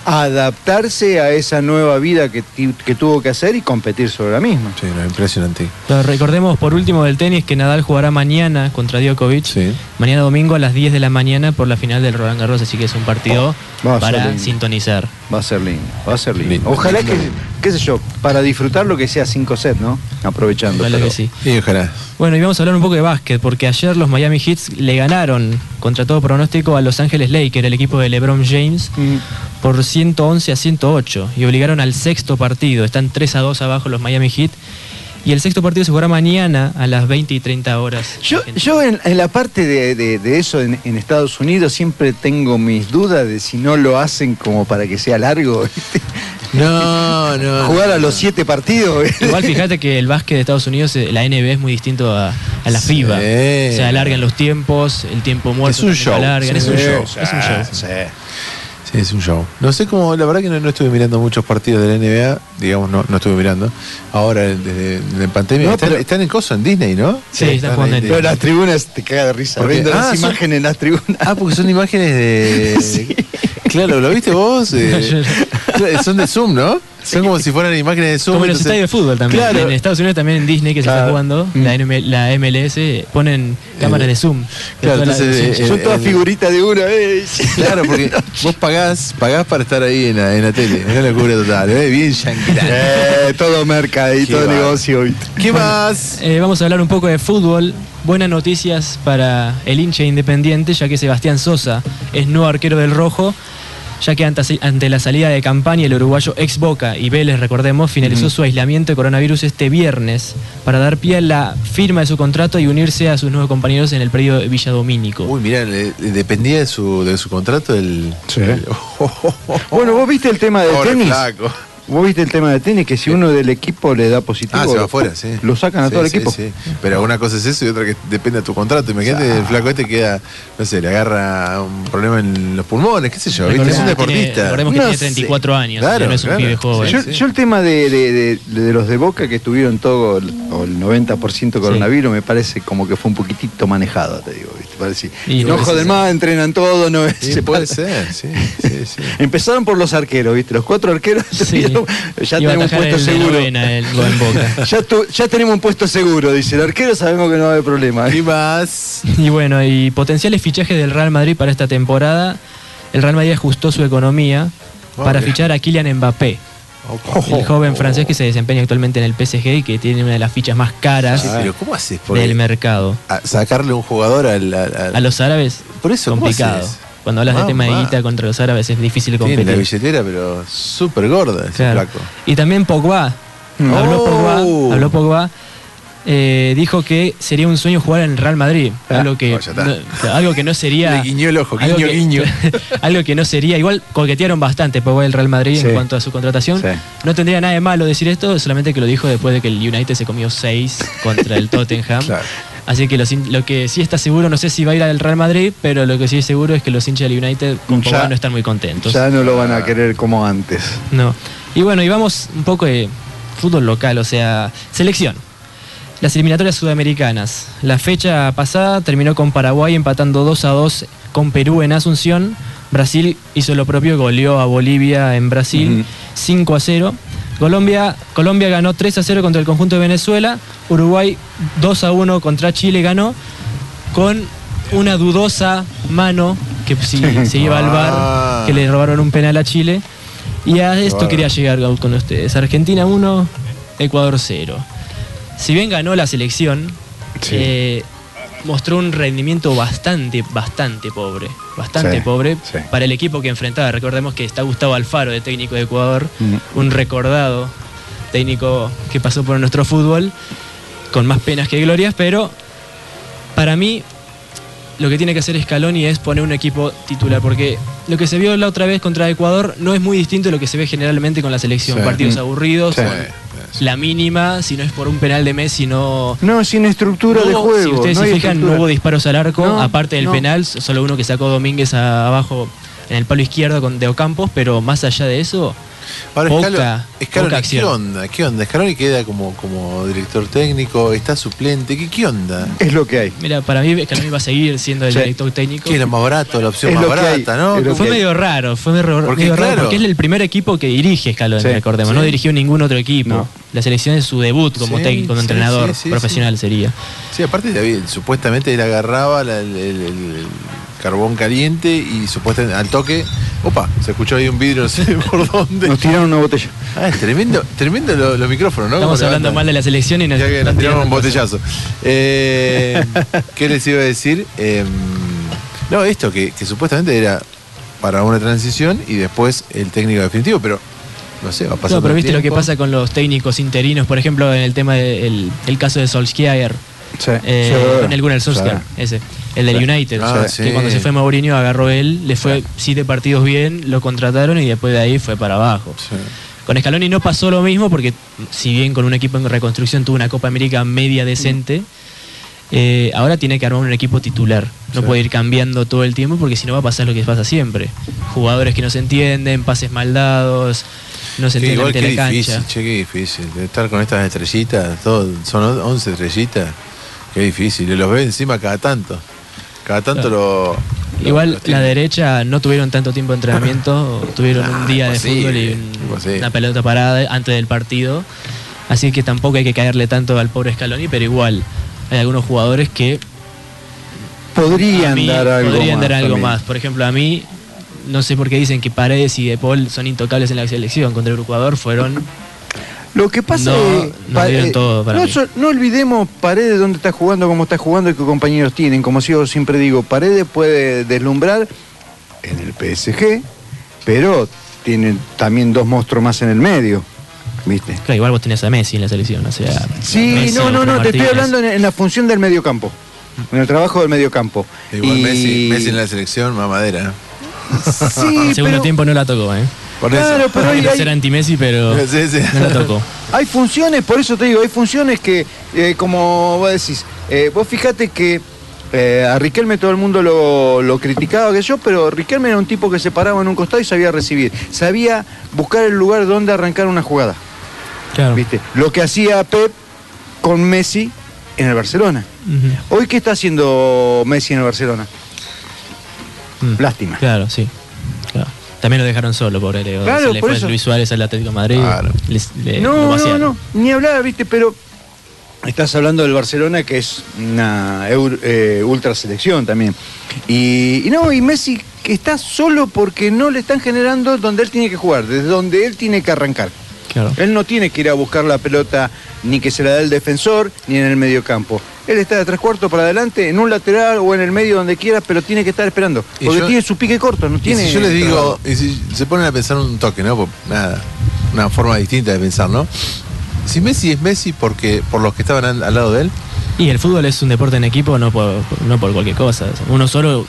adaptarse a esa nueva vida que, que tuvo que hacer y competir sobre la misma. Sí, no, impresionante. Pero recordemos por último del tenis que Nadal jugará mañana contra Djokovic. Mañana domingo a las 10 de la mañana por la final del Roland Garros, así que es un partido ser para sintonizar. Va a ser lindo, va a ser lindo. Lindo, Ojalá lindo. que, qué sé yo, para disfrutarlo que sea 5 sets, ¿no? Aprovechando. Ojalá pero- que sí. Sí, ojalá. Bueno, y vamos a hablar un poco de básquet, porque ayer los Miami Heat le ganaron, contra todo pronóstico, a Los Ángeles Lakers, el equipo de LeBron James, por 111 a 108, y obligaron al sexto partido. Están 3 a 2 abajo los Miami Heat, y el sexto partido se jugará mañana a las 20 y 30 horas. Yo, yo en, en la parte de, de- de eso en, en Estados Unidos siempre tengo mis dudas de si no lo hacen como para que sea largo. ¿viste? No, no. Jugar a los siete partidos. Igual fíjate que el básquet de Estados Unidos, eh, la NBA es muy distinto a, a la FIBA. Se alargan los tiempos, el tiempo muerto Es un show. alargan, es un Sí, show. sí, es un show. Sí, es un show. No sé cómo, la verdad que no, no estuve mirando muchos partidos de la NBA, digamos, no, no estuve mirando. Ahora, desde la pandemia, No, están, pero- están en cosa, en Disney, ¿no? Sí, están jugando en ahí Pero las tribunas te caga de risa. Porque- Viendo ah, las son- imágenes en las tribunas. Ah, porque son imágenes de. Claro, ¿lo viste vos? Eh, son de Zoom, ¿no? Son como si fueran imágenes de Zoom. Como en los entonces- estadios de fútbol también. Claro. En Estados Unidos también en Disney que se está jugando, la, NM la MLS ponen cámaras de zoom. Claro, entonces, eh, Son todas el- figuritas de una vez. Claro, porque vos pagás, pagás para estar ahí en la, en la tele. Es una locura total, ¿eh? bien. Eh, todo merca y todo va. negocio. ¿Qué Bueno, más? eh, vamos a hablar un poco de fútbol. Buenas noticias para el hincha independiente, ya que Sebastián Sosa es nuevo arquero del Rojo. Ya que ante, ante la salida de campaña el uruguayo ex Boca y Vélez, recordemos, finalizó su aislamiento de coronavirus este viernes para dar pie a la firma de su contrato y unirse a sus nuevos compañeros en el predio de Villa Domínico. Uy, mirá, le- le dependía de su, de su contrato el. el- Bueno, vos viste el tema del Pobre tenis. flaco. Vos viste el tema del tenis, que si uno del equipo le da positivo, Ah, se va lo- afuera, sí. lo sacan a Sí, todo el sí, equipo. sí. Pero una cosa es eso y otra que depende de tu contrato. Imagínate, el flaco este queda, no sé, le agarra un problema en los pulmones, qué sé yo, ¿viste? Es un tiene- deportista. recordemos que No tiene sé. 34 años, Claro, no es un claro. pibe joven. Yo, yo el tema de, de- de- de los de Boca que estuvieron todo el, o el 90% coronavirus me parece como que fue un poquitito manejado, te digo. Y no joden más, entrenan todo. No, Sí, se puede ser, sí, sí, sí. Empezaron por los arqueros, ¿viste? Los cuatro arqueros ya Iba tenemos un puesto el seguro. novena, el en Boca. ya, tu- ya tenemos un puesto seguro, dice. El arquero sabemos que no va a haber problema. ¿Y más? Y bueno, y potenciales fichajes del Real Madrid para esta temporada. El Real Madrid ajustó su economía para mira. fichar a Kylian Mbappé. El joven francés que se desempeña actualmente en el PSG y que tiene una de las fichas más caras Sí, pero ¿cómo haces? Porque del mercado. a- sacarle un jugador al, al- al- A los árabes, Por eso, ¿cómo complicado. haces? Cuando hablas de tema de guita contra los árabes es difícil de Tiene la competir. billetera, pero súper gorda ese Claro. flaco. Y también Pogba. Habló Oh. Pogba, habló Pogba, eh, dijo que sería un sueño jugar en el Real Madrid. Algo que, no, algo que no sería. Le guiñó el ojo, algo que- guiño. algo que no sería. Igual coquetearon bastante Pogba y el Real Madrid Sí. en cuanto a su contratación. Sí. No tendría nada de malo decir esto, solamente que lo dijo después de que el United se comió 6 contra el Tottenham. Claro. Así que lo que sí está seguro, no sé si va a ir al Real Madrid, pero lo que sí es seguro es que los hinchas del United con Ya- Pogba no están muy contentos. Ya no lo van a querer como antes. No. Y bueno, y vamos un poco de fútbol local, o sea, selección. Las eliminatorias sudamericanas. La fecha pasada terminó con Paraguay empatando 2 a 2 con Perú en Asunción. Brasil hizo lo propio, goleó a Bolivia en Brasil 5 a 0. Colombia, Colombia ganó 3 a 0 contra el conjunto de Venezuela. Uruguay 2 a 1 contra Chile ganó con una dudosa mano que si se iba al Ah. bar, que le robaron un penal a Chile. Y a esto quería llegar con ustedes. Argentina 1, Ecuador 0. Si bien ganó la selección, eh, mostró un rendimiento bastante, bastante pobre. Bastante Sí, pobre sí. para el equipo que enfrentaba. Recordemos que está Gustavo Alfaro, de técnico de Ecuador, Mm. un recordado técnico que pasó por nuestro fútbol, con más penas que glorias, pero para mí lo que tiene que hacer Scaloni es poner un equipo titular, porque lo que se vio la otra vez contra Ecuador no es muy distinto de lo que se ve generalmente con la selección. Sí. Partidos Mm. aburridos, Sí. la mínima, si no es por un penal de Messi, no... No, sin estructura No de juego. Si ustedes no se fijan, estructura. no hubo disparos al arco, No, aparte del penal, solo uno que sacó Domínguez a- abajo en el palo izquierdo con de Ocampos, pero más allá de eso, Ahora, poca, Scaloni, Scaloni, poca ¿qué onda? ¿Qué onda? Scaloni queda como, como director técnico, está suplente, ¿qué, qué onda? Es lo que hay. Mira, para mí Scaloni va a seguir siendo el Sí. director técnico. Que es lo más barato, la opción Es más lo que hay, barata, ¿no? Fue hay. medio raro, fue medio, Porque, medio raro porque es el primer equipo que dirige Scaloni, Sí, recordemos, sí. no dirigió ningún otro equipo. No. La selección es su debut como Sí, técnico, como sí, entrenador sí, sí, profesional sería. Sí, aparte David, supuestamente él agarraba la- el, el- el carbón caliente y supuestamente al toque, opa, se escuchó ahí un vidrio, no sé por dónde. Nos tiraron una botella. Ah, es tremendo, tremendo lo- los micrófonos, ¿no? Estamos hablando mal de la selección y nos, Ya que nos nos tiraron un botellazo. Eh, ¿Qué les iba a decir? Eh, no, esto que, que supuestamente era para una transición y después el técnico definitivo, pero no sé, va a pasar. No, pero viste lo que pasa con los técnicos interinos, por ejemplo, en el tema del el caso de Solskjaer. Sí. Eh, Sí. con el Gunnar Solskjaer, ese, el del Sí. United, Ah, que sí. cuando se fue Mourinho agarró él, le fue siete partidos bien, lo contrataron y después de ahí fue para abajo. Sí. Con Scaloni no pasó lo mismo porque si bien con un equipo en reconstrucción tuvo una Copa América media decente, eh, ahora tiene que armar un equipo titular. No Sí. puede ir cambiando todo el tiempo porque si no va a pasar lo que pasa siempre. Jugadores que no se entienden, pases mal dados, no se qué la difícil, cancha. che, qué difícil. De estar con estas estrellitas, todo, son 11 estrellitas. Qué difícil. Y los ve encima cada tanto. Cada tanto lo. lo- Igual la derecha no tuvieron tanto tiempo de entrenamiento, tuvieron un día de fútbol y un- una pelota parada antes del partido. Así que tampoco hay que caerle tanto al pobre Scaloni, pero igual hay algunos jugadores que Podrían mí dar algo podrían más. dar algo también. más. Por ejemplo, a mí no sé por qué dicen que Paredes y De Paul son intocables en la selección. Contra el Ecuador fueron Lo que pasa No, es. todo para no, mí. so- no olvidemos Paredes dónde está jugando, cómo está jugando y qué compañeros tienen. Como yo siempre digo, Paredes puede deslumbrar en el PSG, pero tiene también dos monstruos más en el medio. ¿Viste? Claro, igual vos tenés a Messi en la selección, o sea. Sí, Messi, no, no, no, te estoy hablando en, en la función del mediocampo. En el trabajo del mediocampo. Igual Y- Messi, Messi en la selección, mamadera. Sí, El segundo pero- tiempo no la tocó, ¿eh? Por Claro, eso. pero No hay- hay- ser anti-Messi, pero Sí, sí. no la tocó. Hay funciones, por eso te digo, hay funciones que, eh, como vos decís, eh, vos fijate que eh, a Riquelme todo el mundo lo, lo criticaba que yo, pero Riquelme era un tipo que se paraba en un costado y sabía recibir, sabía buscar el lugar donde arrancar una jugada. Claro. ¿Viste? Lo que hacía Pep con Messi en el Barcelona. Hoy, ¿qué está haciendo Messi en el Barcelona? Lástima. Mm. Claro, sí. Claro. También lo dejaron solo, pobre Leo. Claro, Se le por fue eso. Luis Suárez al Atlético de Madrid. Les- lo No, no, no, ni hablar, viste, pero estás hablando del Barcelona que es una eur- eh, ultra selección también. Y, y no, y Messi que está solo porque no le están generando donde él tiene que jugar, desde donde él tiene que arrancar. Claro. Él no tiene que ir a buscar la pelota ni que se la dé el defensor ni en el mediocampo. Él está de tres cuartos para adelante, en un lateral o en el medio donde quiera, pero tiene que estar esperando. Porque yo- tiene su pique corto, no Y tiene. si yo les digo, y si se ponen a pensar un toque, ¿no? Nada, una forma distinta de pensar, ¿no? Si Messi es Messi porque por los que estaban al, al lado de él, Y el fútbol es un deporte en equipo, no por, no por cualquier cosa. Uno solo,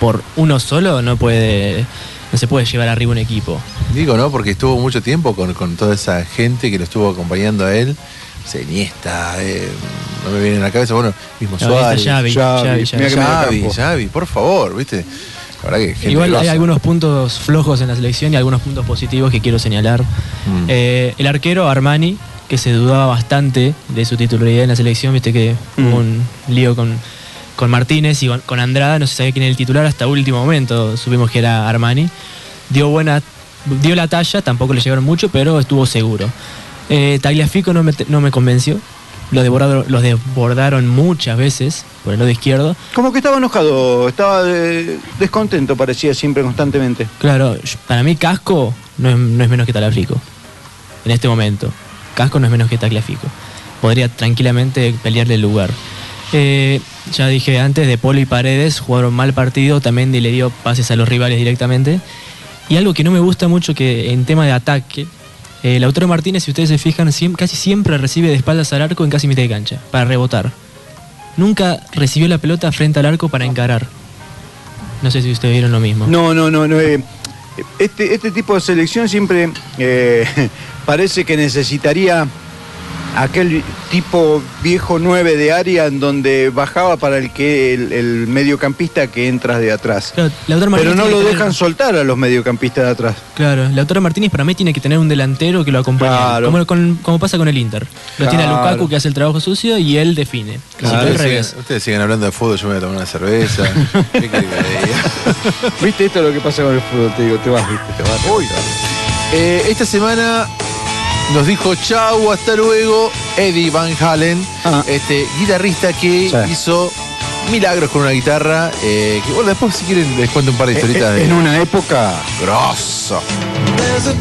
por uno solo, no puede, no se puede llevar arriba un equipo. digo, ¿no? Porque estuvo mucho tiempo con, con toda esa gente que lo estuvo acompañando a él. Iniesta, eh, no me viene en la cabeza, bueno, mismo No, Suárez. Xavi, Xavi, Xavi. Por favor, ¿viste? La verdad que gente Igual hay algunos puntos flojos en la selección y algunos puntos positivos que quiero señalar. Mm. Eh, el arquero Armani, que se dudaba bastante de su titularidad en la selección, viste que Mm. hubo un lío con, con Martínez y con, con Andrada, no se sabía quién era el titular hasta último momento, supimos que era Armani. Dio buena, dio la talla, tampoco le llegaron mucho, pero estuvo seguro. Eh, Tagliafico no me, no me convenció. Lo devoraron, los desbordaron muchas veces por el lado izquierdo. Como que estaba enojado, estaba descontento, parecía siempre constantemente. Claro, para mí Casco no es, no es menos que Tagliafico. En este momento. Casco no es menos que Tagliafico. Podría tranquilamente pelearle el lugar. Eh, ya dije antes, De Polo y Paredes jugaron mal partido, también le dio pases a los rivales directamente. Y algo que no me gusta mucho que en tema de ataque, eh, Lautaro Martínez, si ustedes se fijan, casi siempre recibe de espaldas al arco en casi mitad de cancha, para rebotar. Nunca recibió la pelota frente al arco para encarar. No sé si ustedes vieron lo mismo. No, no, no, no. eh, este, este tipo de selección siempre eh, parece que necesitaría aquel tipo viejo 9 de área en donde bajaba para el que el, el mediocampista que entras de atrás. Claro, Pero no lo tener- dejan soltar a los mediocampistas de atrás. Claro, Lautaro Martínez para mí tiene que tener un delantero que lo acompañe. Claro. Como, con- como pasa con el Inter. Lo tiene a. Lukaku que hace el trabajo sucio y él define. Ustedes, revés. siguen, ustedes siguen hablando de fútbol, yo me voy a tomar una cerveza. ¿Viste esto es lo que pasa con el fútbol? Te digo, te vas, viste, te vas. Uy. Eh, esta semana nos dijo chau, hasta luego, Eddie Van Halen, este guitarrista que Sí. hizo milagros con una guitarra. eh, que bueno, después si quieren les cuento un par de Eh, historietas eh, de en una época grosso. There's a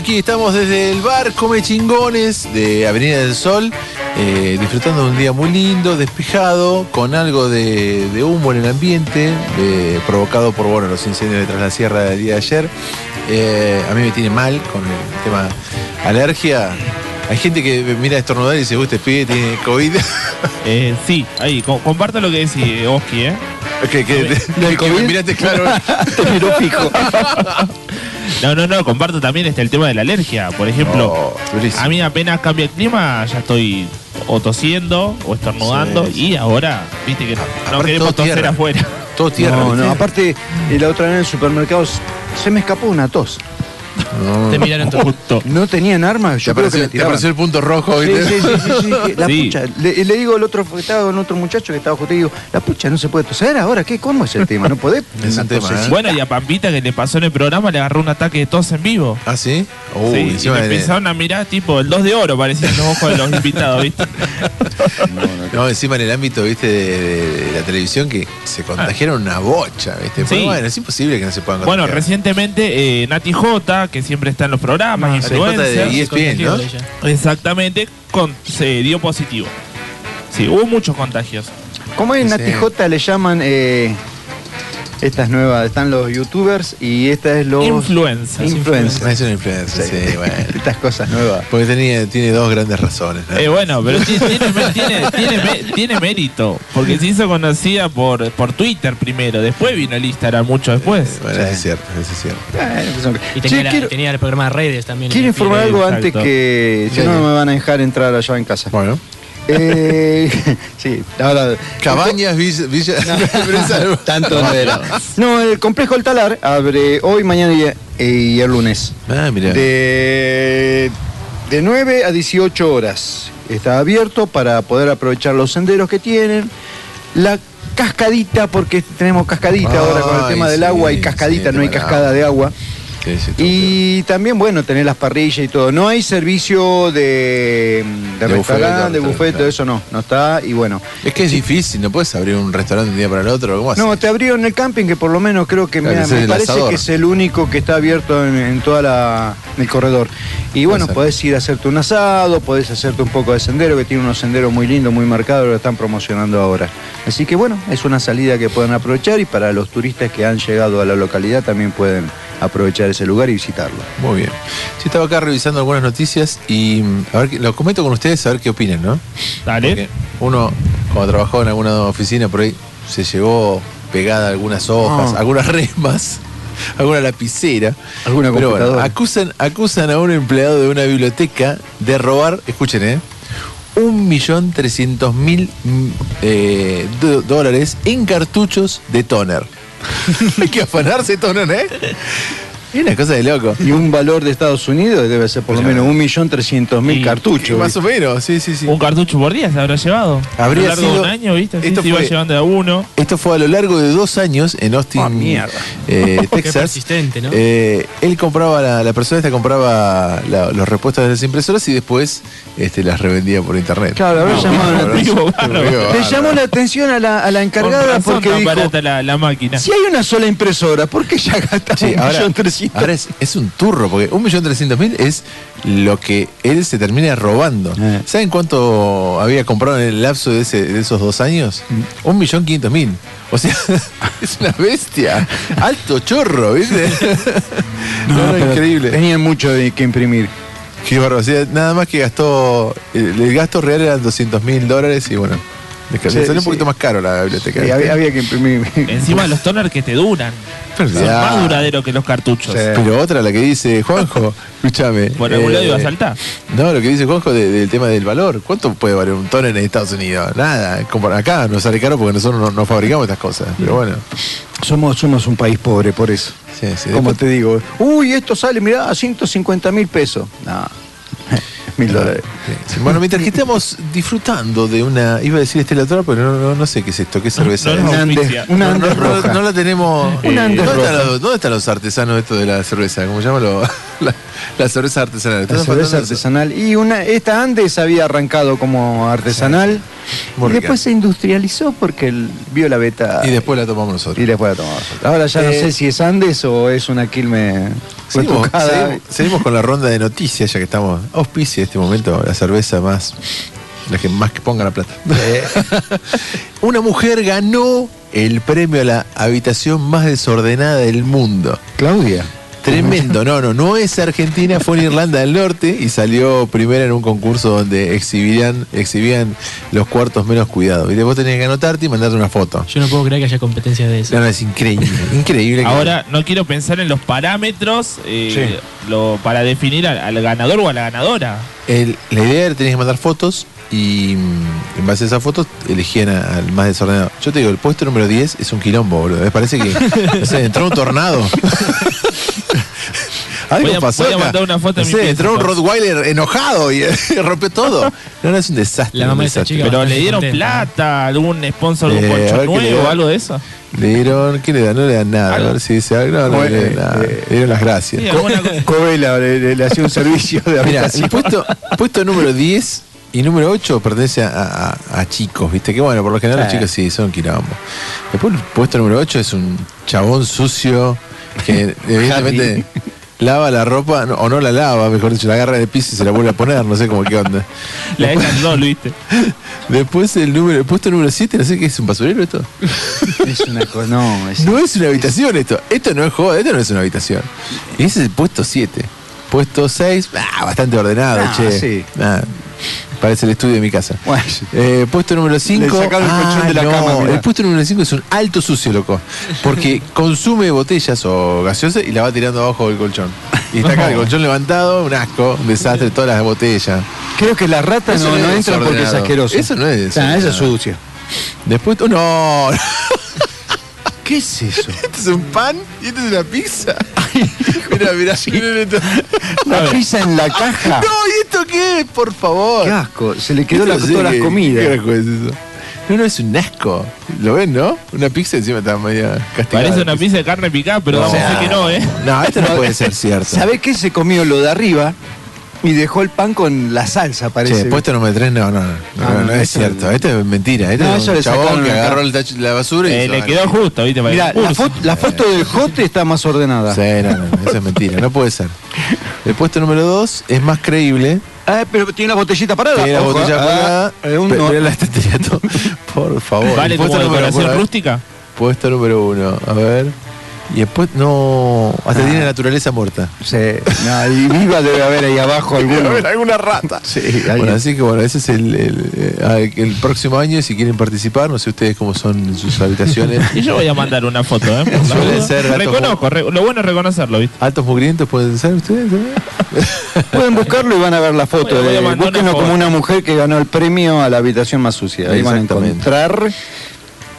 aquí estamos desde el bar Come Chingones de Avenida del Sol, eh, disfrutando de un día muy lindo, despejado, con algo de, de humo en el ambiente, eh, provocado por bueno, los incendios detrás de la sierra del día de ayer. Eh, a mí me tiene mal con el tema alergia. Hay gente que mira a estornudar y dice, "Uy, este pibe tiene COVID. Eh, sí, ahí, co- comparto lo que decís, Oski, ¿eh? que, que, que- que me miraste claro. Te miró fijo. No, no, no, comparto también este, el tema de la alergia. Por ejemplo, a mí apenas cambia el clima, ya estoy o tosiendo o estornudando y ahora, viste que no, no Aparte, queremos todo toser tierra. afuera. Todo No, no, aparte, eh, la otra vez en el supermercado se me escapó una tos. Te miraron todo. No tenían armas, yo Te creo que apareció- me te apareció el punto rojo, Sí, ¿viste? sí, sí, sí, sí, que la Sí. pucha. Le, le digo al otro, que estaba con otro muchacho que estaba justo y digo, la pucha, no se puede toser ahora, ¿qué? ¿Cómo es el tema? ¿No podés? Tosecita. Bueno, y a Pampita que le pasó en el programa le agarró un ataque de tos en vivo. ¿Ah, sí? Uh, sí, y empezaron a mirar tipo el 2 de oro, parecían los ojos de los invitados, ¿viste? No, encima en el ámbito, viste, de, de- de la televisión que se contagiaron una bocha, viste. Pero bueno, es imposible que no se puedan Bueno, contagiar. recientemente eh, Nati J, que siempre está en los programas, Nati J de influencers, ESPN, ¿no? Exactamente, con- se dio positivo. Sí, hubo muchos contagios. ¿Cómo en. Nati J le llaman eh, estas nuevas? Están los youtubers y esta es los... Influencers. Influencers. Es una influencer, sí, bueno. Estas cosas nuevas. Porque tenía, tiene dos grandes razones. ¿no? Eh, bueno, pero ti- tiene, tiene, tiene, mé- tiene mérito, porque se hizo conocida por, por Twitter primero, después vino el Instagram mucho después. Bueno, eso es cierto, eso es cierto. Y Che, tenía, la- quiero- tenía el programa de redes también. Quiero informar algo antes que si no no me van a dejar entrar allá en casa. Bueno. Eh, sí, ahora. Cabañas, Villa. Villa Tanto no era. No, el complejo El Talar abre hoy, mañana y, y el lunes. Ah, mira. De, de 9 a 18 horas. Está abierto para poder aprovechar los senderos que tienen. La cascadita, porque tenemos cascadita ahora con el tema del sí, agua y cascadita, sí, no hay cascada agua. de agua. Sí, sí, todo Y también, bueno, tener las parrillas y todo. No hay servicio de, de, De restaurante, de buffet, todo eso no, no está. Y bueno. Es que es difícil, no puedes abrir un restaurante de un día para el otro. ¿Cómo? No, te abrieron el camping, que por lo menos creo que me, Claro, parece asador. que es el único que está abierto en, en toda la en el corredor. Y bueno, podés ir a hacerte un asado, podés hacerte un poco de sendero, que tiene unos senderos muy lindos, muy marcados, lo están promocionando ahora. Así que bueno, es una salida que pueden aprovechar y para los turistas que han llegado a la localidad también pueden aprovechar ese lugar y visitarlo. Muy bien. Yo estaba acá revisando algunas noticias y mm, a ver, lo comento con ustedes a ver qué opinan, ¿no? Dale. Porque uno, cuando trabajó en alguna oficina por ahí, se llevó pegada algunas hojas, Ah. algunas remas, alguna lapicera. Alguna Pero bueno, acusan, acusan a un empleado de una biblioteca de robar, escuchen, ¿eh? Un millón trescientos mil mm, eh, dólares en cartuchos de toner. Hay que afanarse toner, ¿eh? Es una cosa de loco. Y un valor de Estados Unidos debe ser por lo menos un millón trescientos mil cartuchos. Más o menos, sí, sí, sí. Un cartucho por día se habrá llevado. Habría a lo largo sido- de un año, ¿viste? Así esto se iba fue- llevando de a uno. Esto fue a lo largo de dos años en Austin, Ah, mierda. eh, Qué Texas. persistente, ¿no? Eh, él compraba, la, la persona esta compraba la- los repuestos de las impresoras y después este, las revendía por internet. Claro, habrá No, llamado la atención. Le llamó la atención a la, a la Con encargada razón porque tan dijo, barata la, la máquina. si hay una sola impresora, ¿por qué ya gasta Sí, ahora, ahora es, es un turro, porque un millón trescientos mil es lo que él se termina robando. Eh. ¿Saben cuánto había comprado en el lapso de, ese- de esos dos años? Un millón quinientos mil. O sea, es una bestia. Alto chorro, ¿viste? No, no, pero increíble. Tenían mucho de que imprimir. Qué sea, nada más que gastó. El, el gasto real eran 200 mil dólares y bueno. Le Sí, salió un poquito más caro la biblioteca. Sí, había, había que imprimir. Encima los toners que te duran. Son Ya. más duraderos que los cartuchos. Pero otra, la que dice Juanjo, escúchame. Por algún lado eh, iba a saltar. No, lo que dice Juanjo de- del tema del valor. ¿Cuánto puede valer un toner en Estados Unidos? Nada. Como acá nos sale caro porque nosotros no, no fabricamos estas cosas. Pero bueno. Somos, somos un país pobre, por eso. Sí, sí. Como Después- te digo, uy, esto sale, mirá, a 150 mil pesos. No, mil dólares. Sí. Bueno, mientras que estamos disfrutando de una. Iba a decir Estela Toral, pero no, no, no sé qué es esto, qué cerveza no Una. Andes, una Andes no, no, roja. no la tenemos. Una Eh, Andes ¿dónde, roja. están los, dónde están los artesanos esto de la cerveza? ¿Cómo se llama lo- la, cerveza artesanal. La cerveza artesanal. Y una, esta antes había arrancado como artesanal. Y después se industrializó porque el- vio la beta. Y después la tomamos nosotros. Y después la tomamos nosotros. Ahora ya no Eh, sé si es Andes o es una Quilme Seguimos, retocada. seguimos- seguimos con la ronda de noticias, ya que estamos auspicia en este momento la cerveza más, la que más que ponga la plata. Una mujer ganó el premio a la habitación más desordenada del mundo. Claudia. Tremendo, no, no, no es Argentina, fue en Irlanda del Norte y salió primera en un concurso donde exhibían, exhibían los cuartos menos cuidados. Y después tenías que anotarte y mandarte una foto. Yo no puedo creer que haya competencia de eso. No, no, es increíble, increíble. que- Ahora no quiero pensar en los parámetros eh, lo, para definir al, al ganador o a la ganadora. El- la idea era tenías que mandar fotos y mm, en base a esas fotos elegían a- al más desordenado. Yo te digo, el puesto número 10 es un quilombo, boludo. Me parece que no sé, entró un tornado. Algo Voy a- pasó voy a mandar una foto No sé, entró un. Rottweiler enojado y rompió todo. No, no, es un desastre. La mamá un de esa desastre. chica Pero le dieron contenta. plata, algún sponsor, algún Eh, colchón nuevo algo de eso. Le dieron, ¿qué le dan? No le dan nada. A ver si dice algo. No, no Bueno, le dan nada. eh, Le dieron las gracias. Sí. Covela le, le- le hacía un servicio de Mira, el puesto, puesto número 10 y número 8 pertenece a, a- a chicos, ¿viste? Que bueno, por lo general los Sí. chicos sí son quilombo. Después el puesto número 8 es un chabón sucio que evidentemente lava la ropa, no, o no la lava, mejor dicho, la agarra del piso y se la vuelve a poner, no sé cómo qué onda. La echan dos, ¿viste? Después el número, el puesto número 7, no sé qué es un basurero esto. Es una cosa. No, es- No es una habitación esto. Esto no es joda, esto no es una habitación. Ese es el puesto 7. Puesto 6, ah, bastante ordenado, Ah, che. sí. Ah, parece el estudio de mi casa. Bueno, Eh, puesto número 5. Le sacaron el colchón de la cama, mirá. El puesto número 5 es un alto sucio, loco. Porque consume botellas o gaseosas y la va tirando abajo del colchón. Y está acá el colchón levantado, un asco, un desastre, todas las botellas. creo que las ratas no, no entran porque es asqueroso. Eso no es Ah, eso es sucio. Después, oh, no, ¿Qué es eso? este es un pan y este es una pizza. mira, mira, esto. La pizza en la caja. No, ¿y esto qué es? Por favor. Qué asco. Se le quedó la, todas las qué- comidas. ¿Qué asco es eso? No, no, es un asco. ¿Lo ven, no? Una pizza encima está media castigada. Parece una pizza de carne picada, pero No. vamos a ver que no, ¿eh? No, esto no puede ser cierto. ¿Sabe qué? Se comió lo de arriba y dejó el pan con la salsa, parece. Che, puesto número 3, no, no, no, no, Ah, no, no, es cierto. Esto es mentira. Esto No, es eso un le chabón que agarró el tacho- la basura y Eh, hizo le quedó justo, ¿viste? Para Mira, el la, foto, la foto del jote está más ordenada. Sí, no, no, eso es mentira, no puede ser. El puesto número 2 es más creíble. Ah, pero tiene la botellita parada. Tiene la botella ah, parada. eh, un Pe- no. Mira la. Por favor. ¿Vale como puesto número decoración uno, rústica? Puesto número 1, a ver. Y después, no. Hasta Ah. tiene naturaleza muerta. Sí, no, y viva debe haber ahí abajo alguno. alguna rata. Sí, Bueno, así que bueno, ese es el, el, eh, el próximo año, si quieren participar, no sé ustedes cómo son en sus habitaciones. Y yo voy a mandar una foto, ¿eh? Suelen ser Reconozco, re- lo bueno es reconocerlo, ¿viste? ¿Altos mugrientos pueden ser ustedes? también? Pueden buscarlo y van a ver la foto. De- una búsquenlo como una mujer que ganó el premio a la habitación más sucia. Ahí van a encontrar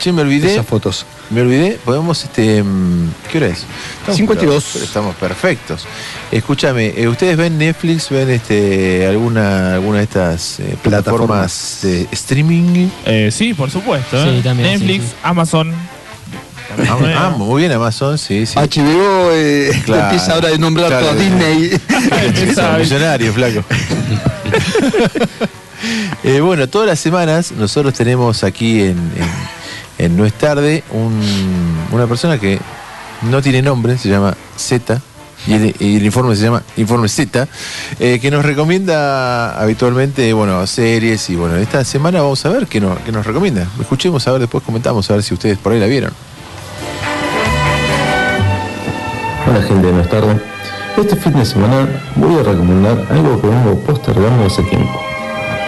Che, me olvidé. esas fotos. Me olvidé, podemos, este, mm, ¿qué hora es? Estamos 52. pero- estamos perfectos. Escúchame, eh, ¿ustedes ven Netflix, ven este, alguna, alguna de estas eh, plataformas de streaming? Eh, sí, por supuesto. ¿eh? Sí, también, Netflix, sí, sí. Amazon. Ah, ah, muy bien, Amazon, sí, sí. HBO eh, Claro. empieza ahora de nombrar Claro. todo Disney. Flaco. Eh, bueno, todas las semanas nosotros tenemos aquí en, en- en No es tarde un- una persona que no tiene nombre, se llama Z, y el, informe se llama Informe Z, eh, que nos recomienda habitualmente bueno, series y bueno, esta semana vamos a ver qué, no- qué nos recomienda. Escuchemos, a ver, después comentamos, a ver si ustedes por ahí la vieron. Hola gente No es tarde. Este fin de semana voy a recomendar algo que vengo postergando hace tiempo,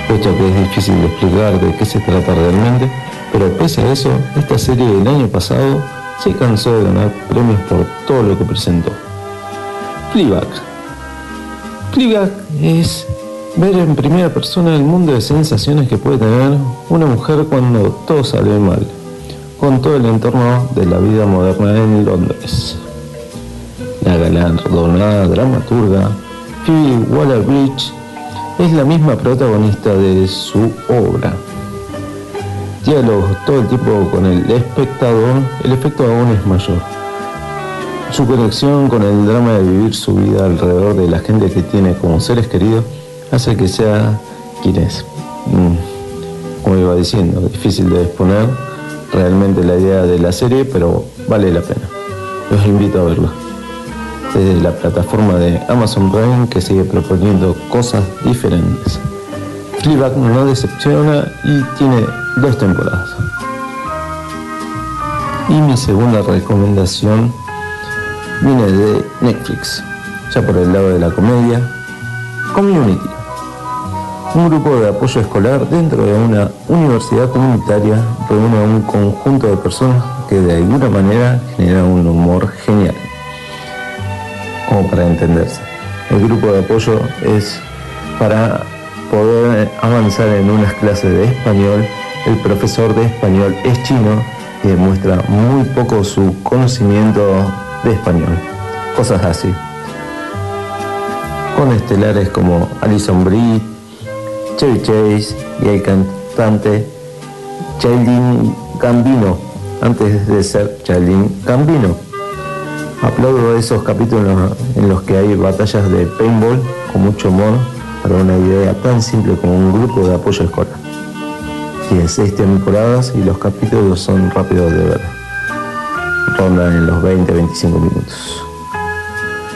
puesto que es difícil de explicar de qué se trata realmente, pero pese a eso, esta serie del año pasado se cansó de ganar premios por todo lo que presentó. Fleabag. Fleabag es ver en primera persona el mundo de sensaciones que puede tener una mujer cuando todo sale mal, con todo el entorno de la vida moderna en Londres. La galardonada dramaturga Phoebe Waller-Bridge es la misma protagonista de su obra. Diálogos todo el tiempo con el espectador, el efecto aún es mayor. Su conexión con el drama de vivir su vida alrededor de la gente que tiene como seres queridos hace que sea quien es. Mm, Como iba diciendo, difícil de exponer realmente la idea de la serie, pero vale la pena. Los invito a verla. Desde la plataforma de Amazon Prime que sigue proponiendo cosas diferentes. Fleabag no decepciona y tiene dos temporadas. Y mi segunda recomendación viene de Netflix, ya por el lado de la comedia, Community. Un grupo de apoyo escolar dentro de una universidad comunitaria reúne a un conjunto de personas que de alguna manera generan un humor genial. Como para entenderse. El grupo de apoyo es para poder avanzar en unas clases de español. El profesor de español es chino y demuestra muy poco su conocimiento de español. Cosas así. Con estelares como Alison Brie, Chevy Chase y el cantante Childin Gambino, antes de ser Childin Gambino. Aplaudo esos capítulos en los que hay batallas de paintball con mucho humor para una idea tan simple como un grupo de apoyo escolar. Tiene seis temporadas y los capítulos son rápidos de ver. Rondan en los 20-25 minutos.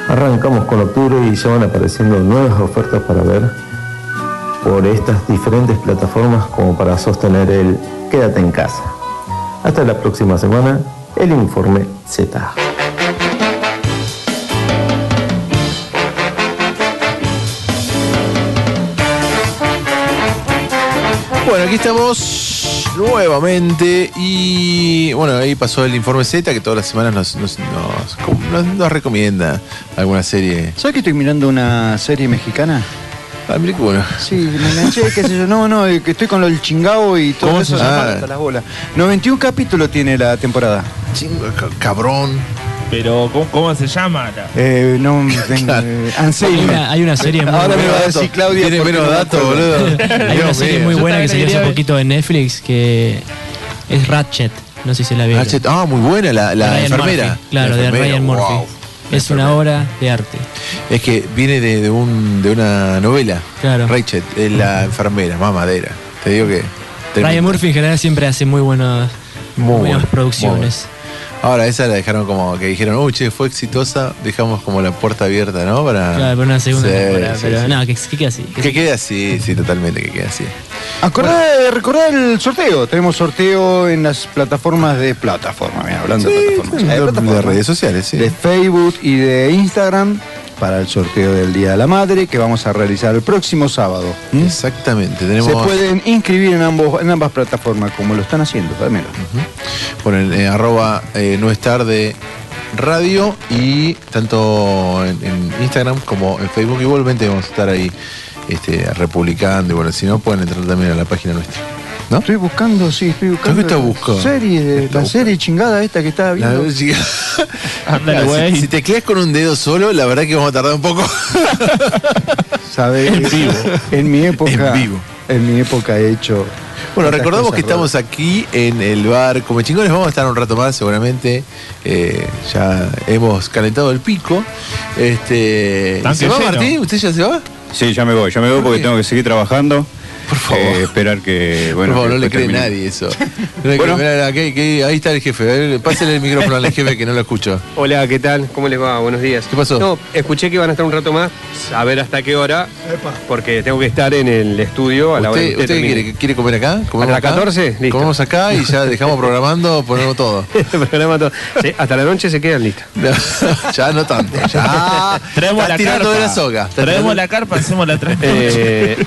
Arrancamos con octubre y ya van apareciendo nuevas ofertas para ver por estas diferentes plataformas como para sostener el quédate en casa. Hasta la próxima semana, el informe Z. Bueno, aquí estamos nuevamente y bueno, ahí pasó el informe Z que todas las semanas nos, nos, nos- nos- nos recomienda alguna serie. ¿Sabes que estoy mirando una serie mexicana? Ah, mira qué bueno. Sí, me enganché, qué sé yo. No, no, eh, que estoy con lo del chingao y todo ¿Cómo eso. se hasta las bolas. 91 capítulos tiene la temporada. Chingo, cabrón. Pero, ¿cómo, cómo se llama? la- Eh, no, vengo, eh, Anselmo. Hay una- hay una serie muy Ahora me va a decir Claudia. Tiene menos no me datos, boludo. Hay una serie muy buena que salió hace poquito en Netflix que es Ratchet. No sé si la vieron. Ratchet, ah, muy buena la, la Ryan enfermera. Murphy, claro, La de Ryan Murphy. wow. Es una obra de arte. Es que viene de, de un, de una novela. Claro. Rachel, es la enfermera, mamadera. Te digo que. Ryan Murphy en general siempre hace muy buenas, Muy buenas buena, producciones. Ahora esa la dejaron como que dijeron, uy, che, fue exitosa, dejamos como la puerta abierta, ¿no? Para, Claro, para una segunda Sí, temporada. sí, pero sí. no, que, que quede así. que Que quede así, sí, totalmente, que quede así. Acordá recordar el sorteo. Tenemos sorteo en las plataformas de plataforma. Mira, hablando de plataformas. sí, eh, de- plataformas. de redes sociales, sí. De Facebook y de Instagram para el sorteo del Día de la Madre que vamos a realizar el próximo sábado. ¿Mm? Exactamente, tenemos. Se pueden inscribir en, ambos, en ambas plataformas como lo están haciendo. Dámelo. Bueno, en eh, arroba eh, no es tarde radio y tanto en, en Instagram como en Facebook igualmente vamos a estar ahí este, republicando y bueno, si no pueden entrar también a la página nuestra. ¿No? Estoy buscando, sí, estoy buscando. ¿Qué estás buscando? Serie, la serie chingada esta que estaba viendo. si, si te quedas con un dedo solo, la verdad que vamos a tardar un poco. ¿Sabes? En vivo. En mi época. En vivo. En mi época he hecho. Bueno, recordamos que estamos aquí en el bar Come Chingones. Vamos a estar un rato más, seguramente. Eh, ya hemos calentado el pico. Este, ¿Se va lleno. Martín? ¿Usted ya se va? Sí, ya me voy, ya me voy porque tengo que seguir trabajando. Por favor. Eh, esperar que. Bueno, Por favor, que no le cree termine. nadie eso. No le Bueno. cree- mirá, aquí- aquí- ahí está el jefe. A ver, Pásale el micrófono al jefe que no lo escucho. Hola, ¿qué tal? ¿Cómo les va? Buenos días. ¿Qué pasó? No, escuché que van a estar un rato más, a ver hasta qué hora, porque tengo que estar en el estudio a la hora que ¿Usted, quiere, quiere comer acá? ¿Comemos las acá? 14? Listo. Comemos acá y ya dejamos programando, ponemos todo. Programa todo. Sí, hasta la noche se quedan listos. ya no tanto. Ya. Traemos la carpa. de la soga. Estás Traemos la carpa, hacemos la tres. Eh,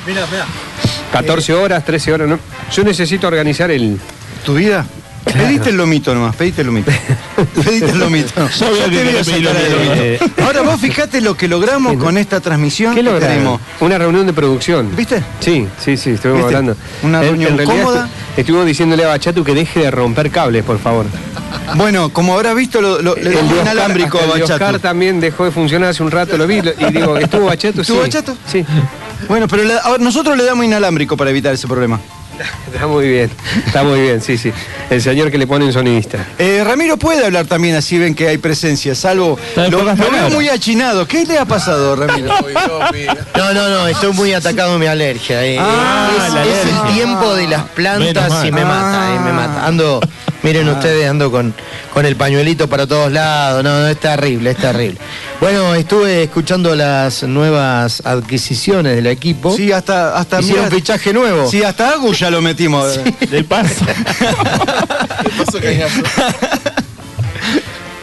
14 horas, 13 horas, ¿no? Yo necesito organizar el... ¿Tu vida? Pediste el lomito nomás, pediste el lomito. pediste el lomito. Yo te voy a sacar el lomito. Ahora vos fijate lo que logramos con esta transmisión. ¿Qué logramos? tenemos. Una reunión de producción. ¿Viste? Sí, sí, sí, estuvimos ¿Viste? hablando. Una En- reunión en cómoda. estu- Estuvimos diciéndole a Bachatu que deje de romper cables, por favor. Bueno, como habrás visto, lo, lo, El inalámbrico a hasta el de Bachatu. Oscar también dejó de funcionar hace un rato, lo vi lo- y digo, ¿estuvo Bachatu? ¿Estuvo Sí. Bachatu? Sí. Bueno, pero le- ahora nosotros le damos inalámbrico para evitar ese problema. Está muy bien, está muy bien, sí, sí. El señor que le pone un sonidista. Eh, Ramiro puede hablar también, así ven que hay presencia, salvo. Lo, veo muy achinado. ¿Qué le ha pasado, Ramiro? No, no, no, estoy muy atacado mi alergia. eh. Ah, es, la es alergia. el tiempo de las plantas y me mata, eh, me mata. Ando, miren ustedes, ando con, con el pañuelito para todos lados. No, no, es terrible, es terrible. Bueno, estuve escuchando las nuevas adquisiciones del equipo. Sí, hasta. hasta Hicieron mirá, fichaje nuevo. Sí, hasta Agus ya lo metimos. De paso.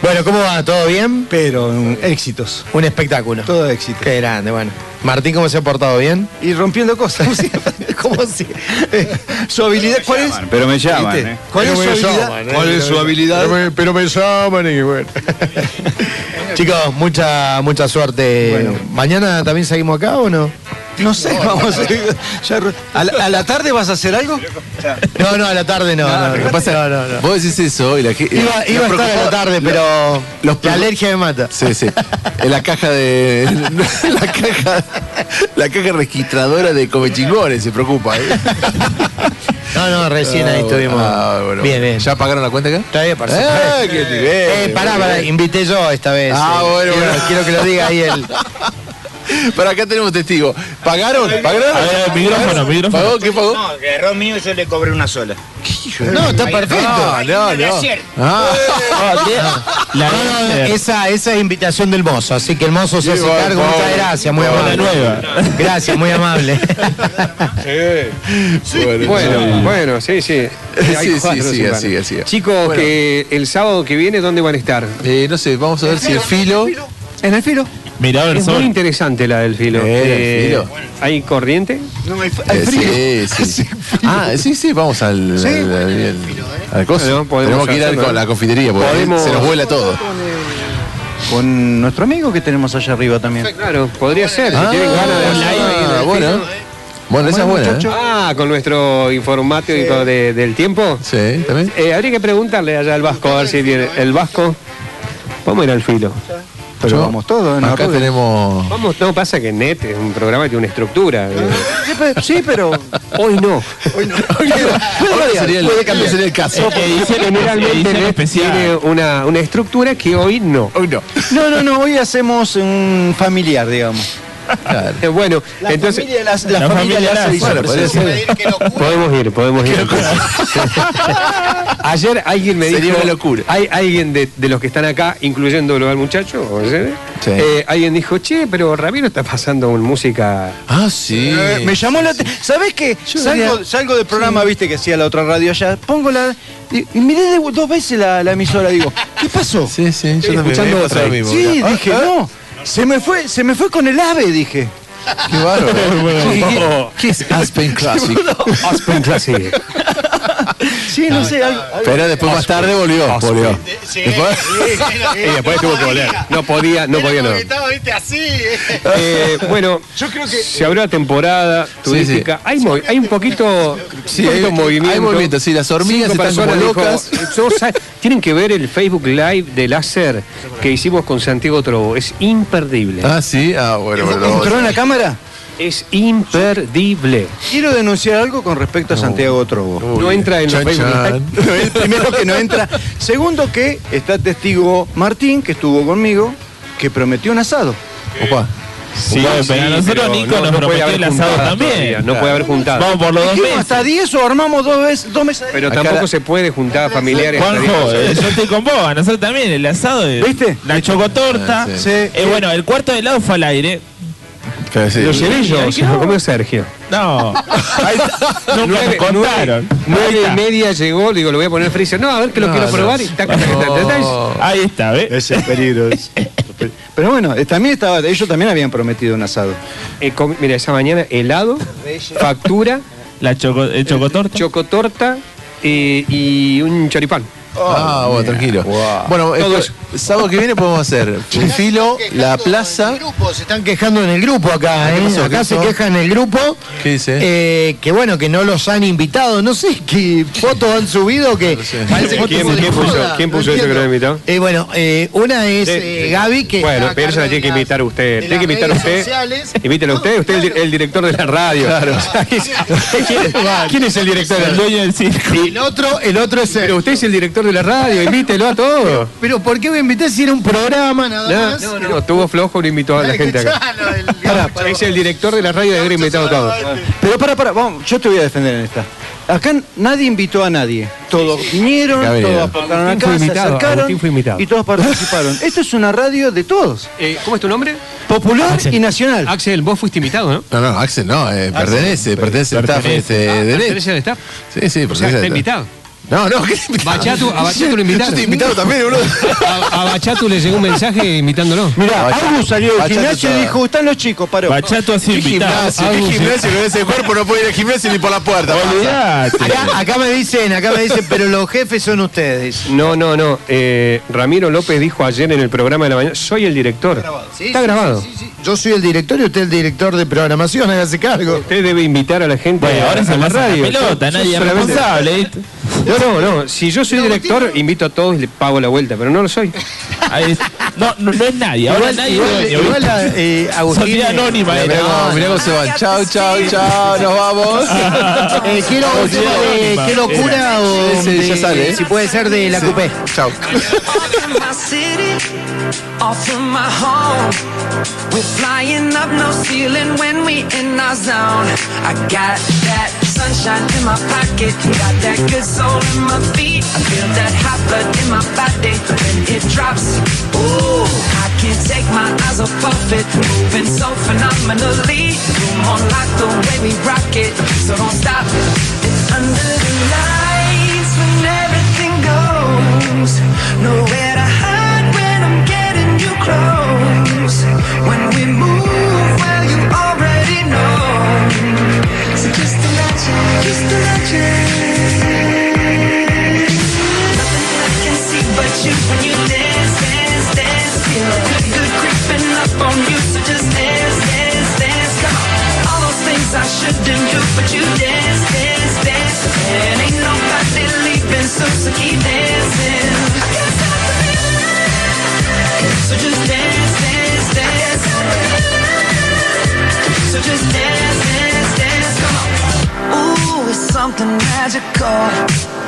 Bueno, ¿cómo va? ¿Todo bien? Pero um, éxitos. Un espectáculo. Todo éxito. Qué grande, bueno. Martín, ¿cómo se ha portado bien? Y rompiendo cosas. ¿Cómo si? Su habilidad, ¿cuál es? Pero me llaman, ¿Viste? ¿eh? ¿Cuál es Pero su me habilidad? llaman, ¿eh? ¿Cuál es su habilidad? Pero me, pero me llaman y bueno. Chicos, mucha, mucha suerte. ¿Mañana también seguimos acá o no? No sé, vamos a ¿A la, a la tarde vas a hacer algo? No, no, a la tarde no. no, Lo no. que pasa No, vos decís eso y la que- Iba, iba a estar a la tarde, pero Los la alergia me mata. Sí, sí. En la caja de. La caja. La caja registradora de Comechingones se preocupa, ¿eh? No, no, recién ahí Ah, estuvimos. ah, bueno. bien, bien. ¿Ya pagaron la cuenta acá? Está bien, para Ah, qué nivel. Eh, pará, pará, invité yo esta vez. Ah, eh. bueno, quiero, bueno. quiero que lo diga ahí el. Para acá tenemos testigo. ¿Pagaron? ¿Pagaron? A ver, micrófono, micrófono. ¿Pagó? ¿Qué pagó? No, que error mío yo le cobré una sola. No, está perfecto. No, no, no. Ah, La No, no, esa, esa es invitación del mozo, así que el mozo se Sí, hace bueno, cargo. bueno. Muchas gracias, muy amable. nueva. Gracias, muy amable. Bueno, bueno, sí, sí. Hay Sí, sí, sí, semanas. siga, siga. Chicos, Bueno. que el sábado que viene, ¿dónde van a estar? eh, no sé, vamos a ver si el filo. ¿En el filo? Mirador Es sol. muy interesante la del filo. Eh, el filo. ¿Hay corriente? No, hay, Eh, sí, sí. Ah, sí, sí, vamos al. al, al- al coso. Podemos Tenemos que ir ¿eh? la confitería, porque Podemos- se nos vuela todo. Con nuestro amigo que tenemos allá arriba también. Claro, podría ser. Si Ah, tienen ganas de el bueno. filo. Bueno, esa es buena. ¿eh? Ah, con nuestro informático de- del tiempo. Sí, también. Eh, habría que preguntarle allá al Vasco, a ver si tiene. El Vasco. Vamos a ir al filo. Pero Yo- vamos todos, ¿no? Acá Rubén? tenemos. Vamos, no pasa que NET es un programa que tiene una estructura. Sí, pero- Sí, pero. Hoy no. Hoy sería el, puede cambiar. sería el caso. Generalmente edición NET especial. tiene una, una estructura que hoy no. Hoy no. No, no, no, hoy hacemos un familiar, digamos. Claro. Eh, Bueno, La entonces familia, la, la La familia familia hizo Bueno, ser. podemos ir, podemos ir. Ayer alguien me Sería dijo. una locura. Hay alguien de, de los que están acá, incluyéndolo al muchacho, ¿sí? Sí. Eh, alguien dijo, che, pero Ramiro está pasando un música. Ah, sí. Eh, me llamó la atención. ¿Sabés qué? Salgo, diría- salgo del programa, viste, que hacía la otra radio allá. Pongo la. Y, miré de- dos veces la, la emisora. Digo, ¿qué pasó? Sí, sí, yo también. escuchando me pasa otra. lo mismo. Sí, dije, Ah, no. Se me fue, se me fue con el ave, dije. Qué bárbaro. Bueno. ¿Qué es Aspen Classic? Aspen Classic. Sí, no sé. algo- algo- Pero después más tarde volvió. volvió. Después- Y después tuvo que volver. No podía, no podía, no. Eh, bueno, Yo creo que. se abrió la temporada turística. Hay, hay un poquito, Sí, un poquito hay- movimiento. hay movimiento, sí, las hormigas están como dijo, locas. "Yo sa- tienen que ver el Facebook Live de láser que hicimos con Santiago Trobo. Es imperdible. Ah, sí. Ah, bueno, bueno. ¿Entró en la cámara? Es imperdible. Quiero denunciar algo con respecto a Santiago Trobo. Uy, no entra en los chan. El primero que no entra. Segundo que está testigo Martín, que estuvo conmigo, que prometió un asado. Opa. Sí, pero a nosotros pero Nico no- nos no puede prometió haber el asado juntado también. todavía, no puede haber juntado. Vamos por los dos meses. hasta 10 o armamos dos veces, dos meses. Pero Acá tampoco la- se puede juntar familiares. Juanjo, eh, yo estoy con vos, a nosotros también, el asado ¿Viste? la chocotorta. Ah, sí. Sí. Eh, bueno, el cuarto de helado fue al aire. Pero sí. Lo llevé yo, se lo no. comió Sergio. No, Nueve- nos contaron. Nueve y media llegó, digo, lo voy a poner en freezer. No, a ver que lo No, quiero no. probar y taca, taca, taca, taca. No. Ahí está, ¿ves? Ese es peligro. Pero bueno, eh, también estaba, ellos también habían prometido un asado. Eh, mira, esa mañana helado, factura, La choco, el chocotorta. chocotorta eh, y un choripán. Ah, bueno, tranquilo. Bueno, Todo eh, sábado que viene podemos hacer filo, la plaza. Se están quejando en el grupo acá, ¿eh? ¿Qué pasó? Acá ¿Qué se pasó? quejan en el grupo. ¿Qué dice? eh, que bueno, que no los han invitado. No sé qué fotos han subido que. ¿Quién, puso, quién eso que no invitó? Eh, bueno, eh, una es eh. Gaby que. Bueno, pero eso la tiene que invitar usted. Tiene que invitar usted. Invítelo usted, usted es el, el director de la radio. Claro. O sea, ¿quién, quién es el director? El dueño del circo. El otro, el otro es. Pero usted es el director de la radio, invítelo a todos. Pero ¿por qué me invité si era un programa nada No, más? no, no, tuvo flojo, no invitó a la gente acá. Pará, es el director de la radio de haber invitado a todos. Pero para, para, vamos, yo te voy a defender en esta. Acá nadie invitó a nadie. Todos vinieron, todos aportaron se invitado, acercaron Agustín fue invitado. y todos participaron. Esto es una radio de todos, Eh, ¿Cómo es tu nombre? popular y nacional. Axel, vos fuiste invitado, ¿no? No, no, Axel no, eh, pertenece, pertenece al staff este, Ah, de derecho. ¿Pertenece al staff? Sí, sí, O sea, pertenece está al invitado. No, no, ¿qué invitado? Bachatu, a Bachatu lo invitaron. Yo estoy invitado también, boludo. A, a Bachatu le llegó un mensaje invitándolo. Mira, Bachato- Agus salió del gimnasio y dijo, están los chicos, paró. Bachato ha sido ¿Qué invitado. gimnasio? ¿Qué gimnasio con ese cuerpo no puede ir al gimnasio ni por la puerta? Acá, acá me dicen, acá me dicen, pero los jefes son ustedes. No, no, no. Eh, Ramiro López dijo ayer en el programa de la mañana, soy el director. Está grabado. Yo soy el director y usted el director de programación, hágase cargo. Usted debe invitar a la gente Bueno, a, ahora se a la radio. pelota, Yo nadie es responsable. No, no, no. Si yo soy director, invito a todos y le pago la vuelta, pero no lo soy. Ahí No, no, no es nadie. Ahora Igual, nadie igual, es dueño, igual, ¿viste? eh, Agustín. Sociedad anónima Mirá era. cómo, mirá cómo se van. Chau, chau, chau, nos vamos. Eh, quiero un tema de qué locura o Ese ya de- sale, ¿eh? si puede ser de la coupé. Chau. in my city, off from my home. We're flying up no ceiling when we in our zone. I got that sunshine in my pocket, got that good soul in my feet. I feel that hot blood in my body when it drops. Ooh, I can't take my eyes off of it, moving so phenomenally. Room on lock the way we rock it, so don't stop. It's under the lights when everything goes. Nowhere to hide when I'm getting you close. When we move, well, you already know. So just imagine, just imagine. Nothing I can see but you when you good, creeping up on you. So just dance, dance, dance. Come on. All those things I shouldn't do, but you dance, dance, dance. And ain't nobody leaving so keep dancing. I can't stop the feeling. So just dance, dance, dance. So just dance, dance, dance. Come on. Ooh, it's something magical.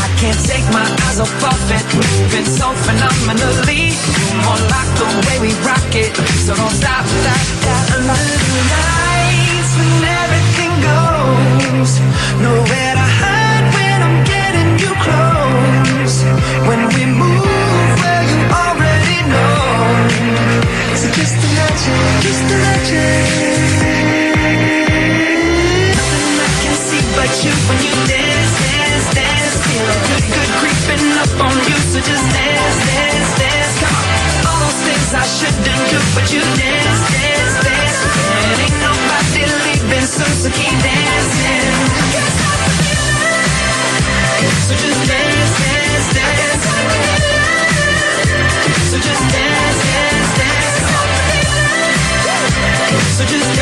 can't take my eyes off of it, moving so phenomenally. Room on lock the way we rock it, so don't stop, stop, stop. Under the lights when everything goes, nowhere to hide when I'm getting you close. When we move, well you already know. So just imagine, just imagine. Nothing I can see but you when you dance. Good, good creeping up on you. So just dance, dance, dance. Come. All things I shouldn't do, but you dance, dance, dance. Ain't nobody leaving so keep dancing. So just dance, dance, dance. So just dance, dance, dance. So just dance,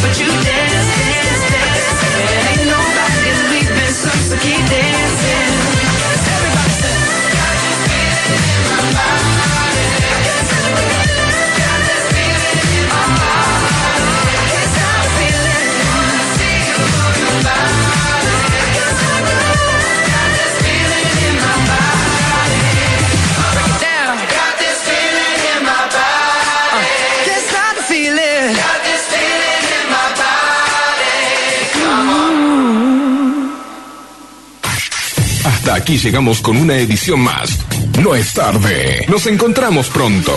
but you when Aquí llegamos con una edición más. No es tarde. Nos encontramos pronto.